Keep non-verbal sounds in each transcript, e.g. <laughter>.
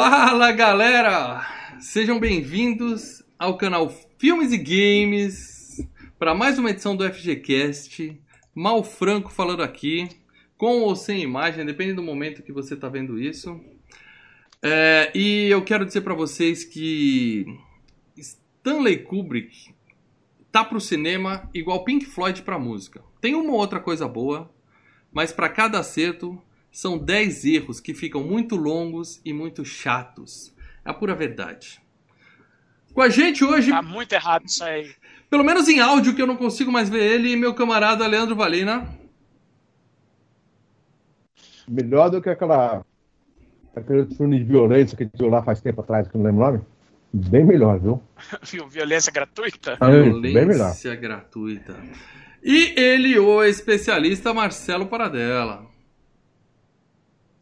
Fala galera! Sejam bem-vindos ao canal Filmes e Games para mais uma edição do FGCast. Mal Franco falando aqui, com ou sem imagem, depende do momento que você está vendo isso. É, e eu quero dizer para vocês que Stanley Kubrick tá pro cinema igual Pink Floyd pra música. Tem uma ou outra coisa boa, mas para cada acerto são 10 erros que ficam muito longos e muito chatos. É a pura verdade. Com a gente hoje. Tá muito errado isso aí. Pelo menos em áudio, que eu não consigo mais ver ele, meu camarada Leandro Valina. Melhor do que aquela. aquele filme de violência que a gente viu lá faz tempo atrás, que eu não lembro o nome. Bem melhor, viu? <laughs> Violência gratuita? Violência bem melhor. gratuita. E ele, o especialista Marcelo Paradela.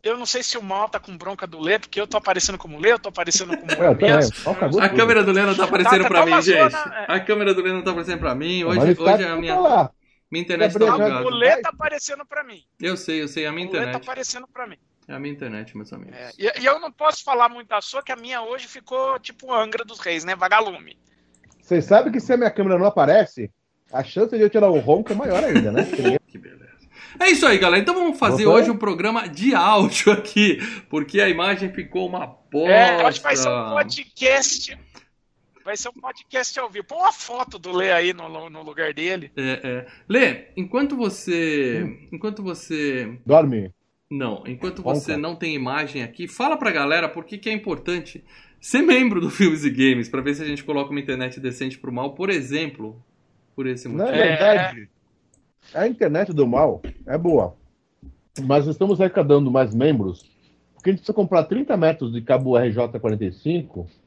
Eu não sei se o mal tá com bronca do Lê, porque eu tô aparecendo como Lê, eu tô aparecendo como é, mesmo. A câmera do Lê não tá aparecendo tá, pra tá mim, gente. Zona, é. A câmera do Lê não tá aparecendo pra mim. Hoje, hoje tá é a minha, lá. minha internet tá bugada. O Lê tá aparecendo pra mim. Eu sei, eu sei, a minha o internet. O Lê tá aparecendo pra mim. É a minha internet, meus amigos. É, e, e, eu não posso falar muito da sua, que a minha hoje ficou tipo Angra dos Reis, né? Vagalume. Vocês sabem que se a minha câmera não aparece, a chance de eu tirar o ronco é maior ainda, né? <laughs> que beleza. É isso aí, galera. Então vamos fazer hoje um programa de áudio <laughs> aqui, porque a imagem ficou uma bosta. É, hoje vai ser um podcast. Vai ser um podcast ao vivo. Põe uma foto do Lê aí no, no lugar dele. É, é. Lê, enquanto você. Hum. Enquanto você. Dorme. Não, enquanto você não tem imagem aqui, fala pra galera por que, é importante ser membro do Filmes e Games, para ver se a gente coloca uma internet decente pro mal, por exemplo, por esse motivo. Na verdade, a internet do mal é boa, mas estamos arrecadando mais membros, porque a gente precisa comprar 30 metros de cabo RJ45 <laughs>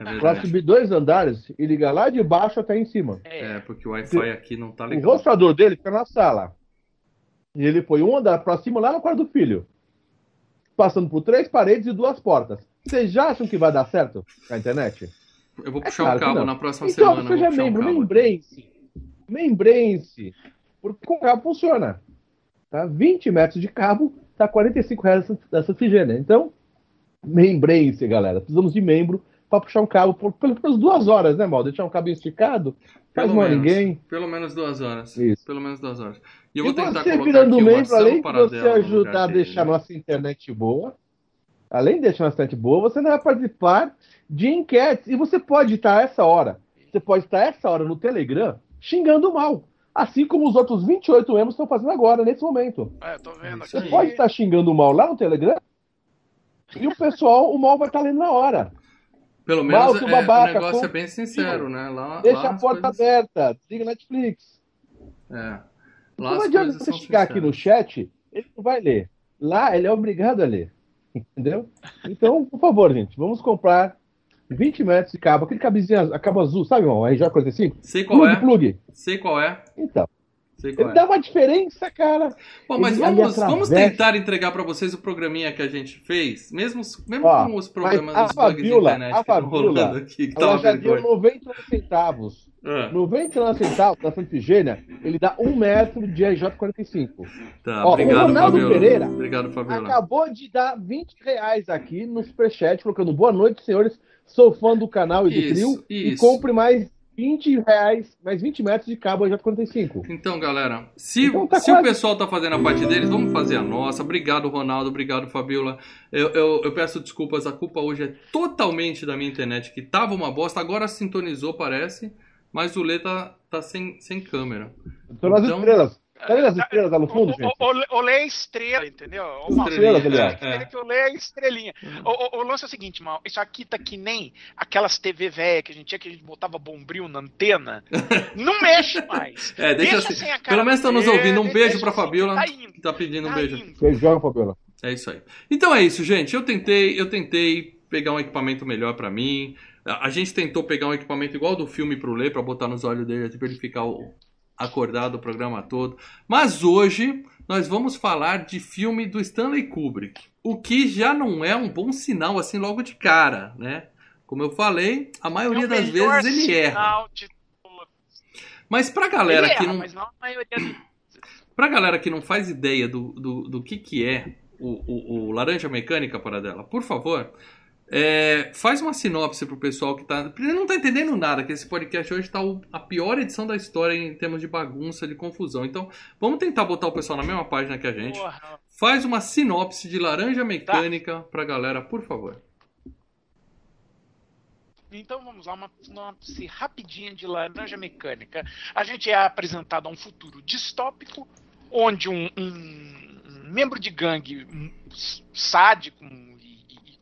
é para subir dois andares e ligar lá de baixo até em cima. É, porque o Wi-Fi aqui não tá legal. O rostrador dele fica na sala. E ele foi um andar para cima lá no quarto do filho. Passando por três paredes e duas portas. Vocês já acham que vai dar certo com a internet? Eu vou é puxar é claro o cabo na próxima então, semana. Então, seja membro, um membrem-se. Porque com cabo funciona. Tá? 20 metros de cabo, tá 45 reais dessa oxigênio. Então, membrem-se, galera. Precisamos de membro para puxar um cabo por pelo menos duas horas, né, mal? Deixar um cabo esticado, faz mal ninguém. Pelo menos duas horas. Isso. Pelo menos duas horas. E eu vou e tentar você virando membro, além de você ajudar a deixar nossa internet boa, além de deixar nossa internet boa, você ainda vai participar de enquetes. E você pode estar essa hora. Você pode estar essa hora no Telegram xingando mal. Assim como os outros 28 membros estão fazendo agora, nesse momento. É, tô vendo aqui. Você pode estar xingando mal lá no Telegram e o pessoal, o mal vai estar lendo na hora. Pelo menos Mal, é, babaca, o negócio é bem sincero, né? Lá, deixa lá a porta coisas... aberta, liga Netflix. É. Lá não adianta você chegar aqui no chat, ele não vai ler. Lá ele é obrigado a ler. <laughs> Entendeu? Então, por favor, gente, vamos comprar 20 metros de cabo, aquele cabezinho, a cabo azul, sabe, irmão? RJ45? Sei qual plug, é. Plug. Sei qual é. Então. Ele é. dá uma diferença, cara. Bom, mas vamos, vamos tentar entregar para vocês o programinha que a gente fez, mesmo, mesmo Ó, com os problemas dos bugs de internet a Fabiola, aqui, que ela já deu 90 centavos. É. 99 centavos da Santigênia, ele dá um metro de RJ45. Tá, Ó, obrigado, o Ronaldo Fabiola. Pereira obrigado, Fabiola. acabou de dar 20 reais aqui no Superchat, colocando boa noite, senhores. Sou fã do canal e do isso, trio. Isso. E compre mais 20 reais, mais 20 metros de cabo J45. Então, galera, se, então tá se o pessoal tá fazendo a parte deles, vamos fazer a nossa. Obrigado, Ronaldo. Obrigado, Fabiola. Eu, eu, eu, peço desculpas, a culpa hoje é totalmente da minha internet, que tava uma bosta, agora sintonizou, parece, mas o Lê tá, tá sem, sem câmera. Tô nas então, estrelas. Tá vendo as estrelas lá no fundo, gente? O, Lê é estrela, entendeu? Uma estrelas, aliás. É. o Lê é estrelinha. O, o, o, lance é o seguinte, mal, isso aqui tá que nem aquelas TV velha que a gente tinha, que a gente botava bombril na antena. <laughs> Não mexe mais. É, deixa, deixa assim. Pelo menos estão nos ouvindo. Um beijo pra assim, Fabiola. Tá indo, que tá pedindo um tá beijo. Beijão, Fabiola. É isso aí. Então é isso, gente. Eu tentei, eu tentei pegar um equipamento melhor para mim. A gente tentou pegar um equipamento igual do filme pro Lê, pra botar nos olhos dele, pra ele ficar o, acordado o programa todo. Mas hoje nós vamos falar de filme do Stanley Kubrick, o que já não é um bom sinal assim logo de cara, né? Como eu falei, a maioria é das vezes ele erra. De... Mas pra galera erra, que não, mas não pra galera que não faz ideia do, do, do que que é o, o, o Laranja Mecânica, para dela, por favor, é, faz uma sinopse pro pessoal que tá. Não tá entendendo nada, que esse podcast hoje tá o, a pior edição da história em termos de bagunça, de confusão. Então, vamos tentar botar o pessoal na mesma página que a gente. Porra. Faz uma sinopse de laranja mecânica tá. pra galera, por favor. Então vamos lá, uma sinopse rapidinha de laranja mecânica. A gente é apresentado a um futuro distópico, onde um, um membro de gangue sádico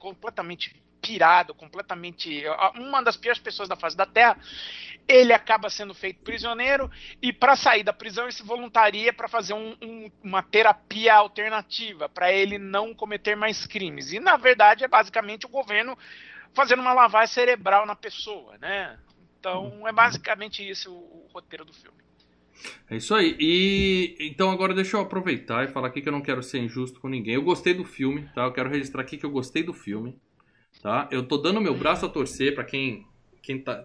completamente pirado, completamente. Uma das piores pessoas da face da Terra. Ele acaba sendo feito prisioneiro e, para sair da prisão, ele se voluntaria para fazer um, um, uma terapia alternativa, para ele não cometer mais crimes. E, na verdade, é basicamente o governo fazendo uma lavagem cerebral na pessoa, né? Então, é basicamente isso o, o roteiro do filme. É isso aí. E então agora deixa eu aproveitar e falar aqui que eu não quero ser injusto com ninguém. Eu gostei do filme, tá? Eu quero registrar aqui que eu gostei do filme, tá? Eu tô dando meu braço a torcer para quem quem tá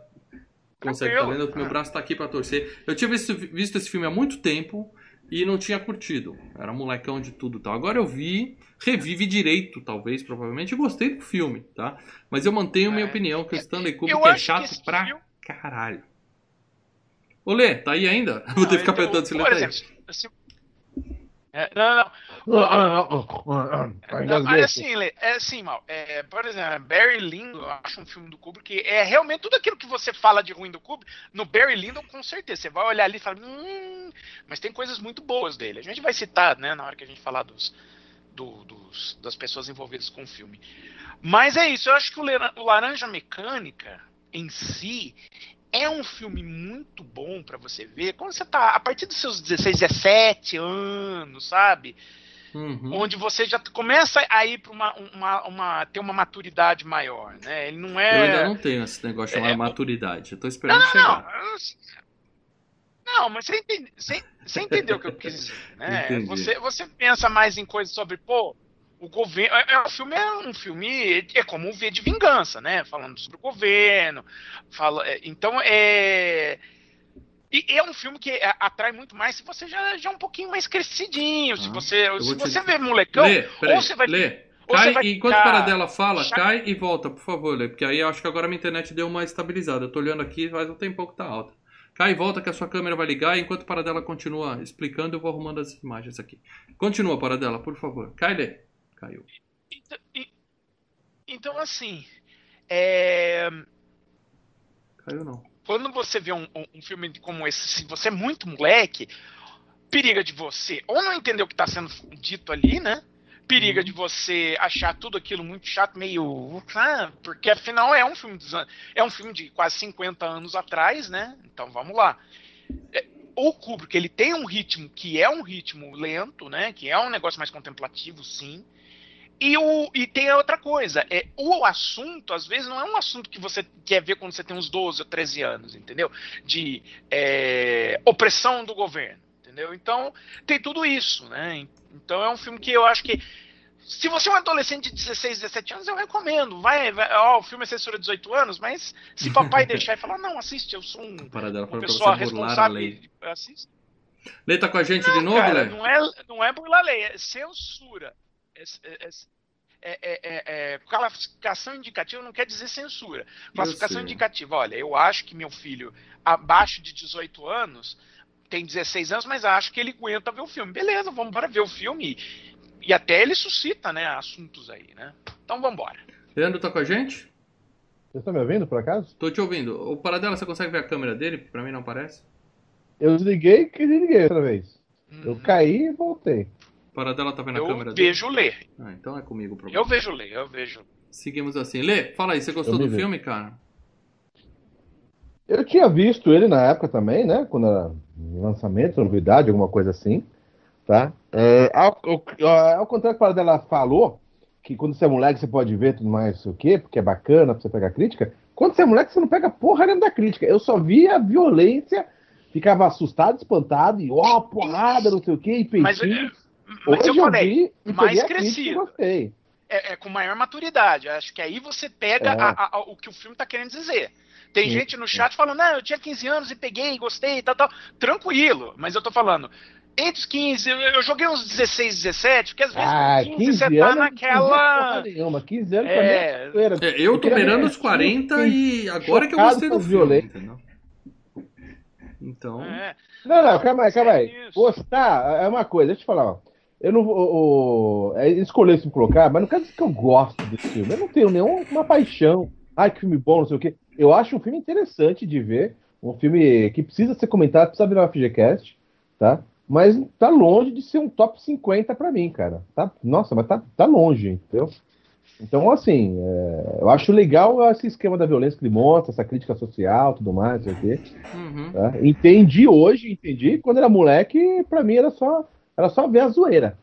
consegue tá vendo, meu braço tá aqui para torcer. Eu tinha visto, visto esse filme há muito tempo e não tinha curtido. Era molecão de tudo, tal. Agora eu vi, revive direito, talvez, provavelmente, e gostei do filme, tá? Mas eu mantenho é. minha opinião que o Stanley Kubrick é chato pra filme... caralho. Ô Lê, tá aí ainda? <laughs> Vou ter que ficar apertando esse Lê tá aí. Se... É, não, não. não mas assim, Lê, é assim, mal. É, por exemplo, Barry Lyndon, eu acho um filme do Kubrick que é realmente tudo aquilo que você fala de ruim do Kubrick, no Barry Lyndon, com certeza. Você vai olhar ali e fala, hum, mas tem coisas muito boas dele. A gente vai citar, né, na hora que a gente falar dos, do, dos, das pessoas envolvidas com o filme. Mas é isso, eu acho que o Laranja Mecânica, em si, é um filme muito bom para você ver quando você tá a partir dos seus 16, 17 anos, sabe? Uhum. Onde você já começa a ir para uma, uma, uma, ter uma maturidade maior, né? Ele não é. Eu ainda não tenho esse negócio chamado é... maturidade. Eu tô esperando não, chegar. Não, não, mas você, entende, você, você entendeu o que eu quis dizer, né? Você, você pensa mais em coisas sobre, pô, o governo. É, é, o filme é um filme. É como um V de vingança, né? Falando sobre o governo. Fala, é, então é. E é um filme que é, atrai muito mais se você já, já é um pouquinho mais crescidinho. Ah, se você, se você vê molecão, Lê, peraí, ou você vai. Lê. Cai, vai enquanto ficar... para dela fala, cai e volta, por favor, Lê. Porque aí acho que agora a minha internet deu uma estabilizada. Eu tô olhando aqui faz um tempo que tá alta. Cai e volta que a sua câmera vai ligar. Enquanto para dela continua explicando, eu vou arrumando as imagens aqui. Continua, para dela, por favor. Cai, Lê. Caiu. Então, então assim. É... Caiu não. Quando você vê um, um, filme como esse, se você é muito moleque, periga de você ou não entender o que está sendo dito ali, né? Periga uhum. de você achar tudo aquilo muito chato, meio. Ah, porque afinal é um filme dos, é um filme de quase 50 anos atrás, né? Então vamos lá. É, o Kubrick ele tem um ritmo que é um ritmo lento, né? Que é um negócio mais contemplativo, sim. E, o, e tem a outra coisa, é o assunto, às vezes, não é um assunto que você quer ver quando você tem uns 12 ou 13 anos, entendeu? De é, opressão do governo, entendeu? Então, tem tudo isso, né? Então é um filme que eu acho que. Se você é um adolescente de 16, 17 anos, eu recomendo. Vai, vai ó, o filme é censura de 18 anos, mas se papai <laughs> deixar e falar, não, assiste, eu sou um, uma pessoa responsável, assiste. Lê tá com a gente não, de novo, cara, Lê? Não é, não é burlar lei, é censura. É, é, é, é, classificação indicativa não quer dizer censura. Classificação indicativa, olha, eu acho que meu filho abaixo de 18 anos tem 16 anos, mas acho que ele aguenta ver o filme. Beleza, vamos para ver o filme. E, e, até ele suscita, né, assuntos aí, né? Então vamos embora. Leandro tá com a gente? Você está me ouvindo, por acaso? Tô te ouvindo. O Paradela, você consegue ver a câmera dele? Pra mim não aparece. Eu desliguei e desliguei outra vez. Uhum. Eu caí e voltei. Paradela tá vendo eu a câmera dele? Eu vejo ler. Ah, então é comigo o problema. Eu vejo ler, eu vejo. Seguimos assim. Lê, fala aí, você gostou do filme, cara? Eu tinha visto ele na época também, né? Quando era lançamento, novidade, alguma coisa assim. Tá? É, ao, ao, ao contrário que a Paradela falou, que quando você é moleque você pode ver tudo mais, sei o quê, porque é bacana pra você pegar crítica. Quando você é moleque, você não pega porra nenhuma da crítica. Eu só via violência, ficava assustado, espantado, e ó, oh, porrada, não sei o quê, e peitinho. Mas, mas Hoje eu falei, eu vi, mais crescido. É, é, com maior maturidade. Acho que aí você pega é. a, a, o que o filme está querendo dizer. Tem sim, gente no chat falando, não, eu tinha 15 anos e peguei, gostei e tal, tal. Tranquilo, mas eu tô falando, Entre os 15, eu joguei uns 16, 17, porque às vezes ah, 15, 15 você tá naquela. 15 nenhuma, 15 anos é... é, eu tô beirando os 40 e agora que eu gostei do filme. Então. É. Não, não, calma aí, calma aí. Gostar é uma coisa, deixa eu te falar, ó. Eu não vou. É, escolher se me colocar, mas não quer dizer que eu gosto desse filme. Eu não tenho nenhuma paixão. Ai, que filme bom, não sei o quê. Eu acho um filme interessante de ver. Um filme que precisa ser comentado, precisa virar uma FGCast, tá? Mas tá longe de ser um top 50 para mim, cara. Tá, nossa, mas tá, tá longe, entendeu? Então, assim, é, eu acho legal esse esquema da violência que ele mostra, essa crítica social, tudo mais, não sei o quê. Uhum. Tá? Entendi hoje, entendi. Quando era moleque, para mim era só era só ver a zoeira.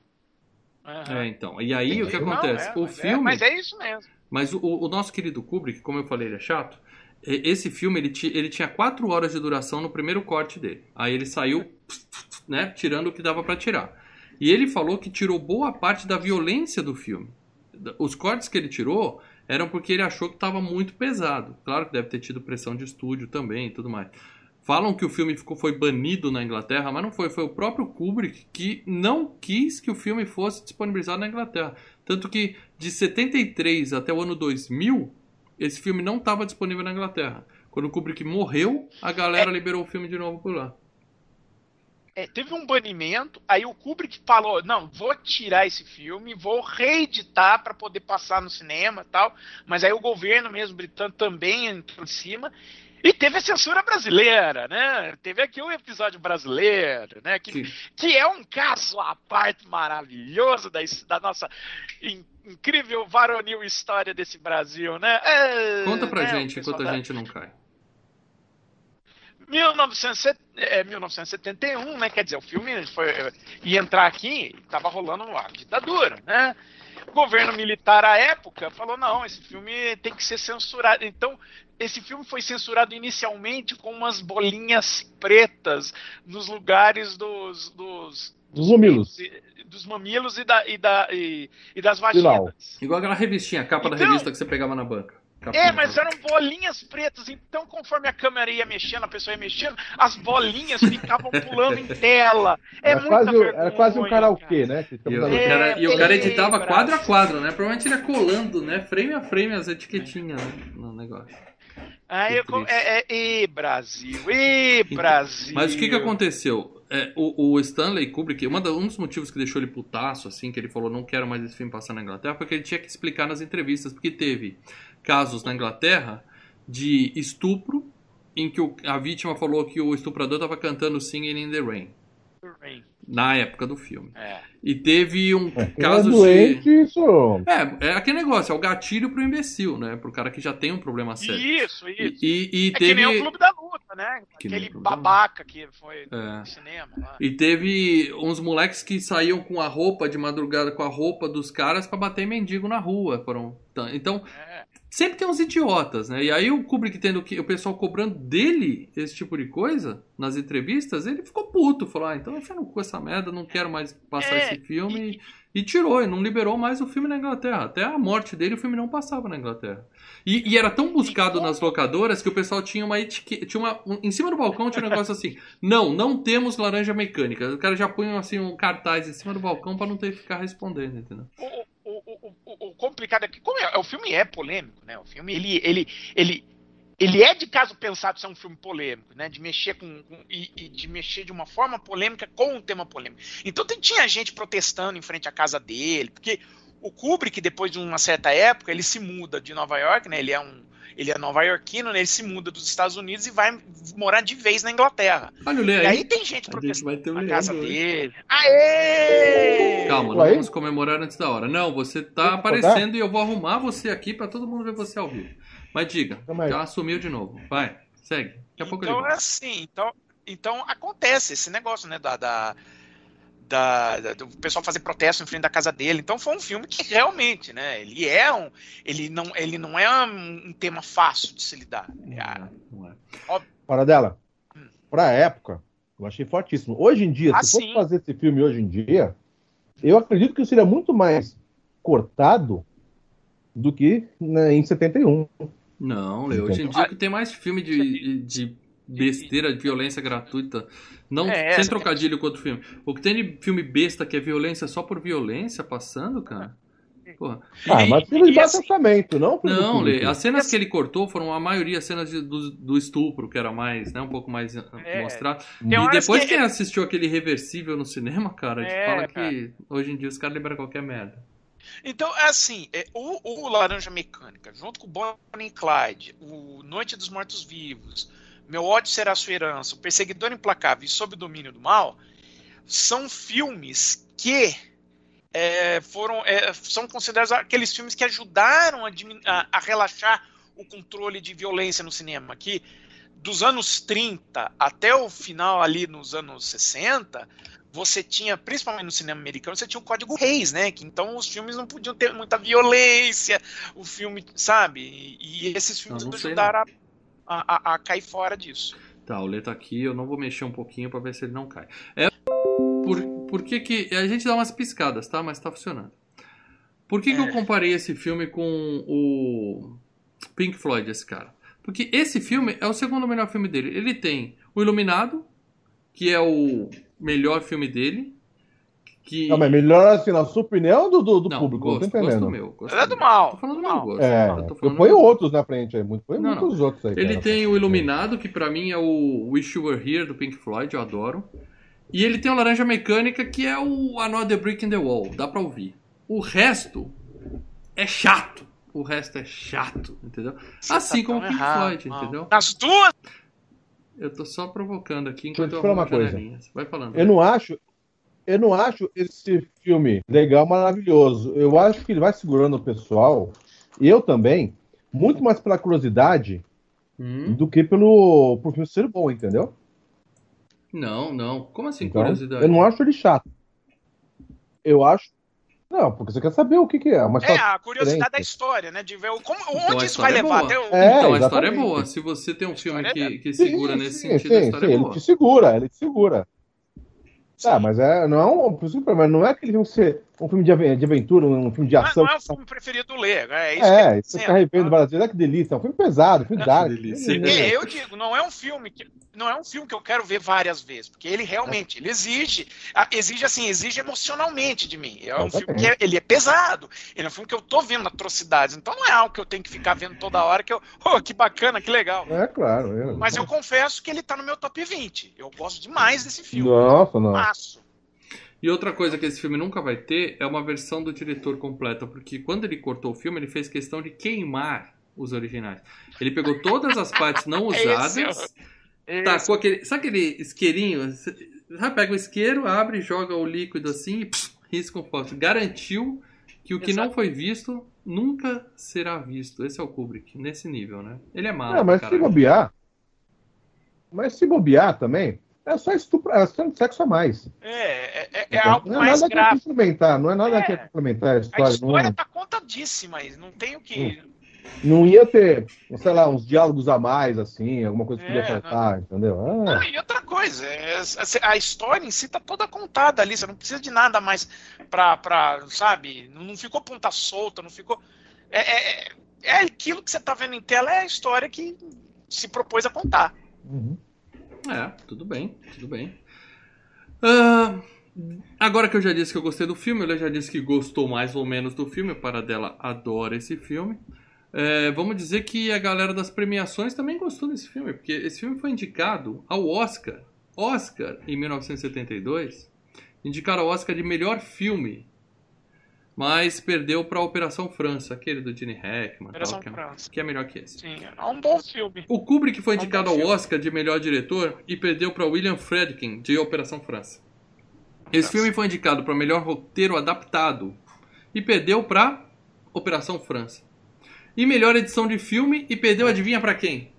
É, então. E aí o que acontece? Não, é, o filme. É, mas é isso mesmo. Mas o, o, nosso querido Kubrick, como eu falei, ele é chato. Esse filme ele, ele tinha quatro horas de duração no primeiro corte dele. Aí ele saiu, né, tirando o que dava para tirar. E ele falou que tirou boa parte da violência do filme. Os cortes que ele tirou eram porque ele achou que estava muito pesado. Claro que deve ter tido pressão de estúdio também e tudo mais. Falam que o filme ficou, foi banido na Inglaterra, mas não foi. Foi o próprio Kubrick que não quis que o filme fosse disponibilizado na Inglaterra. Tanto que de 73 até o ano 2000, esse filme não estava disponível na Inglaterra. Quando o Kubrick morreu, a galera é... liberou o filme de novo por lá. É, teve um banimento, aí o Kubrick falou: não, vou tirar esse filme, vou reeditar para poder passar no cinema tal. Mas aí o governo mesmo britânico também entrou em cima. E teve a censura brasileira, né? Teve aqui um episódio brasileiro, né? Que, que é um caso à parte maravilhoso da, da nossa in, incrível varonil história desse Brasil, né? É, Conta pra né, gente enquanto a gente não cai. 1971, é, né? Quer dizer, o filme foi, ia entrar aqui, estava rolando uma ditadura, né? O governo militar à época falou: não, esse filme tem que ser censurado. Então, esse filme foi censurado inicialmente com umas bolinhas pretas nos lugares dos. dos, dos mamilos. Dos mamilos e, da, e, da, e, e das vaginas. Igual aquela revistinha, a capa então, da revista que você pegava na banca. É, mas eram bolinhas pretas, então conforme a câmera ia mexendo, a pessoa ia mexendo, as bolinhas ficavam <laughs> pulando em tela. É era, quase, era quase um karaokê, né? E, o, é, cara, e o cara editava quadro a quadro, né? Provavelmente ele ia colando, né? Frame a frame as etiquetinhas né? no negócio. Ah, eu, é, é, e Brasil, e então, Brasil. Mas o que, que aconteceu? É, o, o, Stanley Kubrick, uma da, um dos motivos que deixou ele putaço, assim, que ele falou não quero mais esse filme passar na Inglaterra, foi que ele tinha que explicar nas entrevistas, porque teve casos na Inglaterra de estupro, em que o, a vítima falou que o estuprador estava cantando Singing in the Rain. Na época do filme. É. E teve um é, caso é doente, de. Isso. É, é aquele negócio, é o gatilho pro imbecil, né? Pro cara que já tem um problema sério. Isso, isso. E, e, e é teve... que nem o Clube da Luta, né? Que aquele babaca que foi é. no cinema. Lá. E teve uns moleques que saíam com a roupa de madrugada, com a roupa dos caras para bater mendigo na rua. Foram... Então, é sempre tem uns idiotas, né? E aí o Kubrick tendo que o pessoal cobrando dele esse tipo de coisa nas entrevistas, ele ficou puto, falou: "Ah, então eu não com essa merda, não quero mais passar é, esse filme". E, e tirou, e não liberou mais o filme na Inglaterra. Até a morte dele o filme não passava na Inglaterra. E, e era tão buscado nas locadoras que o pessoal tinha uma etiqueta, tinha uma um, em cima do balcão tinha um negócio assim: "Não, não temos laranja mecânica". O cara já põe assim um cartaz em cima do balcão para não ter que ficar respondendo, entendeu? O, o, o, complicado é que, como é, o filme é polêmico, né? O filme, ele, ele, ele, ele é de caso pensado ser um filme polêmico, né? De mexer com, com e, e, de mexer de uma forma polêmica com um tema polêmico. Então tem, tinha gente protestando em frente à casa dele, porque o Kubrick, depois de uma certa época, ele se muda de Nova York, né? Ele é um ele é nova-iorquino, né? ele se muda dos Estados Unidos e vai morar de vez na Inglaterra. Olha o Lê aí. E aí tem gente protestando na casa dele. Aê! Calma, não vamos comemorar antes da hora. Não, você tá aparecendo e eu vou arrumar você aqui para todo mundo ver você ao vivo. Mas diga, já assumiu de novo. Vai, segue. Daqui a pouco então é assim, então, então acontece esse negócio, né, da, da da, da, do pessoal fazer protesto em frente da casa dele. Então foi um filme que realmente, né? Ele é um, ele não, ele não é um, um tema fácil de se lidar. Não é, não é. Fora dela. Hum. Pra época, eu achei fortíssimo. Hoje em dia, ah, se fosse fazer esse filme hoje em dia, eu acredito que seria muito mais cortado do que né, em 71. Não, Leo, hoje em dia que tem mais filme de, de besteira de violência gratuita. Não é, sem trocadilho com outro filme. O que tem de filme besta que é violência só por violência passando, cara? Porra. Ah, mas filme de tratamento, não? Não, Lê, as cenas que ele cortou foram a maioria cenas de, do, do, estupro, que era mais, né, um pouco mais é. mostrado. e depois que... quem assistiu aquele reversível no cinema, cara, é, fala cara. que hoje em dia os caras lembram qualquer merda. Então, é assim, é, o, o, Laranja Mecânica, junto com o Bonnie e Clyde, o Noite dos Mortos Vivos, Meu Ódio Será Sua Herança, O Perseguidor Implacável e Sob o Domínio do Mal, são filmes que é, foram, é, são considerados aqueles filmes que ajudaram a, a, relaxar o controle de violência no cinema, que dos anos 30 até o final ali nos anos 60, você tinha, principalmente no cinema americano, você tinha o Código Reis, né? Que então os filmes não podiam ter muita violência, o filme, sabe? E, e esses filmes ajudaram a, a, a, cair fora disso. Tá, o Lê tá aqui, eu não vou mexer um pouquinho para ver se ele não cai. É por, por que que... A gente dá umas piscadas, tá? Mas tá funcionando. Por que, é. que eu é. comparei esse filme com o Pink Floyd, esse cara? Porque esse filme é o segundo melhor filme dele. Ele tem o Iluminado, que é o melhor filme dele. Que... Não, mas melhor assim, na sua opinião do, do, do não, público, gosto, não tô entendendo. Gosto meu, gosto é do mal. Tô falando do meu gosto. É, eu, eu ponho outros na frente aí, muito, põe não, muitos não. outros aí. Ele cara, tem o Iluminado, que pra mim é o Wish You Were Here, do Pink Floyd, eu adoro. E ele tem o Laranja Mecânica, que é o Another Brick in the Wall, dá pra ouvir. O resto é chato. O resto é chato, entendeu? Você assim tá como o Pink errado, Floyd, mal. entendeu? As duas eu tô só provocando aqui enquanto Deixa eu, eu falar uma coisa. Vai falando. Eu não acho, eu não acho esse filme legal, maravilhoso. Eu acho que ele vai segurando o pessoal, e eu também, muito mais pela curiosidade hum. do que pelo por filme ser bom, entendeu? Não, não. Como assim então, curiosidade? Eu não acho ele chato. Eu acho não, porque você quer saber o que, que é. Uma é, a curiosidade diferente. da história, né? De ver como, então onde isso vai é levar. Até o... É, então a história é boa. Se você tem um filme que, é que segura sim, nesse sim, sentido, sim, a história é boa. Ele te segura, ele te segura. Tá, mas é, não é um, não é aquele filme ser um filme de, aventura, um filme de ação. Não, não é o filme preferido do Ler, é isso. É, que você fica arrependendo várias vezes, é que delícia, é um filme pesado, um filme dark. É, eu digo, não é um filme que não é um filme que eu quero ver várias vezes, porque ele realmente ele exige, exige assim, exige emocionalmente de mim. É um filme que é, ele é pesado, ele é um filme que eu tô vendo atrocidades, então não é algo que eu tenho que ficar vendo toda hora que eu, oh, que bacana, que legal. É claro. É. Mas eu confesso que ele tá no meu top 20. Eu gosto demais desse filme. Nossa, não. Passo. E outra coisa que esse filme nunca vai ter é uma versão do diretor completa, porque quando ele cortou o filme, ele fez questão de queimar os originais. Ele pegou todas as partes não <laughs> usadas, tacou aquele. Sabe aquele isqueirinho? Você pega o isqueiro, abre, joga o líquido assim e pss, risca um foto. Garantiu que o que Exato. não foi visto nunca será visto. Esse é o Kubrick, nesse nível, né? Ele é malo. É, mas se bobear. Mas se bobear também, é só estupro, é só sexo a mais. É, é, é, é algo não é mais nada grave. Que complementar, não é nada é. que complementar a história. A história não é... tá contadíssima, não tem o que. Não ia ter, sei lá, uns diálogos a mais, assim, alguma coisa que podia é, faltar, entendeu? Ah. Não, e outra coisa, é, a história em si tá toda contada ali, você não precisa de nada mais pra, pra sabe, não ficou ponta solta, não ficou... É, é, é aquilo que você tá vendo em tela, é a história que se propôs a contar. Uhum. É, tudo bem, tudo bem. Uh, agora que eu já disse que eu gostei do filme, ela já disse que gostou mais ou menos do filme, o Paradela adora esse filme. É, vamos dizer que a galera das premiações também gostou desse filme, porque esse filme foi indicado ao Oscar. Oscar, em 1972, indicaram ao Oscar de melhor filme mas perdeu para Operação França, aquele do Gene Hackman, tal, que, é, que, é, melhor que esse. Sim, é um bom filme. O Kubrick foi indicado é um ao Oscar de melhor diretor e perdeu para William Friedkin de Operação França. Esse Nossa. filme foi indicado para melhor roteiro adaptado e perdeu para Operação França. E melhor edição de filme e perdeu, adivinha para quem?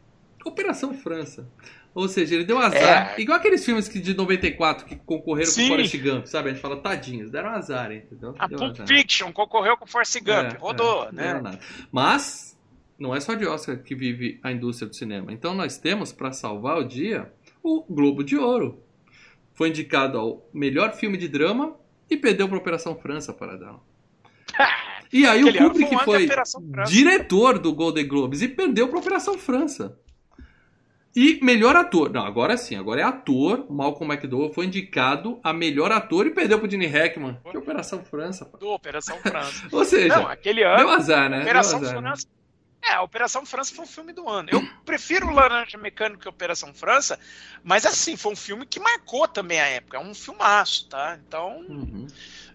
Operação França. Ou seja, ele deu azar. É. Igual aqueles filmes que de 94 que concorreram Sim. com Forrest Gump, sabe? A gente fala, tadinhos, deram azar, entendeu? A Pulp azar. Fiction concorreu com Forrest Gump, é, rodou, é, né? Mas, não é só de Oscar que vive a indústria do cinema. Então nós temos, para salvar o dia, o Globo de Ouro. Foi indicado ao melhor filme de drama e perdeu para Operação França para dar. <laughs> E aí o Kubrick um foi diretor do Golden Globes e perdeu para Operação França. E melhor ator. Não, agora sim, agora é ator. Malcolm McDowell foi indicado a melhor ator e perdeu pro Gene Hackman. Que Operação França. Pô. Do Operação França. <laughs> Ou seja, Não, aquele ano. deu azar, né? Operação azar, França. É, a Operação França foi um filme do ano. Eu prefiro Laranja Mecânica que Operação França, mas assim, foi um filme que marcou também a época. É um filmaço, tá? Então, Uhum.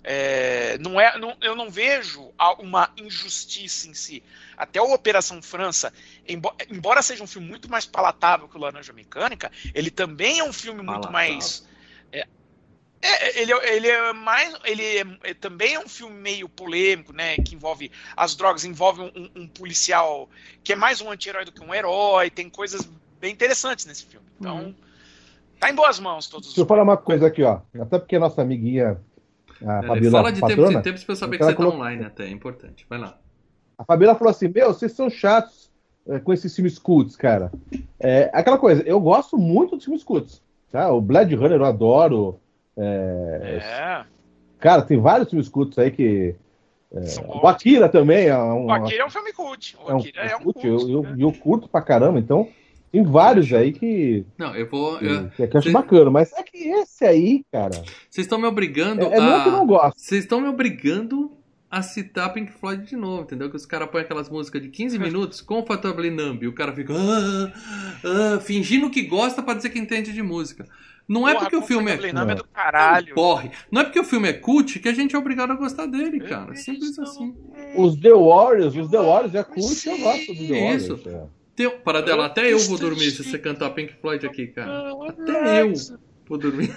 é, não é, não- eu não vejo uma injustiça em si. Até o Operação França, embo- embora seja um filme muito mais palatável que o Laranja Mecânica, ele também é um filme muito Palatável. mais. É, é, ele, é- ele é mais. Ele é- é- também é um filme meio polêmico, né? Que envolve as drogas, envolve um, um- policial que é mais um anti-herói do que um herói. Tem coisas bem interessantes nesse filme. Então, Uhum. tá em boas mãos todos os Deixa eu falar uma coisa aqui, ó. Até porque a nossa amiguinha, a É, Fabiola fala de tempos Patrona, em tempos pra eu saber que você tá online até, é importante. Vai lá. A Fabiola falou assim: Meu, vocês são chatos é, com esses filmes cults, cara. É, aquela coisa, eu gosto muito dos filmes cults. Tá? O Blade Runner eu adoro. É, É, Cara, tem vários filmes cults aí que. são O. Akira também é um. O Akira é um filme cult. O é um, Akira é um cult, cult. eu, eu, né? eu curto pra caramba, então tem vários aí que, Não, eu vou. que, eu- que eu acho Cê- bacana, mas é que esse aí, cara, Vocês estão me obrigando é, é não que eu não a. gosto. Vocês estão me obrigando a citar Pink Floyd de novo, entendeu? Que os caras põem aquelas músicas de 15 minutos, Comfortably Numb, e o cara fica ah, ah, fingindo que gosta pra dizer que entende de música. Não é Porra, porque o filme é Numb é Não. do caralho. Porre. Não é porque o filme é cult que a gente é obrigado a gostar dele, cara. Simples assim. Os The Warriors, os The Warriors é cult, eu gosto dos The Warriors. Isso. é. Tem... Para dela, até eu vou dormir se você cantar Pink Floyd aqui, cara. Até eu vou dormir.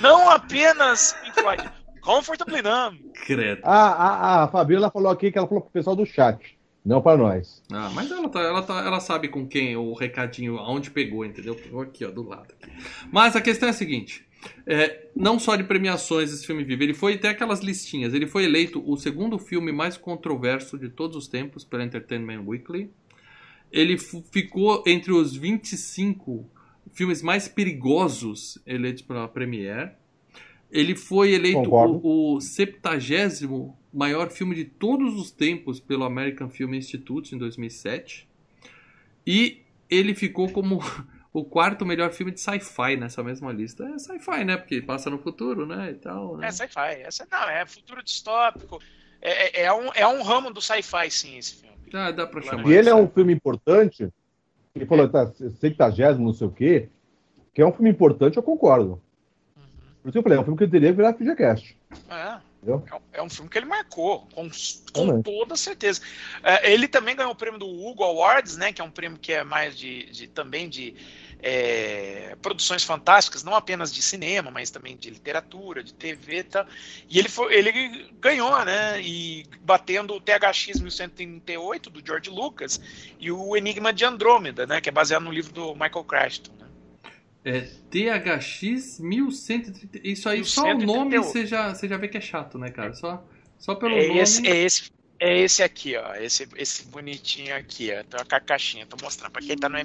Não apenas Pink Floyd. Comfortably Numb. Credo. Ah, ah, a Fabiola falou aqui que ela falou pro pessoal do chat, não pra nós. Ah, mas ela, tá, ela, tá, ela sabe com quem o recadinho, aonde pegou, entendeu? Pegou aqui, ó, do lado. Aqui. Mas a questão é a seguinte: é, não só de premiações esse filme vive, ele foi até aquelas listinhas. Ele foi eleito o segundo filme mais controverso de todos os tempos pela Entertainment Weekly. Ele ficou entre os 25 filmes mais perigosos eleitos pela Premiere. Ele foi eleito Concordo. o, o 70 maior filme de todos os tempos pelo American Film Institute em 2007. E ele ficou como <laughs> o quarto melhor filme de sci-fi nessa mesma lista. É sci-fi, né? Porque passa no futuro, né? E tal, né? É sci-fi. Essa, não, é futuro distópico. É, é, é um, é um ramo do sci-fi, sim, esse filme. Ah, dá pra chamar. E ele é um filme importante, ele falou, tá, 70, não sei o quê, que é um filme importante, eu concordo. Por isso que eu falei, é um filme que teria que virar FGCast. É. Entendeu? É um- É um filme que ele marcou, com, com toda certeza. É, ele também ganhou o prêmio do Hugo Awards, né? Que é um prêmio que é mais de, de- também de é, produções fantásticas, não apenas de cinema, mas também de literatura, de TV e tal. E ele, foi, ele ganhou, né? E batendo o THX 1138 do George Lucas e o Enigma de Andrômeda, né? Que é baseado no livro do Michael Crichton. Né? É THX 1130. Isso aí, só o 1138. nome você já, você já vê que é chato, né, cara? Só, só pelo É nome. esse, é esse, é esse aqui, ó. Esse, esse bonitinho aqui, ó. Uma ca- caixinha, tô mostrando. Pra quem tá no,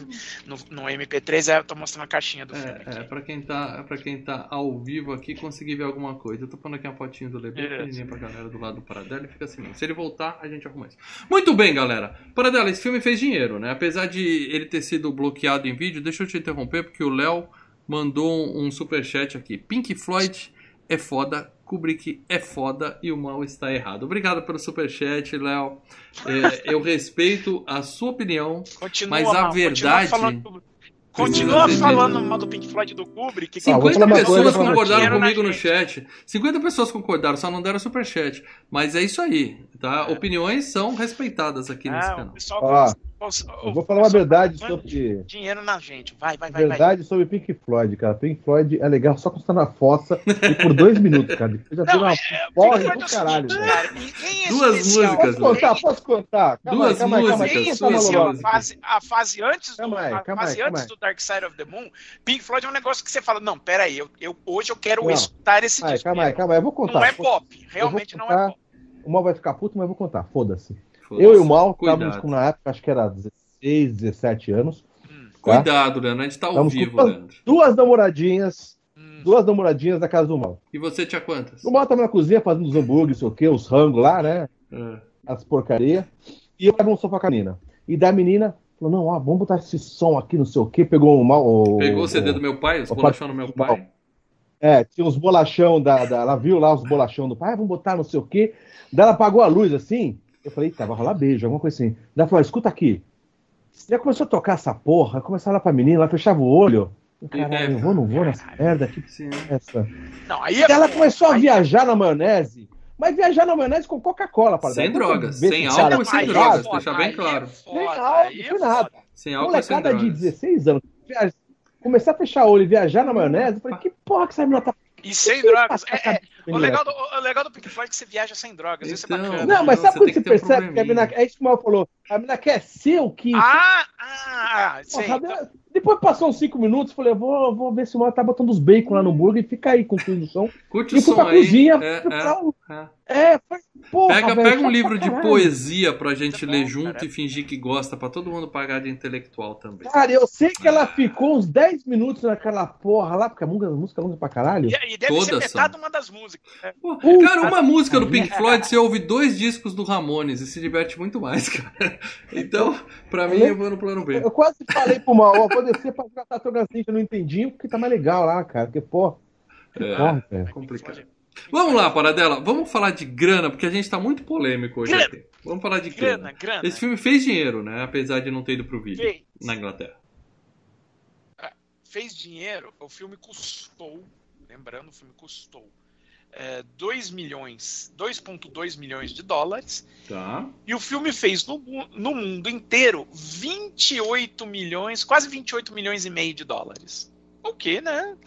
no, no MP3, é, eu tô mostrando a caixinha do filme. É, é, aqui. pra quem, tá, pra quem tá ao vivo aqui conseguir ver alguma coisa. Eu tô pondo aqui uma fotinho do Lebê Isso. pequenininha pra galera do lado do Paradela e fica assim mesmo. Se ele voltar, a gente arruma isso. Muito bem, galera. Paradela, esse filme fez dinheiro, né? Apesar de ele ter sido bloqueado em vídeo, deixa eu te interromper porque o Léo mandou um superchat aqui. Pink Floyd é foda, Kubrick é foda e o mal está errado. Obrigado pelo superchat, Léo. É, <laughs> eu respeito a sua opinião. Continua, mas a mal, verdade- Continua falando, continua falando mal do Pink Floyd do Kubrick. que Ah, vou 50 falar uma pessoas concordaram comigo no chat. 50 pessoas concordaram, só não deram superchat. Mas é isso aí, tá? Opiniões são respeitadas aqui nesse Ah, o canal. pessoal, Ó, o- o- Eu vou falar uma verdade sobre. Dinheiro na gente. Vai, vai, vai. vai. Verdade sobre Pink Floyd, cara. Pink Floyd é legal só quando você tá na fossa e por dois minutos, cara. Depois já Não, uma é, porra Floyd é do caralho, cara, é Duas especial. músicas, Posso contar? Ninguém- Posso contar? Calma Duas aí, calma aí, calma aí. músicas, suas especial. A músicas. fase, a fase antes do, Calma aí, a calma aí, fase calma antes aí. do Dark Side of the Moon, Pink Floyd é um negócio que você fala, não, pera aí, eu, eu- hoje eu quero Não. escutar esse Calma aí, disco. calma aí, calma aí. Eu vou contar. Não é pop, realmente não é pop. O Mal vai ficar puto, mas eu vou contar. Foda-se. Eu e o Mal Cuidado. estávamos com, na época, acho que era 16, 17 anos. Hum, tá? Cuidado, Leandro. A gente tá ao vivo, Leandro. Duas namoradinhas. hum. Duas namoradinhas da casa do Mal. E você tinha quantas? O Mal tava na cozinha fazendo os hambúrgueres, sei o quê, os rangos lá, né? É. As porcaria. E eu no sofá com a menina. E da menina, Falou, não, ó, vamos botar esse som aqui, não sei o quê. Pegou uma, o. Pegou o CD o, do meu pai, os bolachão do meu pai. É, tinha uns bolachão da, da. Ela viu lá os bolachão do pai, ah, vamos botar não sei o quê. Daí ela apagou a luz assim. Eu falei, tá, vai rolar beijo, alguma coisa assim. Daí ela falou, escuta aqui. Já começou a tocar essa porra, começava lá pra menina, ela fechava o olho. Caralho, eu vou, não vou nessa merda, que Sim. é essa? Não, aí é ela começou a viajar na maionese. Mas viajar na maionese com Coca-Cola, para Sem drogas. Sem álcool e sem drogas, deixar bem claro. Sem álcool, sem nada. Sem álcool e sem drogas. de 16 anos, começar a fechar o olho e viajar na maionese, eu falei, que porra que essa menina tá e sem drogas. É, é, o, legal do, o legal do Pink Floyd é que você viaja sem drogas. Isso é então, bacana. Não, mas sabe quando você, percebe um que a mina. É isso que o Mal falou. A mina quer ser o que. Ah, ah, sim. Então... Depois passou uns 5 minutos, falei, vou, vou ver se o Mal tá botando os bacon lá no hambúrguer e fica aí com o som. Curte e o som aí. Cozinha, é, é, é. foi, porra, pega, véio, pega um livro de poesia pra gente ler junto cara. e fingir que gosta, pra todo mundo pagar de intelectual também. Cara, eu sei que ela ficou uns 10 minutos naquela porra lá, porque a música, a música é longa pra caralho. E, e deve Todas ser metade são. uma das músicas. Né? Pô, cara, uma música do Pink Floyd, você ouve dois discos do Ramones e se diverte muito mais, <laughs> cara. Então, pra mim, eu vou no plano B. Eu quase falei pro Mal, ó, vou descer pra jogar Tatogazinho, eu não entendi, porque tá mais legal lá, cara. Porque, pô. É, porra, é complicado. Vamos lá, Paradela, vamos falar de grana, porque a gente tá muito polêmico hoje aqui. Vamos falar de grana. grana. grana. Esse filme fez dinheiro, né? Apesar de não ter ido pro vídeo fez. na Inglaterra. É, fez dinheiro, o filme custou, lembrando, o filme custou é, 2 milhões, 2.2 milhões de dólares. Tá. E o filme fez no, no mundo inteiro 28 milhões, quase 28 milhões e meio de dólares. O que, né?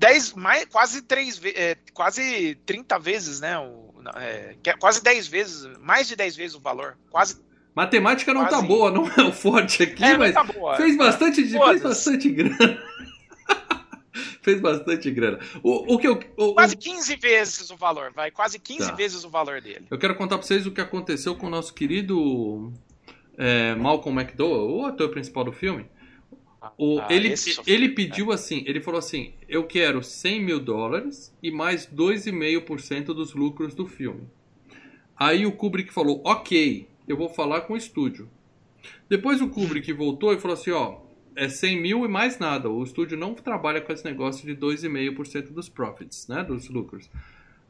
10, mais, quase, 3, é, quase 30 vezes, né? O, é, quase 10 vezes, mais de 10 vezes o valor. Quase. Matemática não tá quase... tá boa, não é o forte aqui, é, mas tá fez bastante, fez bastante grana. <laughs> fez bastante grana. O, o que eu, o, quase 15 vezes o valor, vai. Quase 15 tá. vezes o valor dele. Eu quero contar pra vocês o que aconteceu com o nosso querido é, Malcolm McDowell, o ator principal do filme. O, ah, ele, ele pediu assim, ele falou assim, eu quero 100 mil dólares e mais 2,5% dos lucros do filme. Aí o Kubrick falou, ok, eu vou falar com o estúdio. Depois o Kubrick voltou e falou assim, ó, é 100 mil e mais nada. O estúdio não trabalha com esse negócio de 2,5% dos profits, né, dos lucros.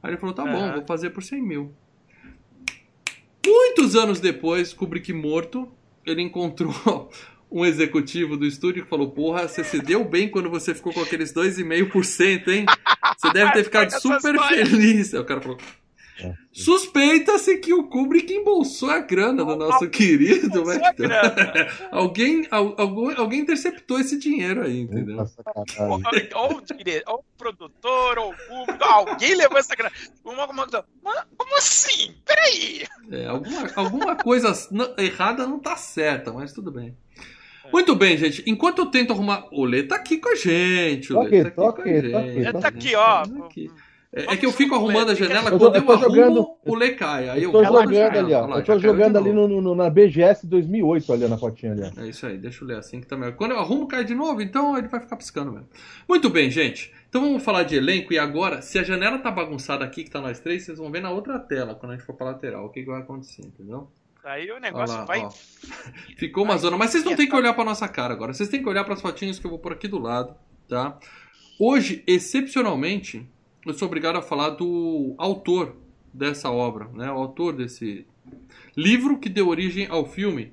Aí ele falou, tá bom, vou fazer por 100 mil. Muitos anos depois, Kubrick morto, ele encontrou um executivo do estúdio que falou: Porra, você se deu bem quando você ficou com aqueles 2,5%, hein? Você deve ter ficado super feliz. Aí o cara falou: é. Suspeita-se que o Kubrick embolsou a grana do nosso querido <laughs> alguém, alguém, alguém interceptou esse dinheiro aí, entendeu? Ou, ou, ou o produtor, ou o público, alguém levou essa grana. Uma, uma, como assim? Peraí! É, alguma, alguma coisa errada não tá certa, mas tudo bem. Muito bem, gente. Enquanto eu tento arrumar. O Lê tá aqui com a gente. O Lê tá aqui, com a gente. Tá aqui, ó. É, é, que eu fico arrumando a janela, eu quando eu, eu arrumo, jogando, o Lê cai. Aí eu, tô jogando ali, ó. eu tô jogando ali no, no, na BGS 2008, ali na fotinha ali. É isso aí, deixa eu ler assim que também. Quando eu arrumo, cai de novo, então ele vai ficar piscando mesmo. Muito bem, gente. Então vamos falar de elenco e agora, se a janela tá bagunçada aqui, que tá nós três, vocês vão ver na outra tela, quando a gente for pra lateral, o que, que vai acontecer, entendeu? Aí o negócio lá, vai. Ó. <laughs> Ficou uma zona. Mas vocês não têm que olhar pra nossa cara agora. Vocês têm que olhar para as fotinhas que eu vou por aqui do lado, tá? Hoje, excepcionalmente, eu sou obrigado a falar do autor dessa obra, né? O autor desse livro que deu origem ao filme.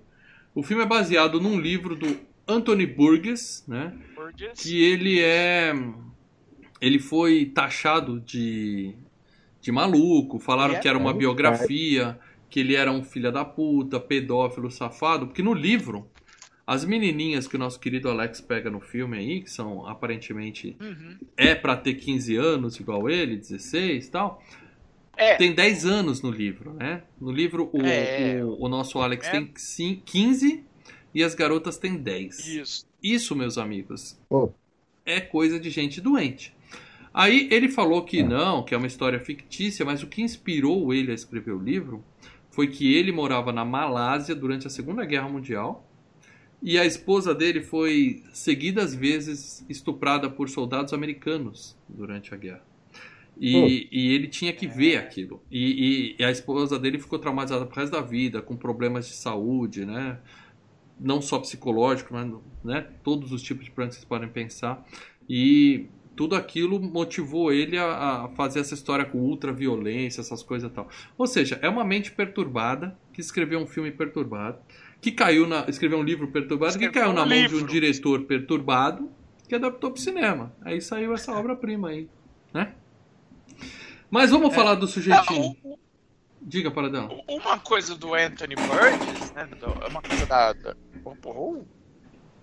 O filme é baseado num livro do Anthony Burgess, né? Burgess. Que ele é ele foi taxado de de maluco, falaram é, que era uma é, biografia que ele era um filho da puta, pedófilo, safado, porque no livro, as menininhas que o nosso querido Alex pega no filme aí, que são aparentemente uhum. é para ter 15 anos igual ele, 16 e tal, é. tem 10 anos no livro, né? No livro o, é. o, o, nosso Alex é. tem 15 e as garotas têm 10. Isso. Isso, meus amigos, oh. é coisa de gente doente. Aí ele falou que não, que é uma história fictícia, mas o que inspirou ele a escrever o livro foi que ele morava na Malásia durante a Segunda Guerra Mundial e a esposa dele foi seguidas vezes estuprada por soldados americanos durante a guerra. E, oh. e ele tinha que ver aquilo. E, e, e, a esposa dele ficou traumatizada pro resto da vida, com problemas de saúde, né? não só psicológico, mas né, todos os tipos de pranto que vocês podem pensar. E tudo aquilo motivou ele a, a, fazer essa história com ultraviolência, essas coisas e tal. Ou seja, é uma mente perturbada que escreveu um filme perturbado, que caiu na. escreveu um livro perturbado, escreveu que caiu um na mão livro. de um diretor perturbado que adaptou para o cinema. Aí saiu essa obra-prima aí, né? Mas vamos é, falar do sujeitinho. Não, Diga, Paradão. Uma coisa do Anthony Burgess, né? Uma coisa da. da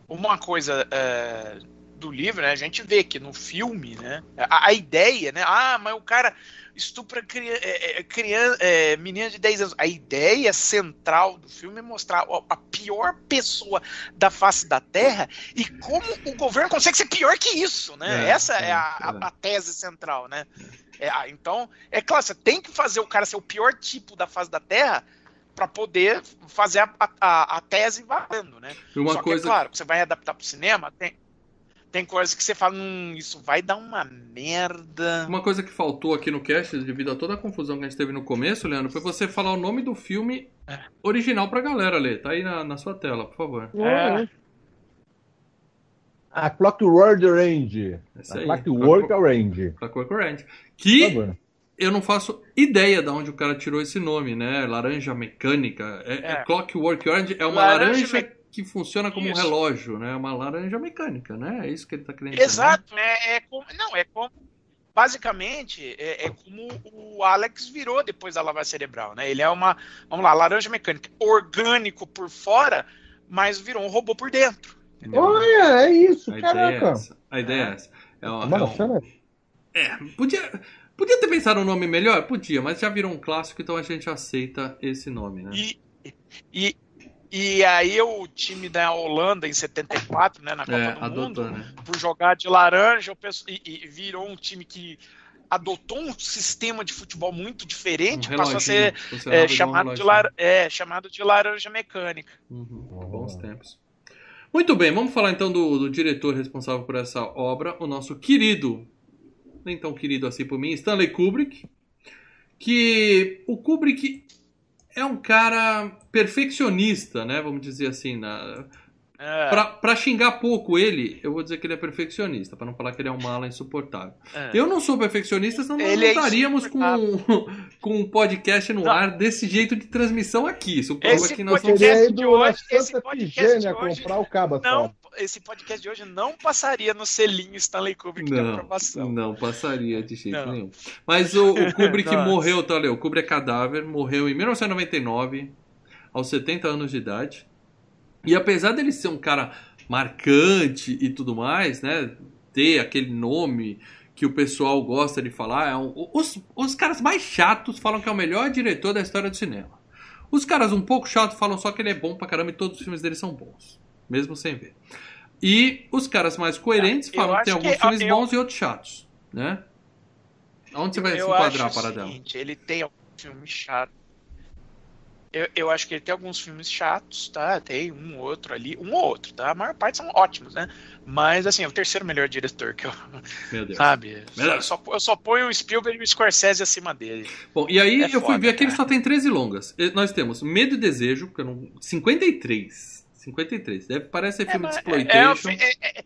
uma coisa é, do livro, né? A gente vê que no filme, né? A, a ideia, né? Ah, mas o cara estupra criança, é, é, criança, é, menina de 10 anos. A ideia central do filme é mostrar a pior pessoa da face da Terra e como o governo consegue ser pior que isso, né? É, Essa é, é a, a, a, tese central, né? É, ah, então, é claro, você tem que fazer o cara ser o pior tipo da face da Terra para poder fazer a, a, a, tese valendo, né? Uma Só coisa... que, é claro, você vai adaptar para o cinema, tem, tem coisas que você fala, hum, isso vai dar uma merda. Uma coisa que faltou aqui no cast, devido a toda a confusão que a gente teve no começo, Leandro, foi você falar o nome do filme é. original pra galera, Lê. Tá aí na, na sua tela, por favor. É. A Clockwork Orange. Esse a Clockwork Orange. Clockwork Orange. Que eu não faço ideia de onde o cara tirou esse nome, né? Laranja mecânica. É, é. é Clockwork Orange é uma laranja, laranja me que funciona como isso. um relógio, né? Uma laranja mecânica, né? É isso que ele está querendo dizer. Exato, é, é como, não, é como basicamente é, é, como o Alex virou depois da lavagem cerebral, né? Ele é uma, vamos lá, laranja mecânica, orgânico por fora, mas virou um robô por dentro. Entendeu? Olha, é isso, a caraca. Ideia é a ideia é essa. É, uma, é, um, é, podia, podia ter pensado um nome melhor? Podia, mas já virou um clássico, então a gente aceita esse nome, né? E, e, e aí o time da Holanda em 74, né, na Copa é, do adotou, Mundo, né? por jogar de laranja, penso, e, e, virou um time que adotou um sistema de futebol muito diferente, um passou a ser é, chamado, de lar, é, chamado de laranja mecânica. Uhum, bons tempos. Muito bem, vamos falar então do, do, diretor responsável por essa obra, o nosso querido, nem tão querido assim por mim, Stanley Kubrick. Que o Kubrick é um cara perfeccionista, né? Vamos dizer assim, na... É. Pra, pra, xingar pouco ele, eu vou dizer que ele é perfeccionista, para não falar que ele é um mala insuportável. É. Eu não sou perfeccionista, senão nós ele não é estaríamos é com, com um podcast no não. ar desse jeito de transmissão aqui. Isso prova que nós podcast de hoje, esse podcast de hoje comprar o cabo, não, esse podcast de hoje não passaria no selinho Stanley Kubrick não, de aprovação. Não passaria de jeito não. nenhum. Mas o, o Kubrick <laughs> morreu, tá, Leo? O Kubrick é cadáver, morreu em 1999, aos 70 anos de idade. E apesar dele ser um cara marcante e tudo mais, né? Ter aquele nome que o pessoal gosta de falar, é um, os, os caras mais chatos falam que é o melhor diretor da história do cinema. Os caras um pouco chatos falam só que ele é bom pra caramba e todos os filmes dele são bons mesmo sem ver. E os caras mais coerentes eu falam que tem alguns que, filmes eu, bons e outros chatos, né? Onde você vai se enquadrar para dela? Ele tem alguns filmes chatos. Eu, eu acho que ele tem alguns filmes chatos, tá? Tem um ou outro ali, um ou outro, tá? A maior parte são ótimos, né? Mas, assim, é o terceiro melhor diretor que eu. <laughs> Meu Deus. Sabe? Meu Deus. Só, eu só ponho o Spielberg e o Scorsese acima dele. Bom, e aí é eu foda, fui ver aqui, ele só tem 13 longas. Nós temos Medo e Desejo, que eu não... 53. 53. Deve parecer filme é, de exploitation. É, é, é,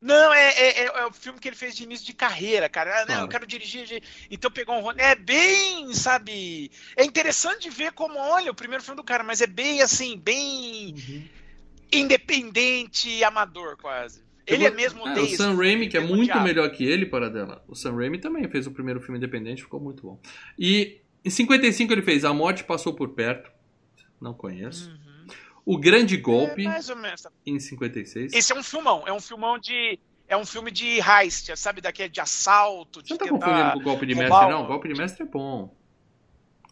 não, é, é, é, o filme que ele fez de início de carreira, cara. Ah, não, eu quero dirigir. Então pegou um É bem, sabe. É interessante de ver como, olha, o primeiro filme do cara, mas é bem assim, bem uhum. independente, amador, quase. Ele é mesmo é, O Sam Raimi, que é muito diabo. melhor que ele, para dela. O Sam Raimi também fez o primeiro filme independente, ficou muito bom. E em 55 ele fez A Morte Passou por Perto. Não conheço. Uhum. O Grande Golpe, é, ou menos. em 56. Esse é um filmão, é um filmão de... É um filme de heist, sabe? Daquele de assalto, de Você não tá confundindo com o Golpe de Mestre, não? O Golpe de Mestre é bom.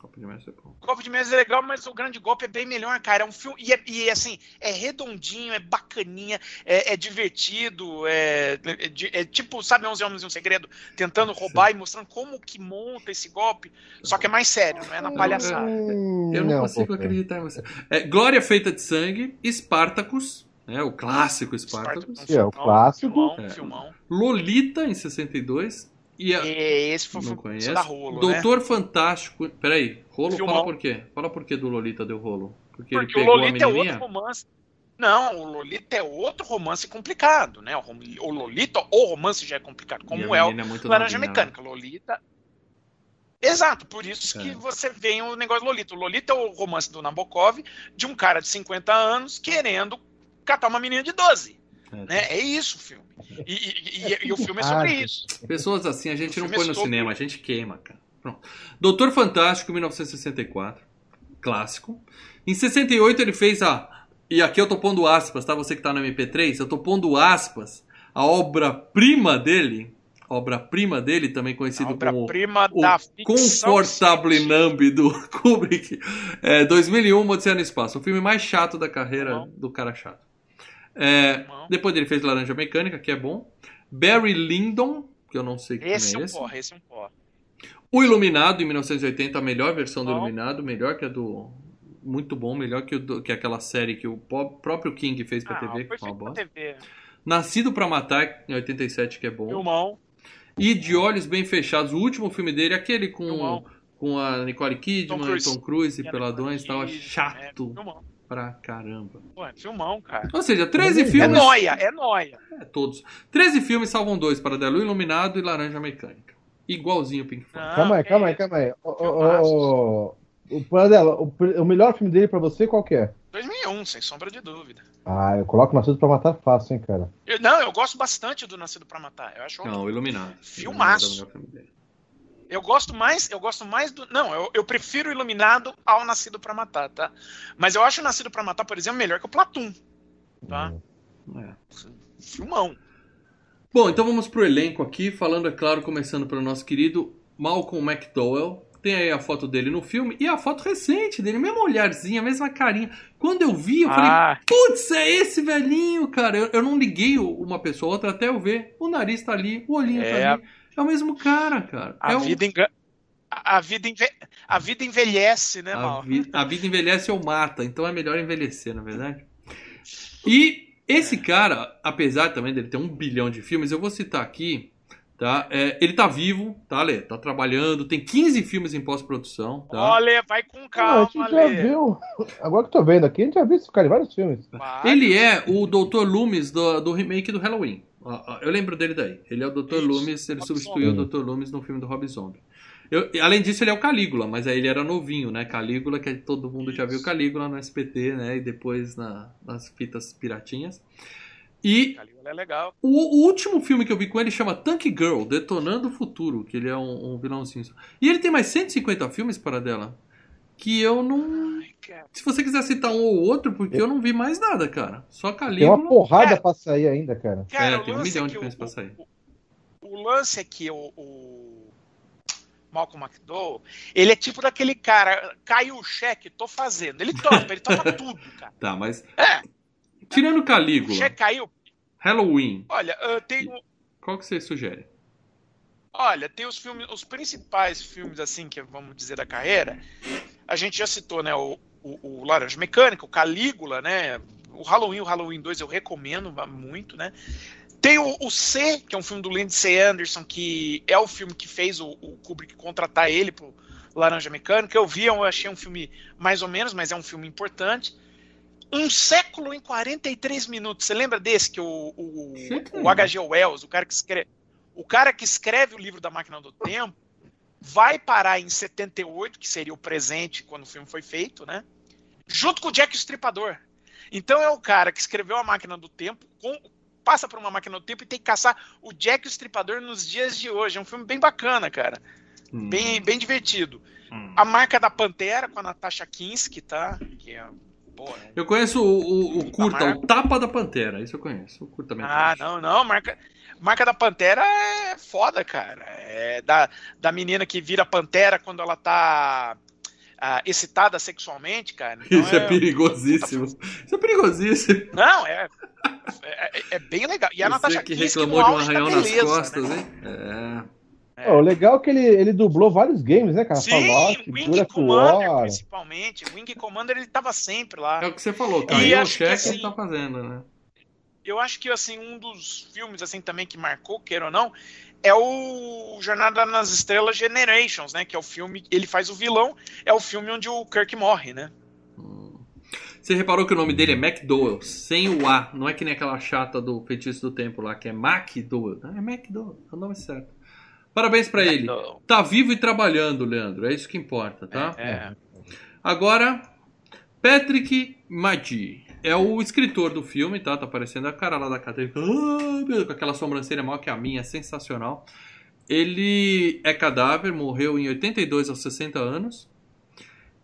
Golpe de Mestre é bom. Golpe de Mestre é legal, mas o Grande Golpe é bem melhor, cara. É um filme. E, é, e assim, é redondinho, é bacaninha, é, é divertido. É, é, é, tipo, sabe, 11 Homens e um Segredo? Tentando roubar Sim. e mostrando como que monta esse golpe. Só que é mais sério, não é na palhaçada. Eu não, não consigo acreditar em você. É, Glória Feita de Sangue, Spartacus. É, o clássico Spartacus. Spartacus. É, o clássico. Filmão, filmão. Lolita, em 62. E a... Esse foi, não conheço. da rolo, né? Doutor né? Fantástico. Peraí, rolo, Filmão. fala por quê? Fala por que do Lolita deu rolo. Porque, Porque ele pegou o Lolita é outro romance. Não, o Lolita é outro romance complicado, né? O Lolita, o romance já é complicado, como é o é Laranja Mecânica. Lolita. Exato, por isso é. que você vê o negócio do Lolita. O Lolita é o romance do Nabokov de um cara de 50 anos querendo catar uma menina de 12. É, né? é isso o filme. E, e, e, e o filme é sobre isso. Pessoas assim a gente o não põe é no cinema, a gente queima, cara. Pronto. Doutor Fantástico, 1964. Clássico. Em 68 ele fez a e aqui eu tô pondo aspas, tá? Você que tá no MP3, eu tô pondo aspas. A obra-prima dele, obra-prima dele, também conhecido como o Confortable Numb do <laughs> Kubrick, é, 2001, Odisseia no Espaço, o filme mais chato da carreira do cara chato. É, depois ele fez Laranja Mecânica, que é bom. Barry Lyndon, que eu não sei que esse é, é esse. Porra, esse é um porra. O Iluminado, em 1980, a melhor versão do Iluminado, melhor que a do, muito bom, melhor que, o, que aquela série que o próprio King fez pra ah, TV, que foi uma bosta. TV. Nascido para Matar, em 87, que é bom. Filmão. E De Olhos Bem Fechados, o último filme dele, aquele com, com a Nicole Kidman, Tom Cruise, Tom Cruise e Peladões, tava chato. É, pra caramba. Pô, é filmão, cara. Ou seja, 13 é filmes. É noia, é noia. É, todos. 13 filmes salvam dois para Delu Iluminado e Laranja Mecânica. Igualzinho o Pink Floyd. calma aí, calma aí, calma aí. Oh, oh, o, Paradela, o, o melhor filme dele pra você qual que é? 2001, sem sombra de dúvida. Ah, eu coloco Nascido pra Matar fácil, hein, cara. Eu, não, eu gosto bastante do Nascido pra Matar. Eu acho Não, o Iluminado. Filmaço. Iluminado é eu gosto mais, eu gosto mais do. Não, eu, eu prefiro o Iluminado ao Nascido para Matar, tá? Mas eu acho o Nascido para Matar, por exemplo, melhor que o Platum. Tá? Hum. É. Filmão. Bom, então vamos pro elenco aqui, falando, é claro, começando pelo nosso querido Malcolm McDowell, tem aí a foto dele no filme e a foto recente dele, mesmo olharzinho, a mesma carinha. Quando eu vi, eu ah. falei, putz, é esse velhinho, cara. Eu, eu não liguei uma pessoa outra até eu ver. O nariz tá ali, o olhinho tá é... tá ali. É o mesmo cara, cara. A é vida o... enga... A vida, enve... a vida envelhece, né, Mal? A, vi... a vida envelhece ou mata, então é melhor envelhecer, na é verdade. <laughs> E esse cara, apesar também dele ter um bilhão de filmes, eu vou citar aqui Tá? É, ele tá vivo, tá, Lê? Tá trabalhando, tem 15 filmes em pós-produção. Tá? Olha, vai com calma, ah, a gente já viu. Agora que eu tô vendo aqui, a gente já viu esse cara em vários filmes. Ele é o Dr. Loomis do, do remake do Halloween. Eu lembro dele daí. Ele é o Dr. Isso. Loomis, ele Rob substituiu Zombie. o Dr. Loomis no filme do Rob Zombie. Eu, além disso, ele é o Calígula, mas aí ele era novinho, né? Calígula, que todo mundo Isso. já viu Calígula no SPT, né? E depois na, nas fitas piratinhas. E é legal. O, o, último filme que eu vi com ele chama Tank Girl, Detonando o Futuro, que ele é um, um vilãozinho. E ele tem mais 150 filmes para dela. Que eu não. Se você quiser citar um ou outro, porque eu não vi mais nada, cara. Só Calígula. Tem uma porrada é. pra sair ainda, cara. cara é, tem um milhão é de filmes pra sair. O, o, lance é que o, o Malcolm McDowell, ele é tipo daquele cara, caiu o cheque, tô fazendo. Ele topa, ele topa <laughs> tudo, cara. Tá, mas. É. Tirando Calígula. O cheque caiu, Halloween. Olha, uh, tem. Qual que você sugere? Olha, tem os filmes, os principais filmes assim que vamos dizer da carreira. A gente já citou, né, o, o, o Laranja Mecânica, o Calígula, né? O Halloween, o Halloween 2 eu recomendo muito, né? Tem o, o, C, que é um filme do Lindsay Anderson, que é o filme que fez o, o Kubrick contratar ele pro Laranja Mecânica. Eu vi, eu achei um filme mais ou menos, mas é um filme importante. Um século em 43 minutos. Você lembra desse que o, o, o H.G. Wells, o cara que escreve, o cara que escreve o livro da Máquina do Tempo, vai parar em 78, que seria o presente quando o filme foi feito, né? Junto com o Jack Stripador. Então é o cara que escreveu a Máquina do Tempo, com, passa por uma Máquina do Tempo e tem que caçar o Jack Stripador nos dias de hoje. É um filme bem bacana, cara. Hum. Bem, bem divertido. Hum. A Marca da Pantera com a Natasha Kinski, tá? Que é né? Eu conheço o, o, o curta, o Tapa da Pantera. Isso eu conheço. O curta Ah, não, não. Marca, marca da Pantera é foda, cara. É da, da menina que vira Pantera quando ela tá ah, excitada sexualmente, cara. Então Isso é, é perigosíssimo. Isso é perigosíssimo. Não, é. É, é bem legal. E a Você Natasha que reclamou de um arranhão nas costas, né? hein? É. É. o legal é que ele, ele dublou vários games, né, cara? Sim, Fallout, Wing Commander, War. principalmente. Wing Commander, ele tava sempre lá. É o que você falou, caiu e o cheque assim, ele tá fazendo, né? Eu acho que, assim, um dos filmes, assim, também que marcou, queira ou não, é o Jornada nas Estrelas Generations, né? Que é o filme, ele faz o vilão, é o filme onde o Kirk morre, né? Você reparou que o nome dele é McDowell, sem o A. Não é que nem aquela chata do Feitiço do Tempo lá, que é McDowell. É McDowell, é o nome certo. Parabéns para ele. Tá vivo e trabalhando, Leandro. É isso que importa, tá? É. é. Agora, Patrick Maggi. É o escritor do filme, tá? Tá aparecendo a cara lá da cadeira. Ah, com aquela sobrancelha mal que a minha, é sensacional. Ele é cadáver, morreu em 82 aos 60 anos.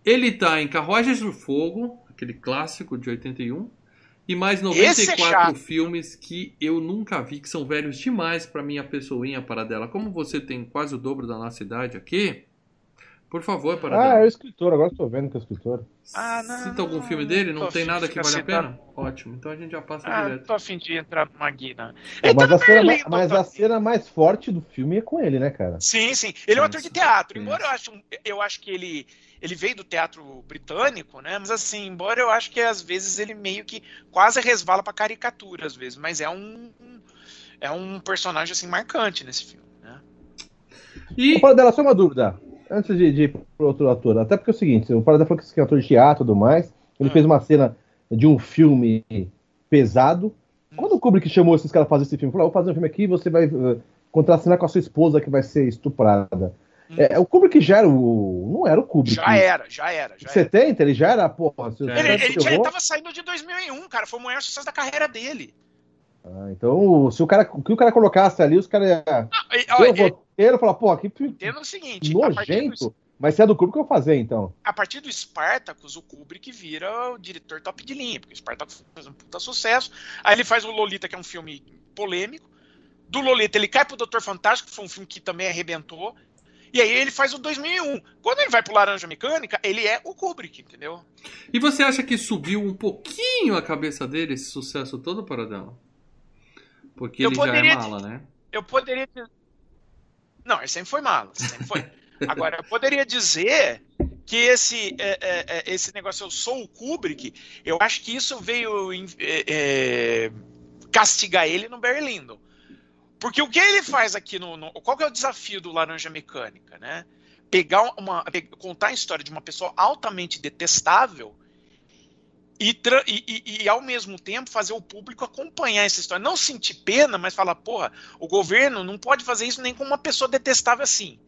Ele tá em Carruagens do Fogo, aquele clássico de 81. E mais 94 é filmes que eu nunca vi, que são velhos demais para minha pessoinha para dela. Como você tem quase o dobro da nossa idade aqui, por favor, para. Ah, é o escritor, agora estou vendo que é o escritor. Ah, não. Cita algum filme dele? Não tem nada que vale a pena? Ótimo, então a gente já passa ah, direto. Tô afim de entrar numa guia. É, mas, a cena, mas a cena mais forte do filme é com ele, né, cara? Sim, sim. Ele é um ator de teatro. Embora eu acho, eu acho que ele, ele veio do teatro britânico, né? Mas assim, embora eu acho que às vezes ele meio que quase resvala pra caricatura, às vezes. Mas é um, é um personagem assim marcante nesse filme, né? E... dela, só uma dúvida antes de, de ir pro outro ator, até porque é o seguinte, o Parada falou que esse é ator de teatro e tudo mais, ele hum. fez uma cena de um filme pesado. Quando o Kubrick chamou esses caras pra fazer esse filme, falou, vou fazer um filme aqui você vai uh, contracenar com a sua esposa que vai ser estuprada. Hum. É, o Kubrick já era o. Não era o Kubrick. Já era, já era. Já 70, era. ele já era, porra. Ele, ele, já, ele tava saindo de 2001, cara. Foi o maior sucesso da carreira dele. Ah, então, se o cara, que o cara colocasse ali, os caras. Ah, roteiro falar, pô, que filme o seguinte, nojento. Do... Mas se é do Kubrick, eu vou fazer, então. A partir do Spartacus, o Kubrick vira o diretor top de linha, porque o Spartacus faz um puta sucesso. Aí ele faz o Lolita, que é um filme polêmico. Do Lolita, ele cai pro Doutor Fantástico, que foi um filme que também arrebentou. E aí ele faz o 2001. Quando ele vai pro Laranja Mecânica, ele é o Kubrick, entendeu? E você acha que subiu um pouquinho a cabeça dele, esse sucesso todo, Paradão? Porque eu ele já é mala, né? Eu poderia não, ele sempre foi mala, sempre foi. Agora, eu poderia dizer que esse, é, é, é, esse negócio, eu sou o Kubrick, eu acho que isso veio é, é, castigar ele no Barry Lyndon. Porque o que ele faz aqui no, no, Qual que é o desafio do Laranja Mecânica, né? Pegar uma. contar a história de uma pessoa altamente detestável e, e, e, ao mesmo tempo fazer o público acompanhar essa história. Não sentir pena, mas falar, porra, o governo não pode fazer isso nem com uma pessoa detestável assim.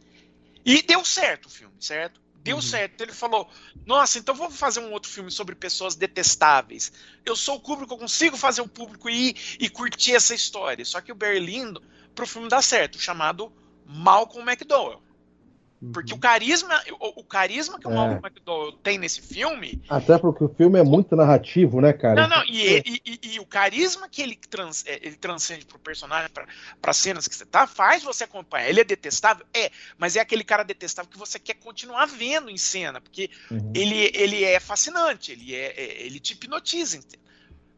E deu certo o filme, certo? Deu uhum. certo. Ele falou: Nossa, então vou fazer um outro filme sobre pessoas detestáveis. Eu sou o público, eu consigo fazer o público ir e curtir essa história. Só que o Barry Lindo, pro filme dar certo, chamado Malcolm McDowell. Porque uhum. o carisma, o, o, carisma que o é. Malcolm McDowell tem nesse filme. Até porque o filme é muito narrativo, né, cara? Não, não, e, e, e, e o carisma que ele, trans, é, ele transcende pro personagem, para cenas que você tá, faz você acompanhar. Ele é detestável? É, mas é aquele cara detestável que você quer continuar vendo em cena, porque uhum. ele, ele é fascinante, ele, é, é ele te hipnotiza. Entendeu?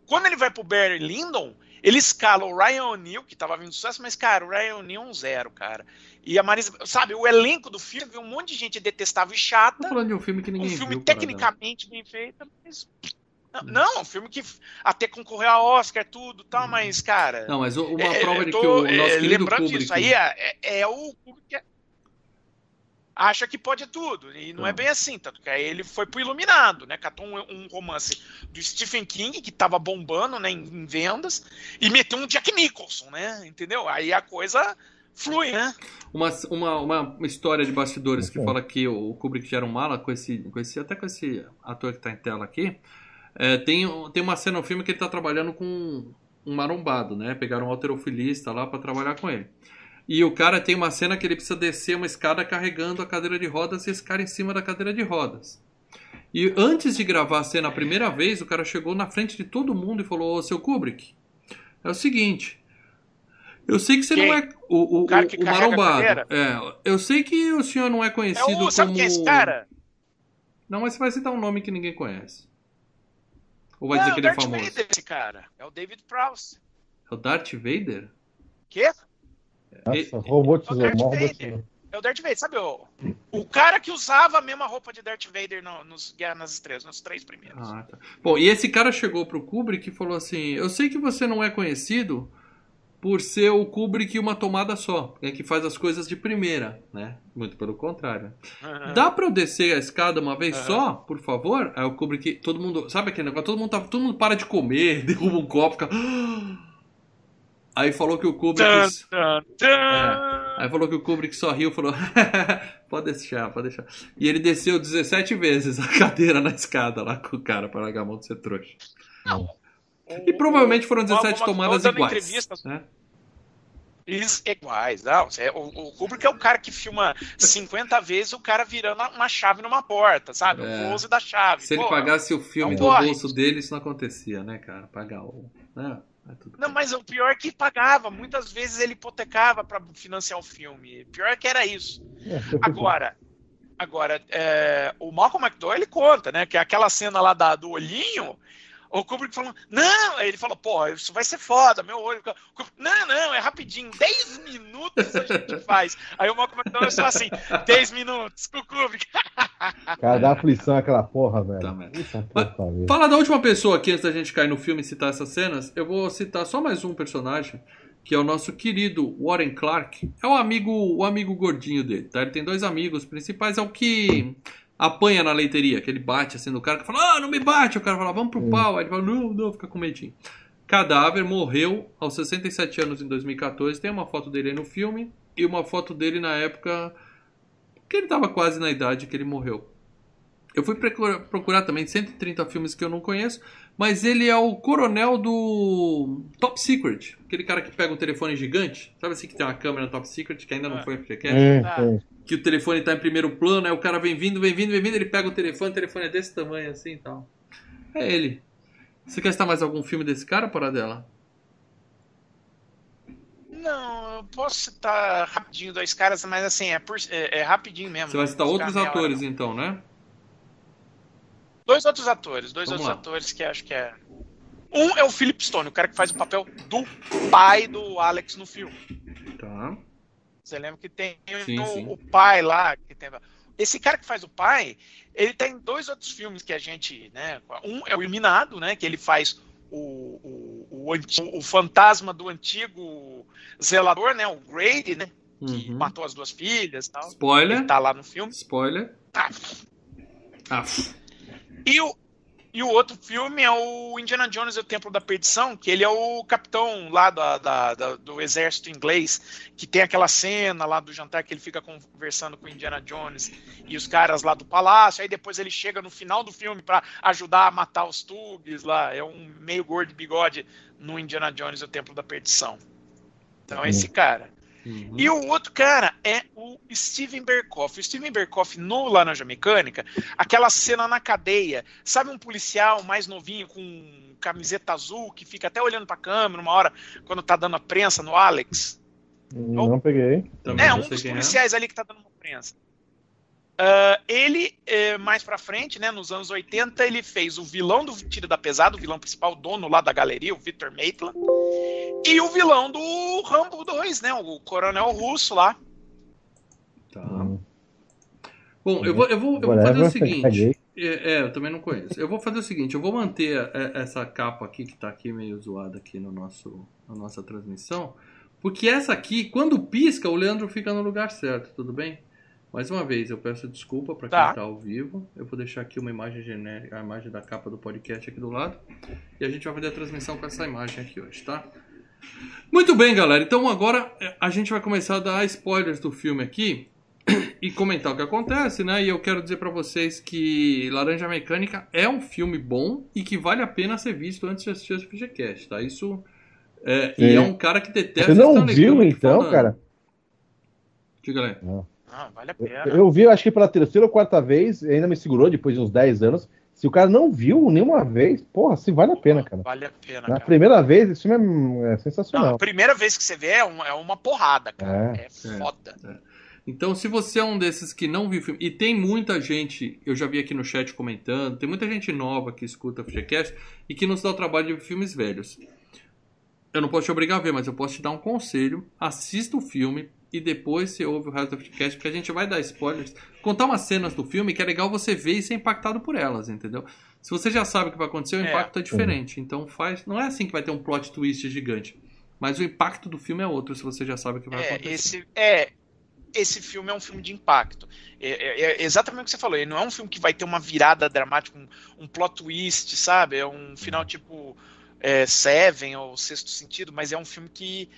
Quando ele vai pro Barry Lyndon, ele escala o Ryan O'Neill, que tava vindo sucesso, mas, cara, o Ryan O'Neill é um zero, cara. E a Marisa, sabe, o elenco do filme, viu um monte de gente detestável e chata. Tô falando de um filme que ninguém Um filme viu, tecnicamente bem feito, mas. Não, um filme que até concorreu a Oscar, tudo tal, uhum. mas, cara. Não, mas uma é, prova de tô, que o nosso é, lembrando Kubrick... disso, aí é, é, é o Kubrick acha que pode tudo. E não é bem assim, tanto que aí ele foi pro Iluminado, né? Catou um, um romance do Stephen King, que tava bombando né, em, em, vendas, e meteu um Jack Nicholson, né? Entendeu? Aí a coisa flui, né? Uma, uma, uma história de bastidores que fala que o Kubrick já era um mala com esse, com esse até com esse ator que tá em tela aqui. É, tem, tem uma cena no filme que ele tá trabalhando com um marombado, né? Pegaram um alterofilista lá para trabalhar com ele. E o cara tem uma cena que ele precisa descer uma escada carregando a cadeira de rodas e esse cara em cima da cadeira de rodas. E antes de gravar a cena a primeira vez, o cara chegou na frente de todo mundo e falou: Ô, seu Kubrick, é o seguinte. Eu sei que você Quem? não é. O, o, o, o marombado. É, eu sei que o senhor não é conhecido é o, sabe como. Quem é esse cara? Não, mas você vai citar um nome que ninguém conhece. Ou vai não, dizer que ele é famoso? Vader, esse cara. É o David Prowse. É o Darth Vader? Quê? Nossa, robotizou, é robotizou. É o Darth Vader, sabe o, o cara que usava a mesma roupa de Darth Vader no, nos Guerra nas Estrelas, nos três primeiros. Ah, tá. Bom, e esse cara chegou pro Kubrick e falou assim: Eu sei que você não é conhecido por ser o Kubrick uma tomada só, é que faz as coisas de primeira, né? Muito pelo contrário. Uhum. Dá para eu descer a escada uma vez uhum. só, por favor? Aí o Kubrick, todo mundo, sabe aquele negócio? Todo mundo tá, todo mundo para de comer, <laughs> derruba um copo, fica Aí falou que o Kubrick. É. Aí falou que o Kubrick só riu falou: <laughs> pode deixar, pode deixar. E ele desceu 17 vezes <laughs> a cadeira na escada lá com o cara para largar a mão de ser trouxa. Não. E provavelmente foram 17 tomadas iguais. Né? Eles iguais, não. O, o Kubrick é o cara que filma 50 vezes o cara virando uma chave numa porta, sabe? É. O close da chave. Se Pô, ele pagasse o filme do bolso dele, isso não acontecia, né, cara? Pagar o. Né? É não, mas o pior é que pagava. Muitas vezes ele hipotecava para financiar o filme. O pior é que era isso. É. Agora, agora é, o Malcolm McDowell ele conta, né? Que aquela cena lá da, do olhinho o Kubrick falou, não, aí ele falou, pô, isso vai ser foda, meu olho. Não, não, é rapidinho, 10 minutos a gente <laughs> faz. Aí o Malcolm McDonald falou assim, 10 minutos com o Kubrick. Cara, dá aflição aquela porra, velho. Tá, fala da última pessoa aqui, antes da gente cair no filme e citar essas cenas, eu vou citar só mais um personagem, que é o nosso querido Warren Clark. É o amigo, o amigo gordinho dele, tá? Ele tem dois amigos principais, é o que apanha na leiteria, que ele bate assim no cara, que fala, ah, não me bate, o cara fala, vamos pro hum. pau, aí ele fala, não, não, fica com medinho. Cadáver morreu aos 67 anos em 2014, tem uma foto dele aí no filme, e uma foto dele na época que ele tava quase na idade que ele morreu. Eu fui procurar, procurar também 130 filmes que eu não conheço, mas ele é o coronel do Top Secret, aquele cara que pega um telefone gigante, sabe assim que tem uma câmera no Top Secret que ainda não foi FGCast? É, é que o telefone está em primeiro plano, aí o cara vem vindo, vem vindo, vem vindo, ele pega o telefone, o telefone é desse tamanho assim e tal. É ele. Você quer citar mais algum filme desse cara, dela? Não, eu posso citar rapidinho dois caras, mas assim, é, por, é, é rapidinho mesmo. Você vai citar outros atores, hora, então, né? Dois outros atores, dois Vamos outros lá. atores que acho que é. Um é o Philip Stone, o cara que faz o papel do pai do Alex no filme. Tá. Você lembra que tem sim, o, sim. o, pai lá que tem. Esse cara que faz o pai, ele tem dois outros filmes que a gente, né? Um é o Iluminado, né? Que ele faz o, o, o, o fantasma do antigo zelador, né? O Grady, né? Que uhum. matou as duas filhas, tal. Spoiler. Ele tá lá no filme. Spoiler. Ah. Ah. E o e o outro filme é o Indiana Jones e o Templo da Perdição, que ele é o capitão lá da, da, da, do exército inglês, que tem aquela cena lá do jantar que ele fica conversando com o Indiana Jones e os caras lá do palácio, aí depois ele chega no final do filme para ajudar a matar os Tugs lá, é um meio gordo de bigode no Indiana Jones e o Templo da Perdição. Então é esse cara. Uhum. E o outro cara é o Steven Berkoff. O Steven Berkoff no Laranja Mecânica, aquela cena na cadeia, sabe um policial mais novinho com camiseta azul que fica até olhando pra câmera uma hora quando tá dando a prensa no Alex? Não, Não peguei. é, um dos é. policiais é. ali que tá dando uma prensa. Uh, ele, eh, mais pra frente, né, nos anos 80, ele fez o vilão do Tiro da Pesada, o vilão principal, o dono lá da galeria, o Victor Maitland, e o vilão do Rambo 2, né, o coronel russo lá. Tá. Bom, eu vou, eu vou, eu vou fazer o seguinte. É, é, eu também não conheço. Eu vou fazer o seguinte, eu vou manter essa capa aqui, que tá aqui meio zoada aqui no nosso, na nossa transmissão, porque essa aqui, quando pisca, o Leandro fica no lugar certo, tudo bem? Mais uma vez, eu peço desculpa para quem está tá ao vivo. Eu vou deixar aqui uma imagem genérica, a imagem da capa do podcast aqui do lado. E a gente vai fazer a transmissão com essa imagem aqui hoje, tá? Muito bem, galera. Então agora é, a gente vai começar a dar spoilers do filme aqui <clears throat> e comentar o que acontece, né? E eu quero dizer para vocês que Laranja Mecânica é um filme bom e que vale a pena ser visto antes de assistir o FGCast, tá? Isso é, e é um cara que detesta Você não viu então, falando. cara? Diga aí. Não. Ah, vale a pena. Eu, vi, acho que pela terceira ou quarta vez, ainda me segurou depois de uns 10 anos. Se o cara não viu nenhuma vez, porra, se vale a pena, cara. Vale a pena, Na cara. primeira vez, esse filme é, é sensacional. Não, a primeira vez que você vê é, um, é uma porrada, cara. É, é, é foda. É. Então, se você é um desses que não viu o filme, e tem muita gente, eu já vi aqui no chat comentando, tem muita gente nova que escuta o FGCast e que nos dá o trabalho de ver filmes velhos. Eu não posso te obrigar a ver, mas eu posso te dar um conselho. Assista o filme, e depois você ouve o resto do podcast, porque a gente vai dar spoilers, contar umas cenas do filme que é legal você ver e ser impactado por elas, entendeu? Se você já sabe o que vai acontecer, o é. impacto é diferente. Então faz. Não é assim que vai ter um plot twist gigante. mas o impacto do filme é outro, se você já sabe o que vai é, acontecer. Esse, é, esse filme é um filme de impacto. É, é, é, exatamente o que você falou. Ele não é um filme que vai ter uma virada dramática, um, um plot twist, sabe? É um final tipo é, Seven ou Sexto Sentido, mas é um filme que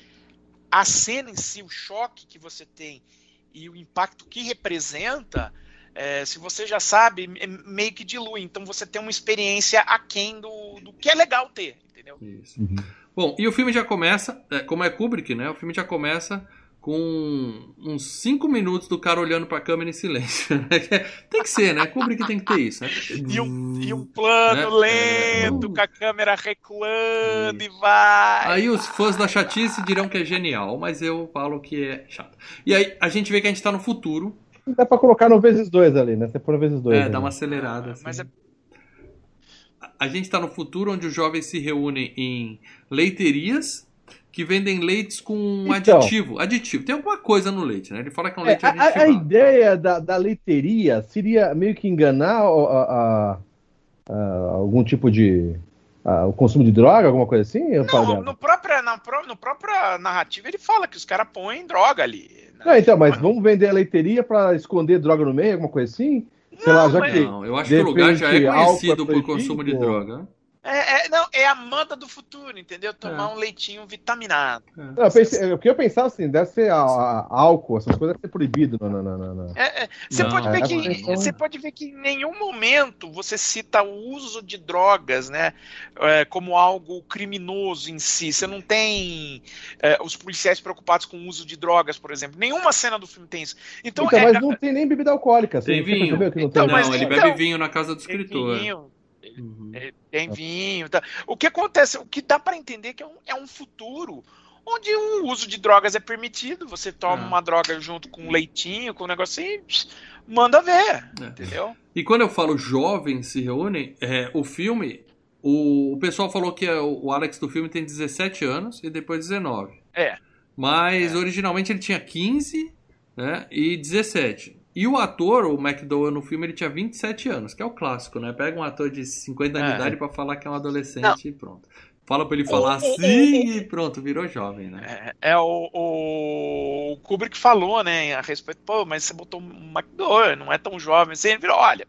a cena em si, o choque que você tem e o impacto que representa, é, se você já sabe, é meio que dilui. Então você tem uma experiência aquém do, do que é legal ter, entendeu? Isso. Uhum. Bom, e o filme já começa, é, como é Kubrick, né? O filme já começa com uns 5 minutos do cara olhando pra câmera em silêncio. <laughs> Tem que ser, né? Kubrick tem que ter isso. Né? E, um, e um plano né? lento, é... com a câmera recuando e vai. Aí os fãs da chatice dirão que é genial, mas eu falo que é chato. E aí a gente vê que a gente tá no futuro. Dá pra colocar no vezes dois ali, né? Você põe no vezes dois. É, ali. dá uma acelerada. Assim. Mas é... A gente tá no futuro onde os jovens se reúnem em leiterias que vendem leites com então, aditivo. Aditivo. Tem alguma coisa no leite, né? Ele fala que é um leite é, aditivo. A, a, ideia da, da leiteria seria meio que enganar a, a, algum tipo de. o consumo de droga, alguma coisa assim? Não, no próprio, na, no própria narrativa ele fala que os caras põem droga ali. Né? Não, então, mas vamos vender a leiteria para esconder droga no meio, alguma coisa assim? Sei não, lá, já que. Não, eu acho que o lugar já é conhecido por consumo de droga. É, é, não, é a manta do futuro, entendeu? Tomar é. um leitinho vitaminado. É. Não, pensei, o que eu pensava assim, deve ser a, a, álcool, essas coisas devem ser proibido. Não, não, não, é, você, pode ver que, você pode ver que em nenhum momento você cita o uso de drogas, né? É, como algo criminoso em si. Você não tem é, os policiais preocupados com o uso de drogas, por exemplo. Nenhuma cena do filme tem isso. Então, então mas não tem nem bebida alcoólica. Tem vinho. não, então, não mas, ele então, bebe vinho na casa do escritor. Vinho. Uhum. Tem vinho. Tá. O que acontece? O que dá para entender que é um, é um futuro onde o uso de drogas é permitido. Você toma é. uma droga junto com um leitinho, com um negocinho, manda ver, é. entendeu? E quando eu falo jovens se reúnem, é, o filme, o, o pessoal falou que é, o Alex do filme tem 17 anos e depois 19. É. Mas é. originalmente ele tinha 15 né, e 17. E o ator, o McDowell no filme, ele tinha 27 anos, que é o clássico, né? Pega um ator de 50 anos de é. idade pra falar que é um adolescente Não. e pronto. Fala pra ele falar <laughs> assim e pronto, virou jovem, né? É, é o, o, Kubrick falou, né, a respeito, pô, mas você botou um McDowell, não é tão jovem. Você virou, olha,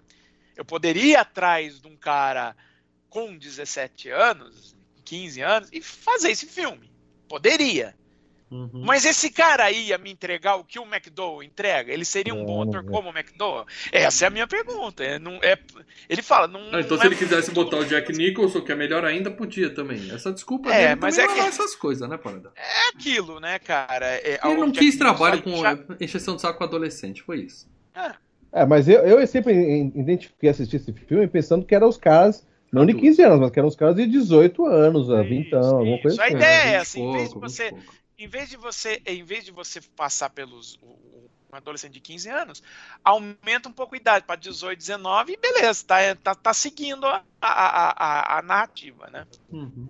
eu poderia ir atrás de um cara com 17 anos, 15 anos, e fazer esse filme. Poderia. Uhum. Mas esse cara aí ia me entregar o que o McDowell entrega? Ele seria um bom ator como o McDowell? Essa é a minha pergunta. É, não, é, ele fala. Não, não então, não se é ele quisesse botar o Jack Nicholson, que é melhor ainda, podia também. Essa desculpa é, mas é que, essas coisas, né, Parada? É aquilo, né, cara? É, ele não quis trabalho com já... encheção de saco com adolescente, foi isso. É, é mas eu, eu sempre identifiquei assistir esse filme pensando que eram os caras. Não de 15 anos, mas que eram os caras de 18 anos, 20 anos, alguma coisa assim. A ideia é vez de você em vez de você, em vez de você passar pelos um adolescente de 15 anos, aumenta um pouco a idade para 18, 19 e beleza, tá, tá, tá seguindo a, a, a, a narrativa, né? Uhum.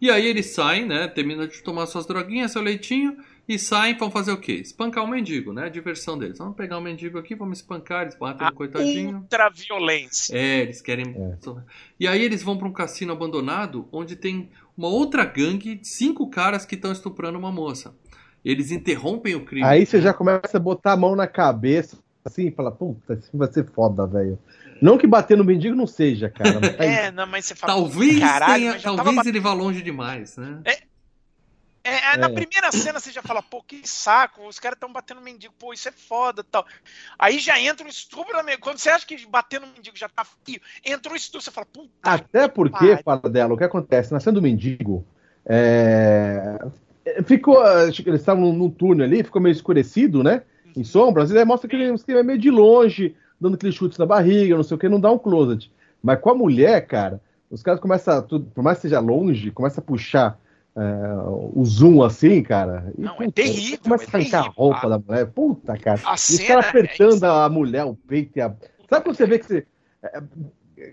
E aí eles saem, né? Terminam de tomar suas droguinhas, seu leitinho, e saem vão fazer o quê? Espancar o mendigo, né? A diversão deles. Vamos pegar o mendigo aqui, vamos espancar, eles batem no coitadinho. Ultraviolência. É, eles querem. É. E aí eles vão para um cassino abandonado onde tem uma outra gangue de cinco caras que estão estuprando uma moça. Eles interrompem o crime. Aí você já começa a botar a mão na cabeça, assim, e fala, puta, isso vai ser foda, velho. Não que bater no mendigo não seja, cara. Mas... <laughs> é, não, mas você fala. Talvez, tenha, talvez ele vá longe demais, né? É, é, é, na é. primeira cena você já fala, pô, que saco, os caras estão batendo mendigo, pô, isso é foda tal. Aí já entra o estupro Quando você acha que bater no mendigo já tá frio, entra o estupro, você fala, puta. Até porque, fala dela, o que acontece? Na cena do mendigo, é... ficou. Eles estavam num túnel ali, ficou meio escurecido, né? Em sombras, e aí mostra que ele é meio de longe, dando aqueles chutes na barriga, não sei o que, não dá um closet. Mas com a mulher, cara, os caras começam, por mais que seja longe, começa a puxar o zoom assim, cara. E, não, é puta, é terrível. Começa é a arrancar a roupa da mulher. Puta, cara. A e os caras apertando é a mulher, o peito e a. Sabe quando você vê que você. É,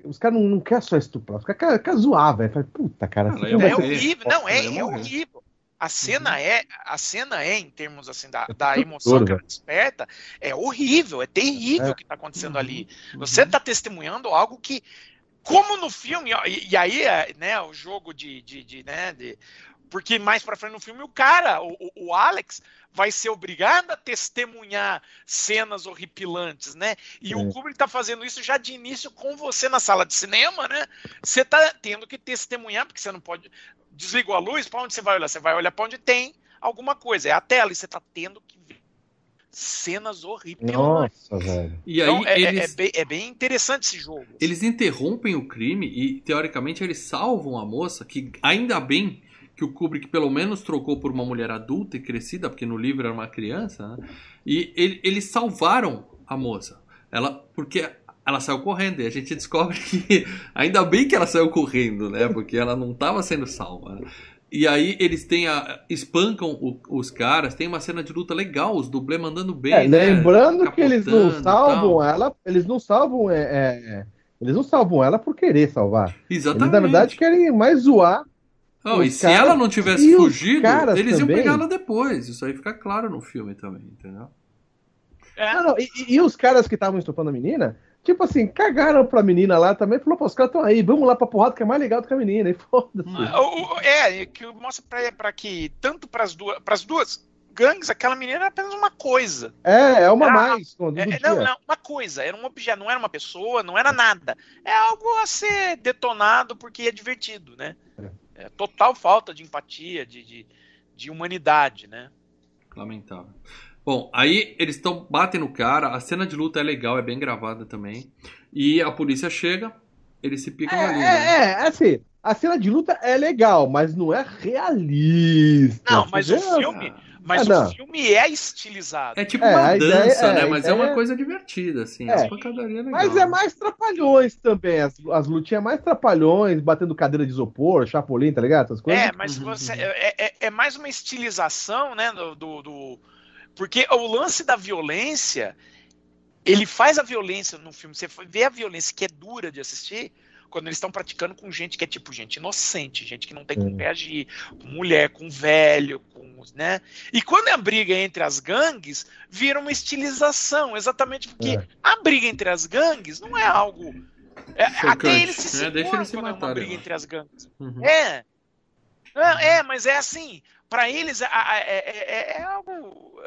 os caras não, não querem só estuprar, os caras querem zoar, velho. Puta, cara. Não, é, é horrível. Não, é, é horrível. A cena uhum. é, a cena é, em termos assim, da, da emoção que ela desperta, é horrível, é terrível o que está acontecendo uhum. ali. Você está testemunhando algo que como no filme, e, e aí, é, né, o jogo de, de, de né, de, porque mais para frente no filme o cara, o, o, Alex, vai ser obrigado a testemunhar cenas horripilantes, né? E é. o Kubrick tá fazendo isso já de início com você na sala de cinema, né? Você tá tendo que testemunhar, porque você não pode. Desligou a luz, para onde você vai olhar? Você vai olhar para onde tem alguma coisa, é a tela, e você tá tendo que ver cenas horripilantes. Nossa, velho. E aí então, é, eles... é, é, bem, é, bem, interessante esse jogo. Eles interrompem o crime e, teoricamente, eles salvam a moça, que ainda bem que o Kubrick pelo menos trocou por uma mulher adulta e crescida, porque no livro era uma criança, né? E ele, eles salvaram a moça. Ela, porque ela saiu correndo e a gente descobre que <laughs> ainda bem que ela saiu correndo, né? Porque ela não estava sendo salva. Né? E aí eles têm a, espancam o, os caras, tem uma cena de luta legal, os dublês mandando bem. É, né? Lembrando que eles não salvam ela, eles não salvam é, é, eles não salvam ela por querer salvar. Exatamente. Eles, na verdade, querem mais zoar. Não, e se ela não tivesse fugido, eles iam pegar ela depois. Isso aí fica claro no filme também, entendeu? É. Não, não, e, e, os caras que estavam estupando a menina, Tipo assim, cagaram pra menina lá também, falou, pô, os caras estão aí, vamos lá pra porrada que é mais legal do que a menina, e <laughs> foda-se. É, que mostra pra, pra que, tanto pras duas, pras duas gangues, aquela menina era apenas uma coisa. É, é uma era, mais. É, não, não, uma coisa, era um objeto, não era uma pessoa, não era nada. É algo a ser detonado porque é divertido, né? É, é total falta de empatia, de, de, de humanidade, né? Lamentável. Bom, aí eles estão batem no cara, a cena de luta é legal, é bem gravada também. E a polícia chega, eles se picam é, ali. É, né? é, assim, a cena de luta é legal, mas não é realista. Não, mas o filme, mas ah, o filme é estilizado. É tipo é, uma dança, é, né? Mas é, uma coisa divertida, assim. É, legal. Mas é mais trapalhões também. As, as lutinhas é mais trapalhões, batendo cadeira de isopor, chapolim, tá ligado? Essas coisas. É, mas uhum, você, uhum. é, é, é, mais uma estilização, né? do, do, do porque o lance da violência, ele faz a violência no filme. Você vê a violência que é dura de assistir quando eles estão praticando com gente que é tipo gente inocente, gente que não tem com que agir, com mulher, com velho, com, né? E quando é a briga entre as gangues, vira uma estilização, exatamente porque é. a briga entre as gangues não é algo é, até eles se seguram é, deixa eles se é uma briga entre as gangues. Uhum. É. é. É, mas é assim, para eles é, é, é, algo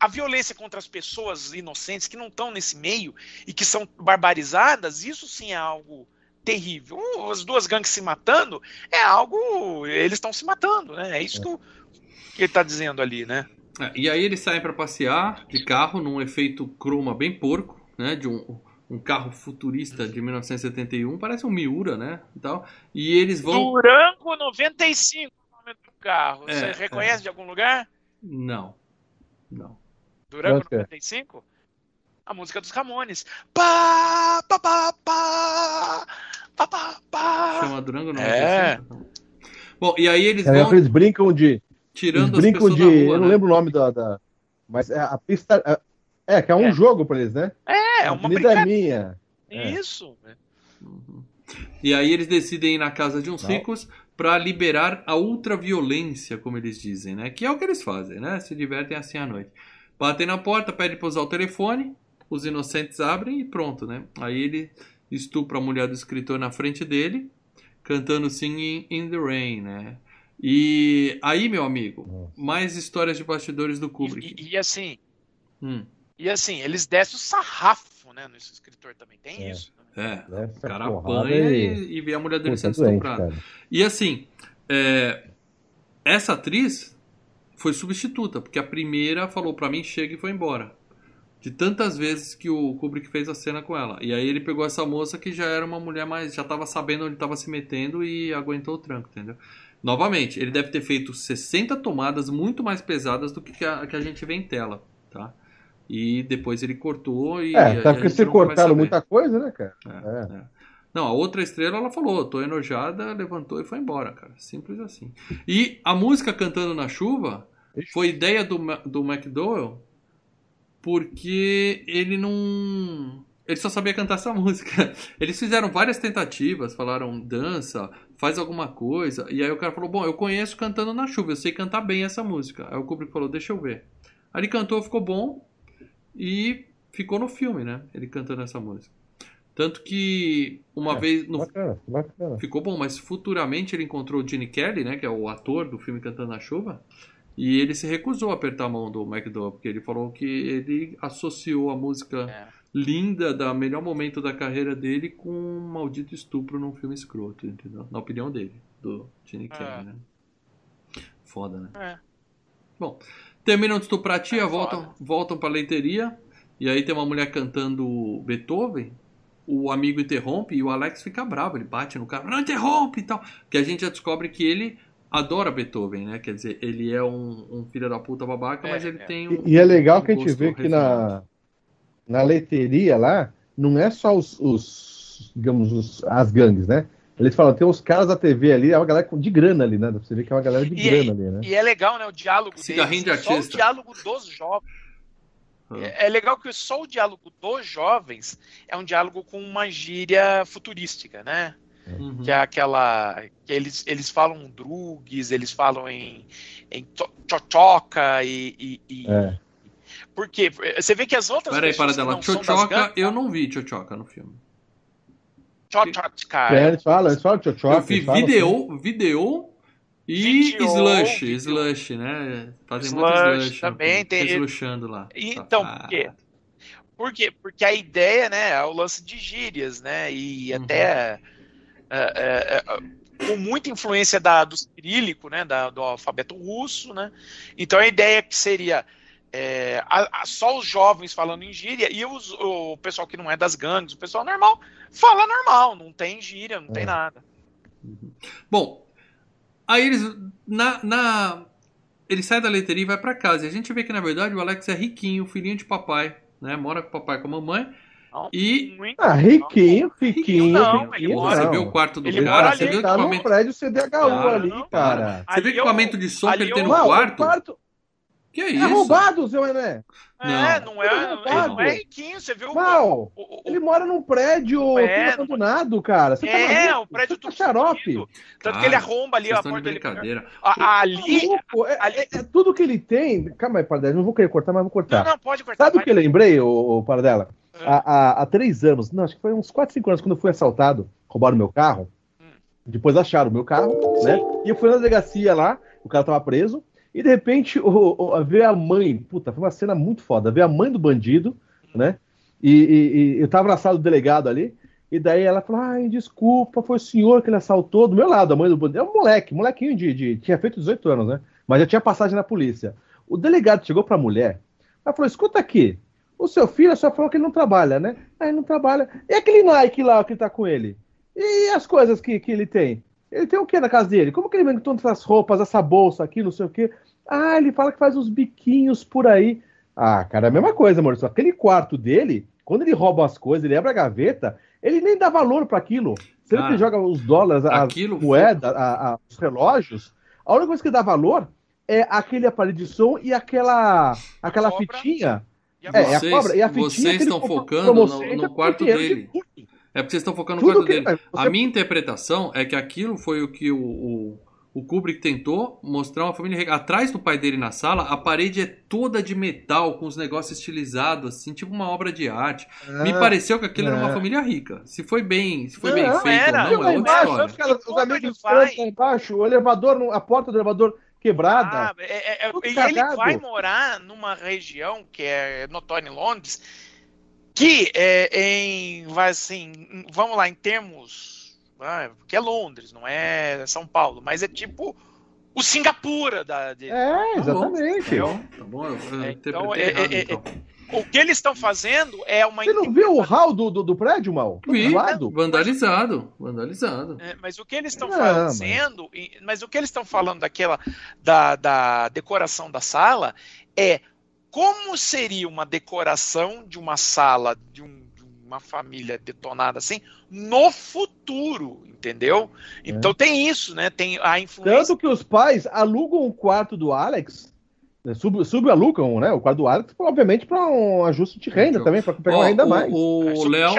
a violência contra as pessoas inocentes que não estão nesse meio e que são barbarizadas, isso sim é algo terrível. As duas gangues se matando é algo. Eles estão se matando, né? É isso que, o, que ele está dizendo ali, né? É, e aí eles saem para passear de carro num efeito croma bem porco, né? De um, um carro futurista de 1971, parece um Miura, né? E, tal. e eles vão. Durango 95, o nome do carro. É, Você reconhece é. de algum lugar? Não. Não. Durango 95? A música dos Ramones. Pá, pá, pá, pá, pá, pá, pá. Chama Durango 95? É. Bom, e aí eles é, vão... Eles brincam de... Tirando eles brincam de... Rua, eu não né? lembro o nome da... da... Mas é a pista... É, é que é um é. jogo pra eles, né? É, é uma Avenida é minha. Isso. Uhum. E aí eles decidem ir na casa de uns não. ricos para liberar a ultraviolência, como eles dizem, né? Que é o que eles fazem, né? Se divertem assim à noite. Batem na porta, pedem para usar o telefone, os inocentes abrem e pronto, né? Aí ele estupra a mulher do escritor na frente dele, cantando Singing in the Rain, né? E aí, meu amigo, mais histórias de bastidores do Kubrick. E, e, e assim, hum. e assim, eles descem o sarrafo, né? Nesse escritor também tem é. isso. Né? É, o cara apanha e... e vê a mulher dele sendo estuprada. E assim, é, essa atriz foi substituta, porque a primeira falou para mim chega e foi embora. De tantas vezes que o Kubrick fez a cena com ela. E aí ele pegou essa moça que já era uma mulher mais. já tava sabendo onde tava se metendo e aguentou o tranco, entendeu? Novamente, ele deve ter feito 60 tomadas muito mais pesadas do que a, que a gente vê em tela, tá? E depois ele cortou e. É, tá porque se cortaram muita coisa, né, cara? É, é. É. Não, a outra estrela ela falou, tô enojada, levantou e foi embora, cara. Simples assim. E a música Cantando na Chuva foi ideia do, do McDowell porque ele não. Ele só sabia cantar essa <laughs> música. Eles fizeram várias tentativas, falaram dança, faz alguma coisa. E aí o cara falou: Bom, eu conheço cantando na chuva, eu sei cantar bem essa música. Aí o Kubrick falou: Deixa eu ver. Aí ele cantou, ficou bom e ficou no filme, né? Ele cantando essa música. Tanto que uma é, vez. No... Bacana, bacana. Ficou bom, mas futuramente ele encontrou o Gene Kelly, né? Que é o ator do filme Cantando na Chuva. E ele se recusou a apertar a mão do McDowell, porque ele falou que ele associou a música é. linda da melhor momento da carreira dele com um maldito estupro num filme escroto, entendeu? Na opinião dele, do Gene é. Kelly, né? Foda, né? É. Bom, terminam de estuprar a tia, é voltam, voltam pra leiteria. E aí tem uma mulher cantando Beethoven. O amigo interrompe e o Alex fica bravo. Ele bate no cara, não interrompe e tal. Que a gente já descobre que ele adora Beethoven, né? Quer dizer, ele é um, um filho da puta babaca, é, mas ele é. tem um. E, é legal um que a gente vê que na, na leiteria lá, não é só os, os digamos, os, as gangues, né? Eles falam, tem uns caras da TV ali, é uma galera de grana ali, né? Você vê que é uma galera de e, grana ali, né? E é legal, né? O diálogo Cigarrinho deles, de artista. Só o diálogo dos jovens. Ah. É, é legal que só o diálogo dos jovens é um diálogo com uma gíria futurística, né? Uhum. Que é aquela. que eles, eles falam drugs, eles falam em, em chochoca e. e, e é. Porque você vê que as outras. Peraí, para dela. Chochoca, eu não vi chochoca no filme. Chochoca. É, eles falam, eles falam chochoca. Eu vi video, assim. video e video, slush, video. slush, né? Fazem slush, muito slush. Também tem. Slushando lá. Então, por quê? Por quê? Porque a ideia, né, é o lance de gírias, né? E uhum. até é, é, é, com muita influência da, do cirílico, né, da, do alfabeto russo, né? Então a ideia que seria é, a, a, só os jovens falando em gíria e os, o pessoal que não é das gangues, o pessoal normal, fala normal, não tem gíria, não é. tem nada. Bom, aí eles na, na ele sai da leiteria e vai para casa. E a gente vê que na verdade o Alex é riquinho, filhinho de papai, né? Mora com o papai e com a mamãe. E. Ah, riquinho, riquinho. Não, riquinho, você vê o quarto do ele cara, você vê o tá equipamento. no prédio CDHU cara, ali, cara. Você vê o equipamento de som que ele tem no quarto? quarto... Que é isso? É roubado, seu Ené. É, não, não é, não é riquinho, você viu Mal, o, o, ele mora num prédio é, abandonado, cara. Você tá é, tá o prédio do xarope. Tanto cara, que ele arromba ali a porta dele. Brincadeira. ali, é, ali... É, é, tudo que ele tem. Calma aí, Paradela, não vou querer cortar, mas vou cortar. Não, não, pode cortar. Sabe o que eu lembrei, o, o Paradela? Há, há, há, três anos, não, acho que foi uns 4, 5 anos, quando eu fui assaltado, roubaram meu carro. Hum. Depois acharam o meu carro, Sim. né? E eu fui na delegacia lá, o cara tava preso. E de repente, o, o, ver a mãe, puta, foi uma cena muito foda, ver a mãe do bandido, né? E, e, e eu tava na sala do delegado ali, e daí ela falou: ai, desculpa, foi o senhor que ele assaltou do meu lado, a mãe do bandido. É um moleque, molequinho de, de. Tinha feito 18 anos, né? Mas já tinha passagem na polícia. O delegado chegou pra mulher, ela falou: escuta aqui, o seu filho só falou que ele não trabalha, né? Ah, ele não trabalha. E aquele Nike lá que tá com ele? E as coisas que, que ele tem? Ele tem o que na casa dele? Como que ele vende todas essas roupas, essa bolsa aqui, não sei o quê? Ah, ele fala que faz uns biquinhos por aí. Ah, cara, é a mesma coisa, Maurício. Aquele quarto dele, quando ele rouba as coisas, ele abre a gaveta, ele nem dá valor para aquilo. Sempre ah, ele joga os dólares, as moedas, a, a, os relógios. A única coisa que dá valor é aquele aparelho de som e aquela, aquela fitinha. E a, é, vocês, a cobra. E a fitinha vocês estão focando no, no quarto dele. É porque vocês estão focando no quarto que, dele. Você... A minha interpretação é que aquilo foi o que o, o, o Kubrick tentou mostrar uma família. Atrás do pai dele na sala, a parede é toda de metal, com os negócios estilizados, assim, tipo uma obra de arte. É, Me pareceu que aquilo é. era uma é. família rica. Se foi bem, se foi não, bem feito era, ou não, é outra embaixo, história. Os amigos vai... embaixo, o elevador, a porta do elevador quebrada. Ah, é, é, e ele vai morar numa região que é notória em Londres, que é em, vai assim, vamos lá, em termos, ah, que é Londres, não é São Paulo, mas é tipo o Singapura da. De, é, exatamente. Tá bom, eu é, então, é, errado, é, então. O que eles estão fazendo é uma. Você não viu o hall do, do, do prédio, Mal? Vi, vandalizado. Vandalizado. É, mas o que eles estão fazendo. Mas... mas... o que eles estão falando daquela. Da, da decoração da sala é como seria uma decoração de uma sala de, um, de uma família detonada assim no futuro, entendeu? Então é. tem isso, né? Tem a influência. Tanto que os pais alugam o quarto do Alex é, sub, subalocam né, o quarto do Alex, obviamente, para um ajuste de renda também, para pegar oh, uma renda o, mais. O Léo,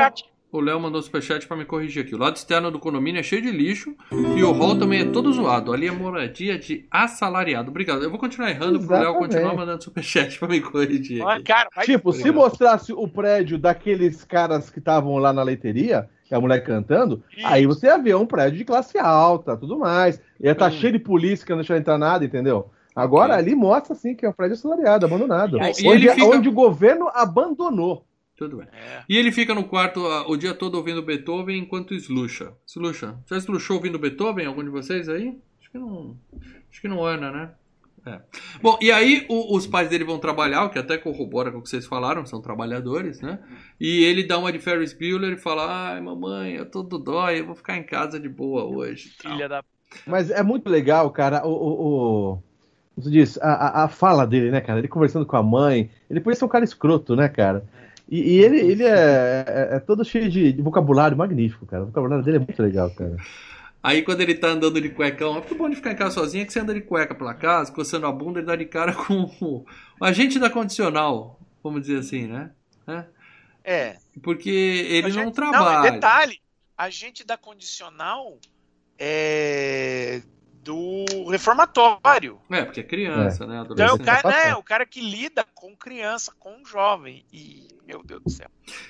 o Léo mandou superchat pra me corrigir aqui. O lado externo do condomínio é cheio de lixo e o hall também é todo zoado. Ali é moradia de assalariado. Obrigado. Eu vou continuar errando Exatamente. pro Léo continuar mandando superchat pra me corrigir. Aqui. Cara, tipo, se mostrasse o prédio daqueles caras que estavam lá na leiteria, que é a mulher cantando, Isso. aí você ia ver um prédio de classe alta, tudo mais. Ia estar tá hum. cheio de polícia que não deixou entrar nada, entendeu? Agora ali mostra assim que é um prédio assalariado, abandonado. E aí, onde, fica... onde o governo abandonou. Tudo bem. É. E ele fica no quarto o dia todo ouvindo Beethoven enquanto esluxa. Esluxa. Já esluxou ouvindo Beethoven? Algum de vocês aí? Acho que não. Acho que não Ana, né? É. Bom, e aí o, os pais dele vão trabalhar, o que até corrobora com o que vocês falaram, são trabalhadores, né? E ele dá uma de Ferris Bueller e fala: Ai, mamãe, eu tô do dói, eu vou ficar em casa de boa hoje. Filha da. Mas é muito legal, cara, o, o, o você diz, a, a, fala dele, né, cara? Ele conversando com a mãe. Ele podia ser um cara escroto, né, cara? E, e ele, ele é, é, é, todo cheio de, de, vocabulário magnífico, cara. O vocabulário dele é muito legal, cara. Aí quando ele tá andando de cuecão, é muito bom de ficar em casa sozinho, é que você anda de cueca pela casa, coçando a bunda e dá de cara com o agente da condicional, vamos dizer assim, né? É. é. Porque ele não trabalha. Não, detalhe, agente da condicional é do reformatório. É, porque é criança, é. né? Então é o cara, né, o cara que lida com criança, com jovem. E, meu Deus do céu.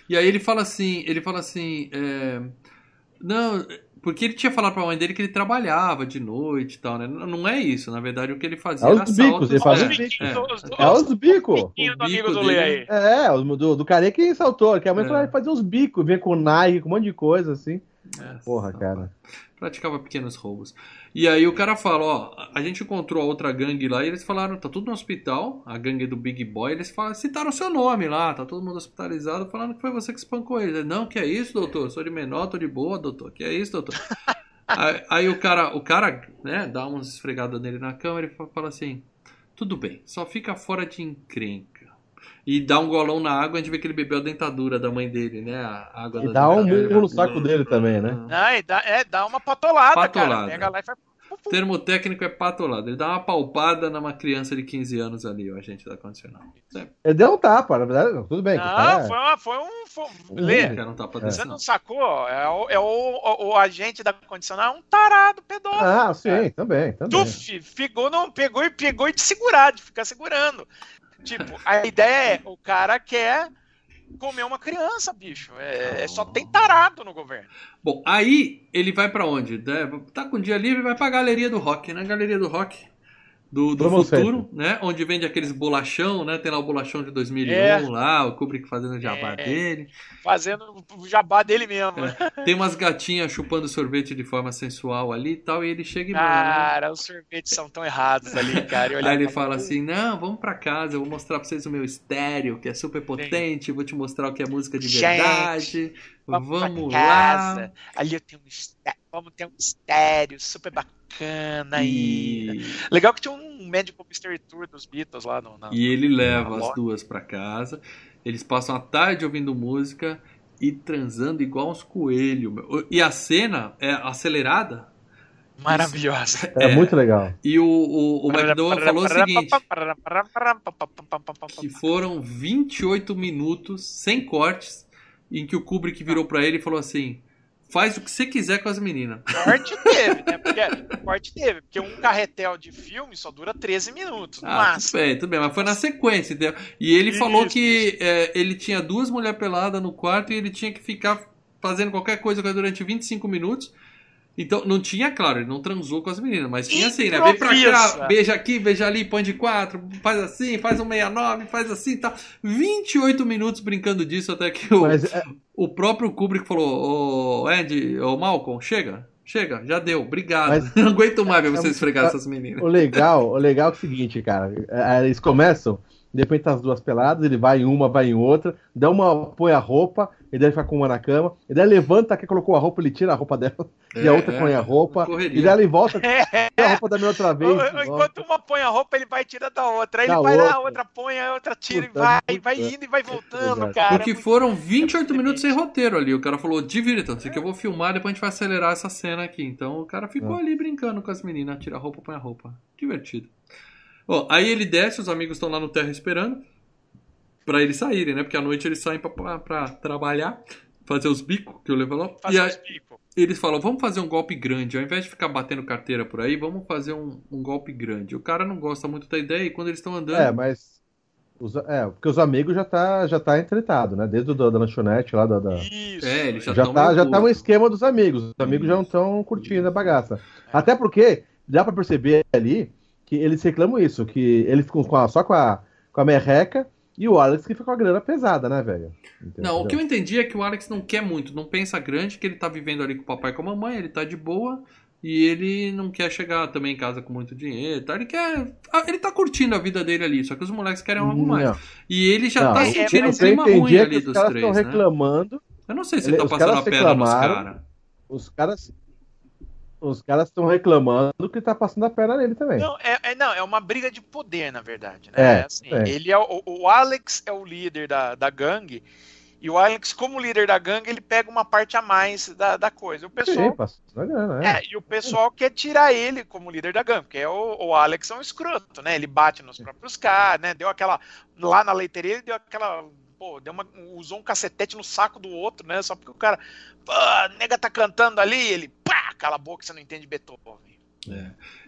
E aí ele fala assim, ele fala assim, é, não, porque ele tinha falado pra mãe dele que ele trabalhava de noite e tal, né? Não é isso, na verdade, o que ele fazia é os bicos, ele fazia é, é, os bicos. O bico do dele. É, do, do cara que saltou, que a mãe é. falou, ele fazia os bicos, vinha com Nike, com um monte de coisa, assim. É, Porra, cara. Praticava pequenos roubos. E aí o cara fala, ó, a gente encontrou a outra gangue lá e eles falaram, tá tudo no hospital, a gangue do Big Boy, eles falaram, citaram o seu nome lá, tá todo mundo hospitalizado, falando que foi você que espancou ele. Não, que é isso, doutor? Sou de menor, tô de boa, doutor. Que é isso, doutor? <laughs> aí, aí, o cara, o cara, né, dá umas esfregadas nele na cama e fala assim, tudo bem, só fica fora de encrenca e dá um golão na água, a gente vê que ele bebeu a dentadura da mãe dele, né? A água e da dá um murro no saco dele também, né? Ah, e dá, é, dá uma patolada, patolada. cara. Pega lá e faz... Termo técnico é patolado. Ele dá uma palpada numa criança de 15 anos ali, o agente da condicional. É. Ele deu um tapa, na verdade, tudo bem. Não, foi, uma, foi um. Foi... Lê, um tapa Você não sacou? É, o, é o, o, o, agente da condicional, é um tarado pedófilo. Ah, sim, é. também. também. Tuf, ficou, não, pegou e pegou e de segurar, de ficar segurando. Tipo, a ideia é, o cara quer comer uma criança, bicho. É, é só tem tarado no governo. Bom, aí ele vai para onde? Tá com dia livre, vai pra galeria do rock, né? Galeria do rock do, do futuro, né? Onde vende aqueles bolachão, né? Tem lá o bolachão de 2001 é. lá, o Kubrick fazendo o jabá é. dele. Fazendo o jabá dele mesmo. É. Tem umas gatinhas chupando sorvete de forma sensual ali e tal, e ele chega e Cara, manda, os sorvetes são tão errados ali, cara. Aí ele fala assim, não, vamos pra casa, eu vou mostrar pra vocês o meu estéreo, que é super potente, vou te mostrar o que é música de verdade. Gente, vamos, vamos lá. Ali eu tenho um estéreo, vamos ter um estéreo super bacana e... Legal que tinha um médico mystery tour dos Beatles lá no, na, E ele leva as duas para casa. Eles passam a tarde ouvindo música e transando igual uns coelhos. E a cena é acelerada. Maravilhosa. É, é muito legal. E o, o, o McDowell falou o seguinte: que foram 28 minutos sem cortes em que o Kubrick virou para ele e falou assim: faz o que você quiser com as meninas. Corte teve, né? <laughs> Porque, corte teve, porque um carretel de filme só dura 13 minutos, no ah, máximo. Tudo bem, tudo bem, mas foi na sequência, entendeu? E ele isso, falou que é, ele tinha duas mulheres peladas no quarto e ele tinha que ficar fazendo qualquer coisa durante 25 minutos. Então, não tinha, claro, ele não transou com as meninas, mas tinha assim, né? Vem pra cá, beija aqui, beija ali, põe de quatro, faz assim, faz um 69, faz assim e tá. tal. 28 minutos brincando disso até que o, mas, é... o próprio Kubrick falou: Ô Andy, ô Malcolm, chega, chega, já deu, obrigado. Mas, <laughs> não aguento mais ver é, você é, esfregar essas meninas. O legal, o legal é o seguinte, cara, é, eles começam de repente tá as duas peladas, ele vai em uma, vai em outra, dá uma, põe a roupa, e daí fica com uma na cama, e daí levanta, que colocou a roupa, ele tira a roupa dela, é, <laughs> e a outra é, põe a roupa, e daí ele volta, <laughs> tira a roupa da minha outra vez. Enquanto uma põe a roupa, ele vai tirar da outra, aí da ele vai outra. lá, a outra põe, a outra tira puta, e vai, puta. vai indo e vai voltando, Exato. cara. Porque foram 28 minutos sem roteiro ali, o cara falou, divirtam-se, que eu vou filmar, depois a gente vai acelerar essa cena aqui. Então o cara ficou é. ali brincando com as meninas, tira a roupa, põe a roupa. Divertido. Bom, aí ele desce, os amigos estão lá no terra esperando para eles saírem, né? Porque à noite eles saem para trabalhar. fazer os bicos que eu levo lá. Fazer e aí, os bicos. eles falam, vamos fazer um golpe grande. Ao invés de ficar batendo carteira por aí, vamos fazer um, um golpe grande. O cara não gosta muito da ideia e quando eles estão andando. É, mas. Os, é, porque os amigos já tá, já tá entretado, né? Desde o da, da lanchonete lá da. da... Isso. É, eles já, Já tá, já tá um esquema dos amigos. Os amigos já não estão curtindo a bagaça. Até porque dá pra perceber ali que eles reclamam isso, que eles ficam com a- só com a, com a merreca e o Alex que fica com a grana pesada, né, velho? Não, o que eu entendi é que o Alex não quer muito, não pensa grande, que ele tá vivendo ali com o papai e com a mamãe, ele tá de boa e ele não quer chegar também em casa com muito dinheiro, tá? Ele quer, ele tá curtindo a vida dele ali, só que os moleques querem algo mais. Não, E ele já não, tá sentindo um clima entendi ruim é ali os dos caras três, estão né? reclamando, Eu não sei se Ele- ele tá passando a perna nos caras. os caras os caras estão reclamando que tá passando a perna nele também. Não é, é- não, é uma briga de poder, na verdade. Né? É, assim, é. Ele é o, o Alex é o líder da, da gangue, e o Alex, como líder da gangue, ele pega uma parte a mais da, da coisa. O Sim, pessoal. grana, é. É, e o pessoal quer tirar ele como líder da gangue, porque é o, o Alex é um escroto, né? Ele bate nos próprios caras, né? Deu aquela. Lá na leiteria, ele deu aquela. Pô, deu uma, usou um cacetete no saco do outro, né? Só porque o cara. Pô, a nega tá cantando ali, ele. Pá, cala a boca, você não entende Beethoven.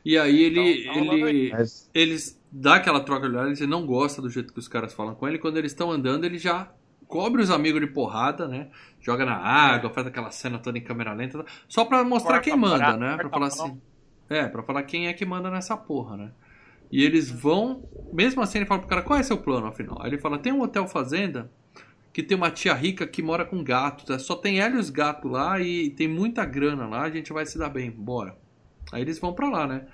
E aí ele, Então, então, ele Mas eles dá aquela troca de olhar, ele não gosta do jeito que os caras falam com ele. Quando eles estão andando, ele já cobre os amigos de porrada, né? Joga na água, faz aquela cena toda em câmera lenta, só pra mostrar Corta quem manda, né? Pra falar assim. É, pra falar quem é que manda nessa porra, né? E eles vão, mesmo assim ele fala pro cara, qual é seu plano afinal? Aí ele fala, tem um hotel fazenda que tem uma tia rica que mora com gatos, é, só tem ela e os gatos lá e tem muita grana lá, a gente vai se dar bem, bora. Aí eles vão pra lá, né?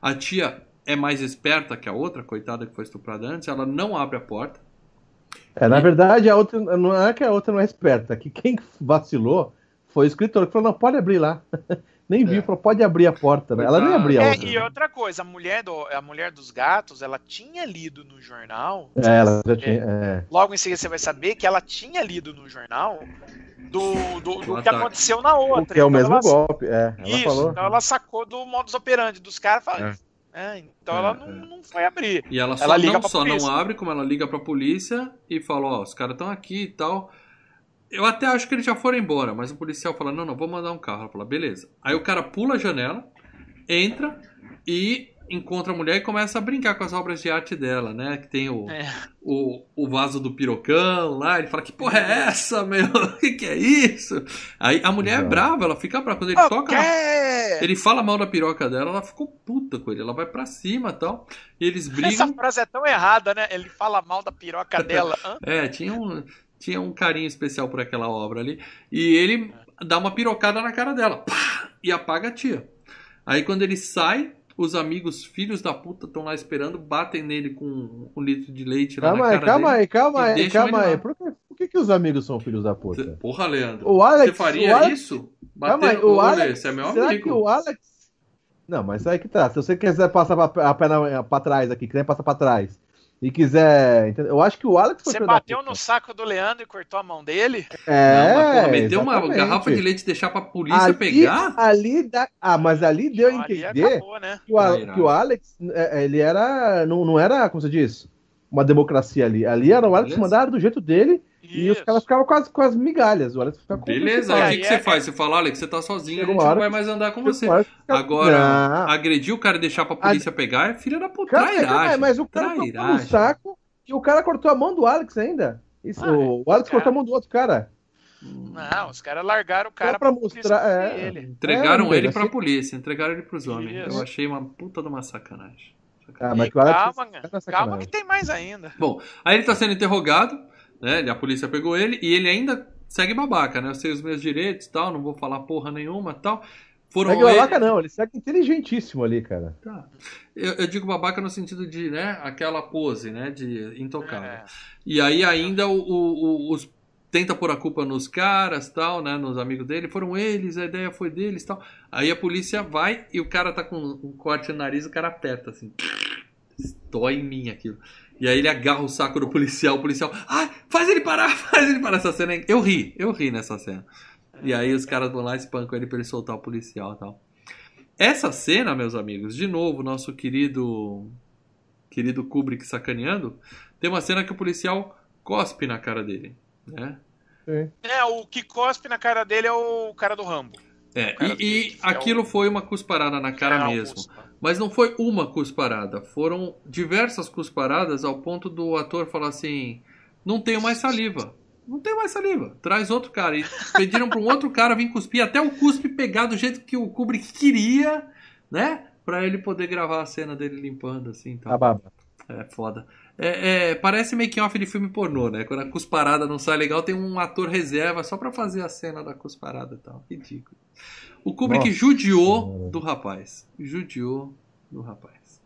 A tia é mais esperta que a outra, coitada que foi estuprada antes, ela não abre a porta. É, na verdade, a outra não é que a outra não é esperta, que quem vacilou foi o escritor que falou, não, pode abrir lá. <laughs> Nem viu, É. falou, pode abrir a porta. Né? Ela nem abria a É, outra. e outra coisa, a mulher, do, a mulher dos gatos, ela tinha lido no jornal. É, ela já tinha. É. Logo em seguida você vai saber que ela tinha lido no jornal do, do, do O que ataque. aconteceu na outra. Porque é o Então mesmo ela- golpe. É, ela Isso, falou. então ela sacou do modus operandi dos caras. fala- é, então É, ela é. não, não foi abrir. E ela só, Ela liga não, só não polícia. abre, como ela liga pra polícia e fala, ó, os caras estão aqui e tal. Eu até acho que eles já foram embora, mas o policial fala, não, não, vou mandar um carro. Ela fala, beleza. Aí o cara pula a janela, entra e encontra a mulher e começa a brincar com as obras de arte dela, né? Que tem o, É. o, o vaso do pirocão lá. Ele fala, que porra é essa, meu? O <laughs> que, que é isso? Aí a mulher é Exato. brava, ela fica brava. Quando ele toca na Ok! ele fala mal da piroca dela, ela ficou puta com ele. Ela vai pra cima e tal. E eles Essa brigam. frase é tão errada, né? Ele fala mal da piroca <laughs> dela. É, tinha um, tinha um carinho especial por aquela obra ali. E ele dá uma pirocada na cara dela. Pá! E apaga a tia. Aí quando ele sai, os amigos, filhos da puta, estão lá esperando, batem nele com um litro de leite lá Calma na aí, cara calma dele. aí, calma aí, calma aí. Por que, por que, que os amigos são filhos da puta? Porra, Leandro. O Alex. Você faria Alex, isso? Calma aí, Bater o Alex. Você é meu será amigo. que o Alex. Não, mas aí que tá. Se você quiser passar a perna pra trás aqui, quiser passar pra trás e quiser. Eu acho que o Alex foi Você da bateu no saco do Leandro e cortou a mão dele? É, Não, mas porra, meter uma garrafa de leite e deixar pra polícia ali, pegar? Ali dá... Ah, mas ali deu a Ali entender acabou, né? que o, irado. que o Alex, é, ele era. Não, não era, como você diz, uma democracia ali. Ali era o Alex Beleza. mandar do jeito dele e os Isso. caras ficavam com as, com as migalhas. O Alex ficava com Beleza, o aí o Aí que, que é- você faz? Você fala, Alex, você tá sozinho, a gente uma não hora vai mais andar com você. fica- Agora, Não. agredir o cara e deixar pra polícia pegar é filha da puta. Cara, Trairagem. calma aí, mas o cara tocou no Trairagem. saco e o cara cortou a mão do Alex ainda. Isso, Ah, o, o Alex cara. cortou a mão do outro cara. Não, os caras largaram o cara Só pra polícia mostrar, é. ele. Entregaram É, ele pra assim- polícia, entregaram ele pros homens. Isso. Eu achei uma puta de uma sacanagem. Ah, mas que Alex calma, calma que tem mais ainda. Bom, aí ele tá sendo interrogado, né? ele- A polícia pegou ele e ele ainda segue babaca, né? Eu sei os meus direitos e tal, não vou falar porra nenhuma e tal. Foram Segue ele- babaca não, ele segue inteligentíssimo ali, cara. Tá. Eu, eu digo babaca no sentido de, né, aquela pose, né, de intocável. É. E aí ainda o, o- o- os tenta pôr a culpa nos caras, tal, né, nos amigos dele, foram eles, a ideia foi deles, tal. Aí a polícia vai e o cara tá com um corte no nariz, o cara aperta assim. Dói em mim aquilo. E aí ele agarra o saco do policial, o policial, ai, faz ele parar, <laughs> faz ele parar essa cena. Eu ri, eu ri nessa cena. E aí os caras vão lá e espancam ele pra ele soltar o policial tal. Essa cena, meus amigos, de novo, nosso querido querido Kubrick sacaneando, tem uma cena que o policial cospe na cara dele, né? Sim. É, o que cospe na cara dele é o cara do Rambo. É, e, e aquilo é o... foi uma cusparada na cara é mesmo. Mas não foi uma cusparada, foram diversas cusparadas ao ponto do ator falar assim: não tenho mais saliva. Não tenho mais saliva. Traz outro cara. E pediram para um outro cara vir cuspir, até o cuspe pegar do jeito que o Kubrick queria, né? Pra ele poder gravar a cena dele limpando, assim. Então. A baba. É foda. É, é, parece make off de filme pornô, né? Quando a cusparada não sai legal, tem um ator reserva só para fazer a cena da cusparada e tal. Ridículo. O Kubrick Nossa. judiou do rapaz. Judiou do rapaz.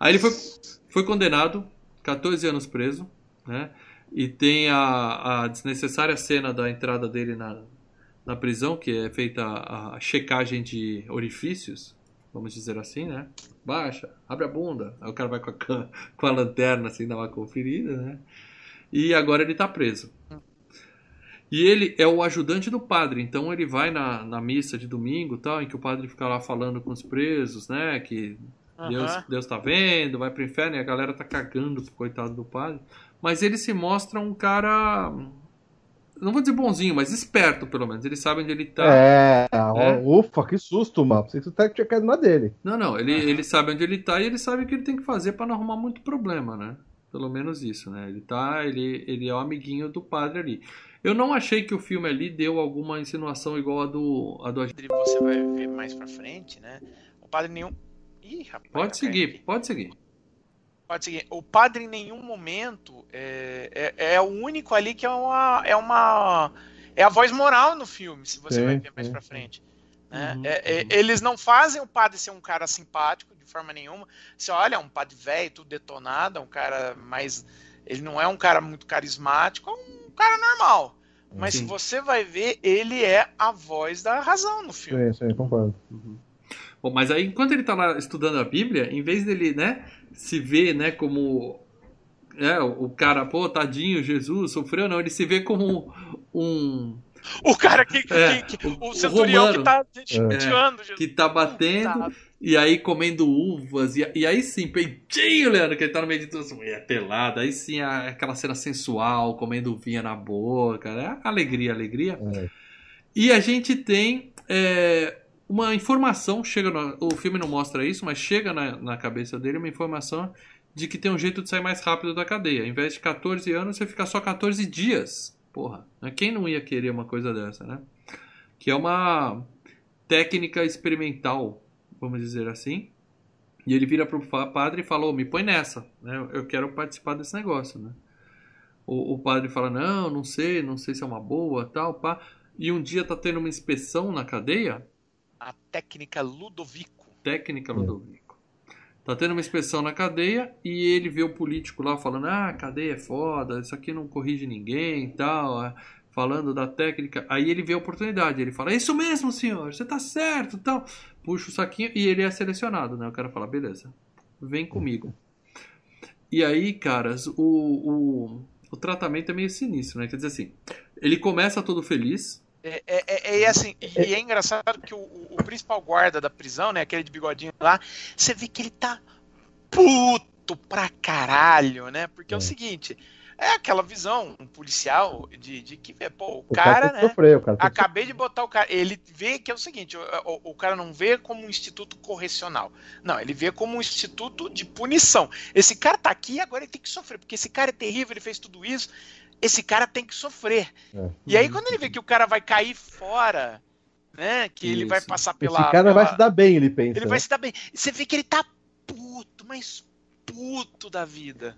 Aí ele foi, foi condenado, 14 anos preso, né? E tem a, a desnecessária cena da entrada dele na, na prisão, que é feita a, a checagem de orifícios, vamos dizer assim, né? Baixa, abre a bunda. Aí o cara vai com a, <laughs> com a lanterna assim, dá uma conferida, né? E agora ele tá preso. E ele é o ajudante do padre, então ele vai na, na missa de domingo, tal, em que o padre fica lá falando com os presos, né? Que uhum. Deus, Deus tá vendo, vai pro inferno, e a galera tá cagando pro coitado do padre. Mas ele se mostra um cara não vou dizer bonzinho, mas esperto, pelo menos. Ele sabe onde ele tá. É, é. ufa, que susto, mano. Você tá tinha caído na dele. Não, não, ele, ele sabe onde ele tá e ele sabe o que ele tem que fazer para não arrumar muito problema, né? Pelo menos isso, né? Ele tá, ele, ele é o amiguinho do padre ali. Eu não achei que o filme ali deu alguma insinuação igual a do a do Você vai ver mais pra frente, né? O padre nenhum. Ih, rapaz. Pode pode seguir pode seguir. O padre em nenhum momento é, é, é, o único ali que é uma, é uma. É a voz moral no filme, se você sim, vai ver mais sim. pra frente. Né? Uhum, é, é, Eles não fazem o padre ser um cara simpático de forma nenhuma. Você olha, é um padre velho, tudo detonado, é um cara mais. Ele não é um cara muito carismático, é um cara normal. Mas sim. se você vai ver, ele é a voz da razão no filme. Sim, sim, concordo. Uhum. Bom, mas aí enquanto ele tá lá estudando a Bíblia, em vez dele, né, se vê, né, como é, o cara, pô, tadinho, Jesus sofreu, não, ele se vê como um o cara que, é, que, que o, o centurião romano, que tá é, Jesus. que tá batendo e aí comendo uvas e, e, aí sim, peitinho, Leandro, que ele tá no meio de tudo, é pelada, aí sim aquela cena sensual, comendo uvinha na boca, né? alegria, alegria. É. E a gente tem é, uma informação chega no, o filme não mostra isso, mas chega na, na cabeça dele uma informação de que tem um jeito de sair mais rápido da cadeia. Em invés de 14 anos, você fica só 14 dias. Porra, né? quem não ia querer uma coisa dessa, né? Que é uma técnica experimental, vamos dizer assim. E ele vira pro padre e falou: me põe nessa, né? Eu quero participar desse negócio, né? O, o padre fala: não, não sei, não sei se é uma boa, tal, pá. E um dia tá tendo uma inspeção na cadeia a técnica Ludovico. Técnica Ludovico. Tá tendo uma inspeção na cadeia e ele vê o político lá falando: ah, cadeia é foda, isso aqui não corrige ninguém e tal, é, falando da técnica. Aí ele vê a oportunidade, ele fala: é isso mesmo, senhor, você tá certo tal. Puxa o saquinho e ele é selecionado, né? O cara fala: beleza, vem comigo. E aí, caras, o, o, o tratamento é meio sinistro, né? Quer dizer assim, ele começa todo feliz, é, é, é, é, assim, e é engraçado que o, o, principal guarda da prisão, né, aquele de bigodinho lá, você vê que ele tá puto pra caralho, né? Porque é, é o seguinte, é aquela visão um policial de, de que vê, pô, o, o cara, cara né? Sofrer, cara acabei de botar o cara. Ele vê que é o seguinte: o, o, o, cara não vê como um instituto correcional. Não, ele vê como um instituto de punição. Esse cara tá aqui agora ele tem que sofrer, porque esse cara é terrível, ele fez tudo isso esse cara tem que sofrer. É. E aí, quando ele vê que o cara vai cair fora, né? Que Isso. ele vai passar pela. Esse cara pela... vai se dar bem, ele pensa. Ele né? vai se dar bem. Você vê que ele tá puto, mas puto da vida.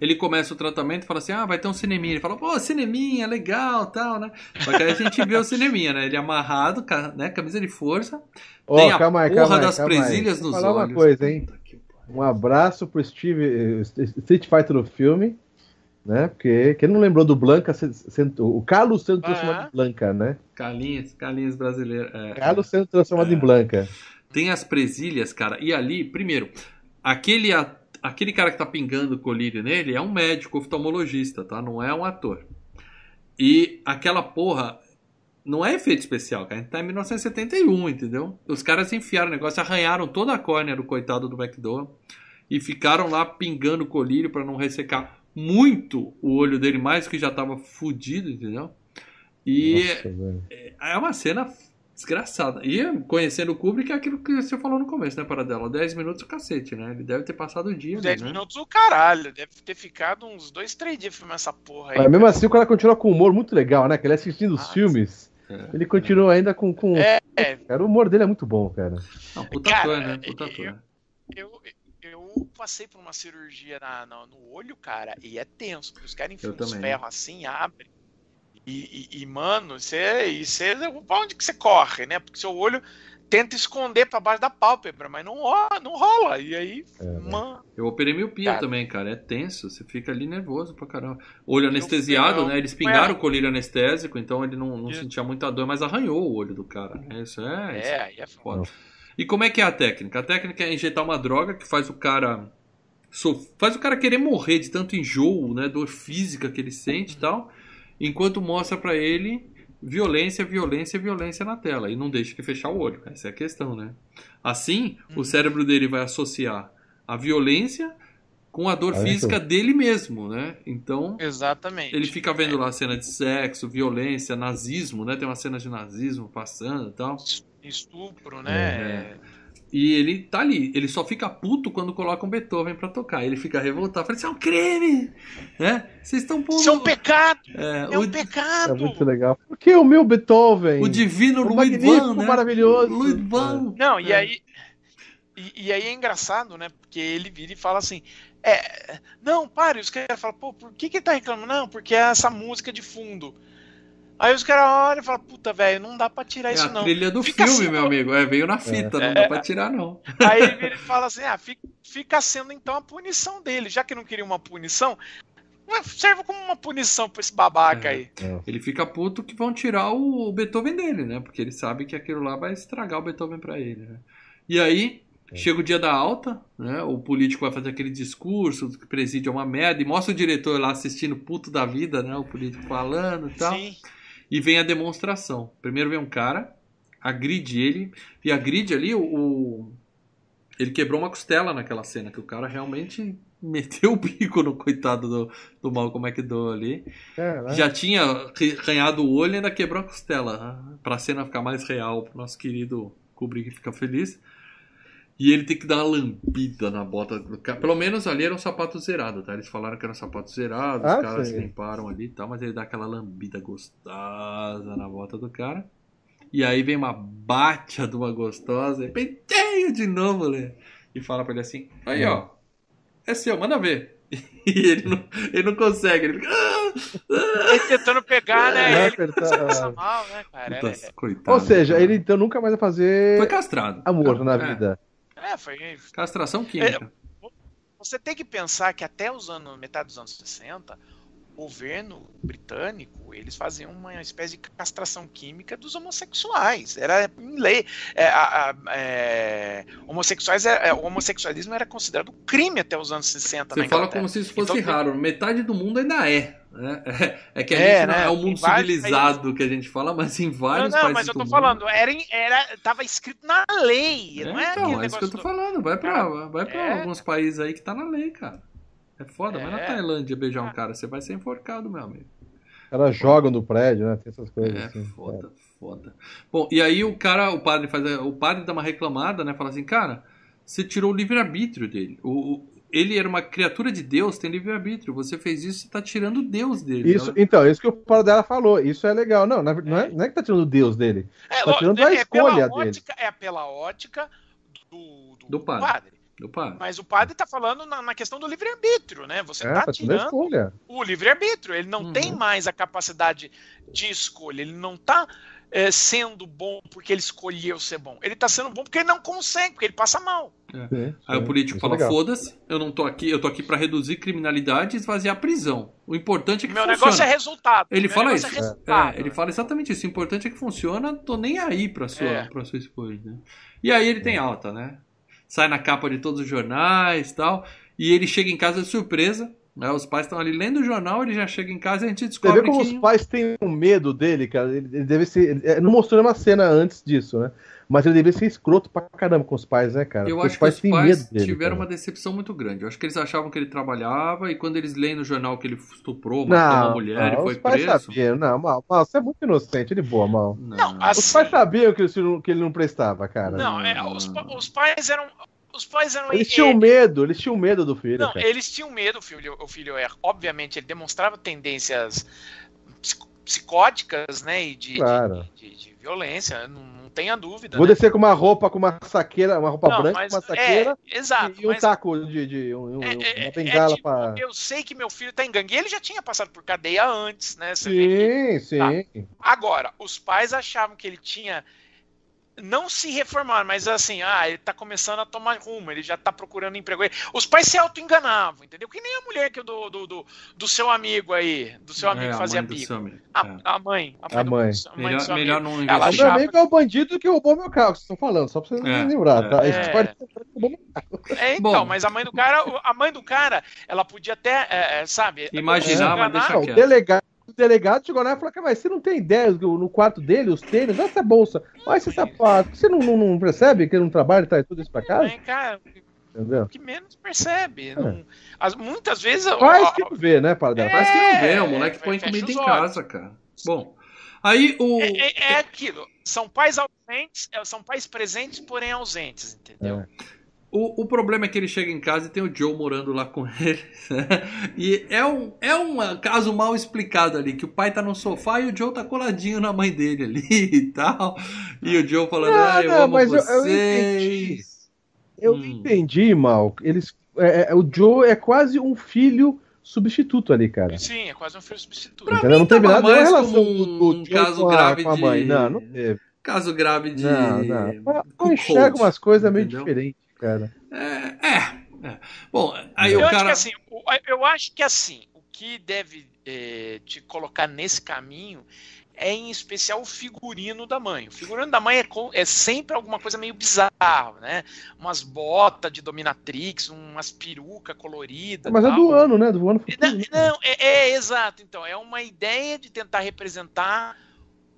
Ele começa o tratamento e fala assim: ah, vai ter um cineminha. Ele fala, pô, cineminha, legal, tal, né? Só que aí a gente vê o cineminha, né? Ele amarrado, né? Camisa de força. Oh, tem a calma aí, porra calma das calma presilhas aí. nos falar olhos. uma coisa, hein? Um abraço pro Steve, Street Fighter do filme né? Porque quem não lembrou do Blanca, o Carlos sendo transformado em Blanca, né? Carlinhos, Carlinhos brasileiro. É, Carlos sendo transformado é. em Blanca. Tem as presilhas, cara, e ali, primeiro, aquele, aquele cara que tá pingando colírio nele é um médico oftalmologista, tá? Não é um ator. E aquela porra não é efeito especial, cara. A gente tá em 1971, entendeu? Os caras enfiaram o negócio, arranharam toda a córnea do coitado do McDowell e ficaram lá pingando colírio para não ressecar muito o olho dele, mais que já estava fudido, entendeu? E Nossa, é, é uma cena desgraçada. E conhecendo o Kubrick é aquilo que você falou no começo, né, para dela 10 minutos o cacete, né? Ele deve ter passado o dia. 10 né? minutos o caralho. Deve ter ficado uns 2, 3 dias filmando essa porra aí. Mas mesmo assim o cara continua com um humor muito legal, né? Que ele assistindo os ah, filmes. É, ele continua é. ainda com. com... É, é. Cara, o humor dele é muito bom, cara. Não, puta cara, ator, né? Puta ator. Eu, eu, eu, passei por uma cirurgia na, na, no olho, cara, e é tenso. Os caras enfiam os ferros assim, abrem. E, e, e mano, você, você, pra onde que você corre, né? Porque seu olho tenta esconder para baixo da pálpebra, mas não rola, não rola. E aí, é, né? mano. Eu operei miopia cara. também, cara. É tenso, você fica ali nervoso pra caramba. Olho anestesiado, né? Eles pingaram é. o colírio anestésico, então ele não, não sentia muita dor, mas arranhou o olho do cara. Né? Isso é. É, aí é foda. E como é que é a técnica? A técnica é injetar uma droga que faz o cara. Faz o cara querer morrer de tanto enjoo, né? Dor física que ele sente e tal enquanto mostra para ele violência, violência, violência na tela e não deixa ele fechar o olho. Essa é a questão, né? Assim, o uhum. cérebro dele vai associar a violência com a dor física dele mesmo, né? Então, exatamente. Ele fica vendo lá cena de sexo, violência, nazismo, né? Tem uma cena de nazismo passando e tal. Estupro, né? É. E ele tá ali, ele só fica puto quando colocam Beethoven para tocar. Ele fica revoltado, fala: Isso é um crime! Né? Vocês estão pondo. Isso é um pecado! É, é um o... pecado! É muito legal. Por que o meu Beethoven? O divino o Louis Van, né? maravilhoso. Louis Van. Não, e é. aí. E, e, aí é engraçado, né? Porque ele vira e fala assim: é, não, pare, os caras falam, pô, por que que ele tá reclamando? Não, porque é essa música de fundo. Aí os caras olham e falam, puta, velho, não dá pra tirar é isso não. É a trilha do fica filme, meu amigo. É, veio na fita, é. não dá pra tirar não. <laughs> Aí ele fala assim, ah, fica, fica sendo então a punição dele. Já que não queria uma punição, serve como uma punição pra esse babaca é, aí. É. Ele fica puto que vão tirar o Beethoven dele, né? Porque ele sabe que aquilo lá vai estragar o Beethoven pra ele, né? E aí. Chega o dia da alta, né? O político vai fazer aquele discurso que presídio é uma merda e mostra o diretor lá assistindo puto da vida, né? O político falando e tal. Sim. E vem a demonstração. Primeiro vem um cara, agride ele, e agride ali o, o. Ele quebrou uma costela naquela cena, que o cara realmente meteu o bico no coitado do, do Malcolm McDowell ali. É, né? Já tinha arranhado o olho e ainda quebrou a costela. Né? Pra cena ficar mais real, pro nosso querido Kubrick ficar feliz. E ele tem que dar uma lambida na bota do cara. Pelo menos ali era um sapato zerado, tá? Eles falaram que era um sapato zerado, ah, os caras sim. limparam ali e tal, mas ele dá aquela lambida gostosa na bota do cara. E aí vem uma bate de uma gostosa, e penteio de novo, né? E fala pra ele assim: aí ó, é seu, manda ver. <laughs> E ele não, ele não consegue, ele fica. Ah, ah. Ele tentando pegar, né? É, ele passa mal, né, cara? Puta, é. Coitado, Ou seja, cara. ele então nunca mais vai fazer. Foi castrado. Amor cara. na é. vida. É, foi. Castração química. É, você tem que pensar que até os anos, metade dos anos 60, o governo britânico eles faziam uma espécie de castração química dos homossexuais. Era em lei. É, a, a, é, homossexuais, é, é, o homossexualismo era considerado crime até os anos 60. Você fala como se isso fosse então, raro. Metade do mundo ainda é. Né? <laughs> É, que a é, gente não né? é o mundo civilizado países... que a gente fala, mas em vários não, não, países. Não, mas eu tô falando, era, era, tava escrito na lei, não é? Então, é isso que eu tô do... falando. Vai pra, vai pra é. alguns países aí que tá na lei, cara. É foda, é. vai na Tailândia beijar um ah. cara, você vai ser enforcado, meu amigo. Elas jogam no prédio, né? Tem essas coisas. É, assim. foda, é. foda. Bom, e aí o cara, o padre faz. O padre dá uma reclamada, né? Fala assim, cara, você tirou o livre-arbítrio dele. O, ele era uma criatura de Deus, tem livre-arbítrio. Você fez isso, você tá tirando Deus dele. Isso, então, isso que o pai dela falou. Isso é legal. Não, não é, não é, não é que tá tirando Deus dele. É, tá tirando é, a escolha dele. Ótica, é pela ótica do, do, do padre. padre. Do padre. Mas o padre tá falando na, na questão do livre-arbítrio, né? Você é, tá, tá tirando o livre-arbítrio. Ele não uhum. tem mais a capacidade de escolha. Ele não tá é, sendo bom porque ele escolheu ser bom. Ele tá sendo bom porque ele não consegue, porque ele passa mal. É. Aí o político fala: é foda-se, eu não tô aqui, eu tô aqui para reduzir criminalidade e esvaziar a prisão. O importante é que Meu funciona. negócio é resultado. Ele Meu fala isso. É, é, ele fala exatamente isso. O importante é que funciona, tô nem aí pra sua, é. pra sua esposa. Né? E aí ele tem alta, né? Sai na capa de todos os jornais tal. E ele chega em casa de surpresa é, os pais estão ali lendo o jornal, ele já chega em casa e a gente descobre Você vê como que... os pais têm um medo dele, cara. Ele, deve ser. Ele, não mostrou uma cena antes disso, né? Mas ele deveria ser escroto pra caramba com os pais, né, cara? Eu Porque acho que os pais dele, tiveram cara. uma decepção muito grande. Eu acho que eles achavam que ele trabalhava e quando eles leem no jornal que ele estuprou, matou uma mulher não, e foi os pais preso. Sabiam. Não, mal, mal, você é muito inocente, de boa, mal. Não, Os assim, pais sabiam que ele, que ele não prestava, cara. não, é, os, os pais eram. Os pais eram. Eles tinham medo, eles tinham medo do filho, Não, cara. eles tinham medo, o filho, o filho é. Obviamente, ele demonstrava tendências psicóticas, né? E de, Claro. de, de- de violência, não, não tenha dúvida. Vou né? descer com uma roupa, com uma saqueira, uma roupa Não, branca, mas- com uma saqueira é, exato, e um mas taco de, de um- é- é- uma bengala é tipo, pra. Eu sei que meu filho tá em gangue. E ele já tinha passado por cadeia antes, né? Você vê que- Sim, Tá. sim. Agora, os pais achavam que ele tinha. Não se reformar, mas assim, ah, ele tá começando a tomar rumo, ele já tá procurando emprego. Os pais se auto-enganavam, entendeu? Que nem a mulher que do, do, do, do seu amigo aí, do seu amigo É, que a fazia mãe do bico. seu amigo. A, É. a mãe. A mãe. a mãe do Melhor, seu melhor amigo. não Ela O meu amigo é o bandido que roubou meu carro, vocês estão falando, só pra vocês É, lembrar, tá? é. Meu É, então, Bom. mas a mãe do cara, a mãe do cara, ela podia até, é, é, sabe, Imaginar, mas deixa Não, o delegado, delegado chegou lá e falou: mas você não tem ideia no quarto dele, os tênis, olha essa bolsa, olha esse sapato. Você não, não, não percebe que ele não trabalha e traz tudo isso pra casa? Né, cara, Entendeu? o que menos percebe. não- as- muitas vezes. Faz ó, que não vê, né, Paradela? É, Faz Mas que não vê, o moleque é, põe comida em casa, cara. Bom, aí o. É, é- é aquilo. São pais ausentes, é, são pais presentes, porém ausentes, entendeu? O, o problema é que ele chega em casa e tem o Joe morando lá com <laughs> ele. né? E é um, é um caso mal explicado ali, que o pai tá no sofá e o Joe tá coladinho na mãe dele ali <laughs> e tal. E o Joe falando, Não, ah, eu não, amo mas eu- eu entendi. vocês. Eu Hum. entendi, mal. Eles, é, é, o Joe é quase um filho substituto ali, cara. Sim, é quase um filho substituto. Pra Entendeu? Não teve nada nenhuma mais relação como do, do um caso com a, grave com a mãe. de- Não, não teve. Caso grave de. Não, não. Eu enxergo umas coisas meio diferentes, cara. É, é, é. Bom, aí eu o acho cara. que assim, eu acho que assim, o que deve eh, te colocar nesse caminho é em especial o figurino da mãe. O figurino da mãe é, é sempre alguma coisa meio bizarra, né? Umas botas de dominatrix, umas peruca colorida. Mas é tal. do ano, né? Do ano Não, futuro. não, é, é exato. Então, é uma ideia de tentar representar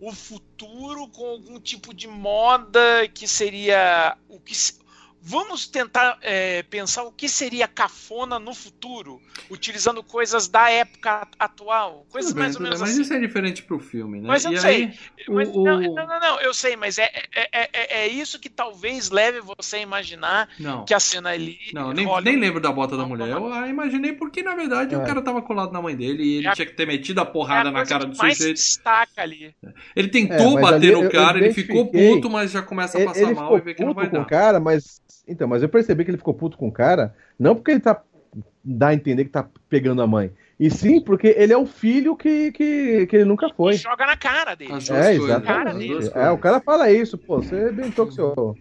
o futuro com algum tipo de moda que seria o que se- Vamos tentar é, pensar o que seria cafona no futuro, utilizando coisas da época atual, coisas bem, mais ou menos bem, mas assim. isso é diferente pro filme, né? Mas eu e sei. aí, Mas, o- não, não, não, não, eu sei, mas é, é, é, é- é isso que talvez leve você a imaginar Não. que a cena ali. Não, nem, nem um- lembro da bota da mulher. Eu ah, imaginei porque, na verdade, o É. cara tava colado na mãe dele e ele É a- tinha que ter metido a é porrada a na cara do mais sujeito. destaca ali. Ele tentou É, bater ali no cara, eu ele ficou puto, mas já começa a passar ele mal e vê que não puto vai com o dar. cara, mas. Então, mas eu percebi que ele ficou puto com o cara, não porque ele tá. dá a entender que tá pegando a mãe. E sim porque ele é o filho que, que, que ele nunca foi. E joga na cara dele. As É, coisas, Cara as dele. exatamente. É, o cara fala isso, pô, você inventou que seu.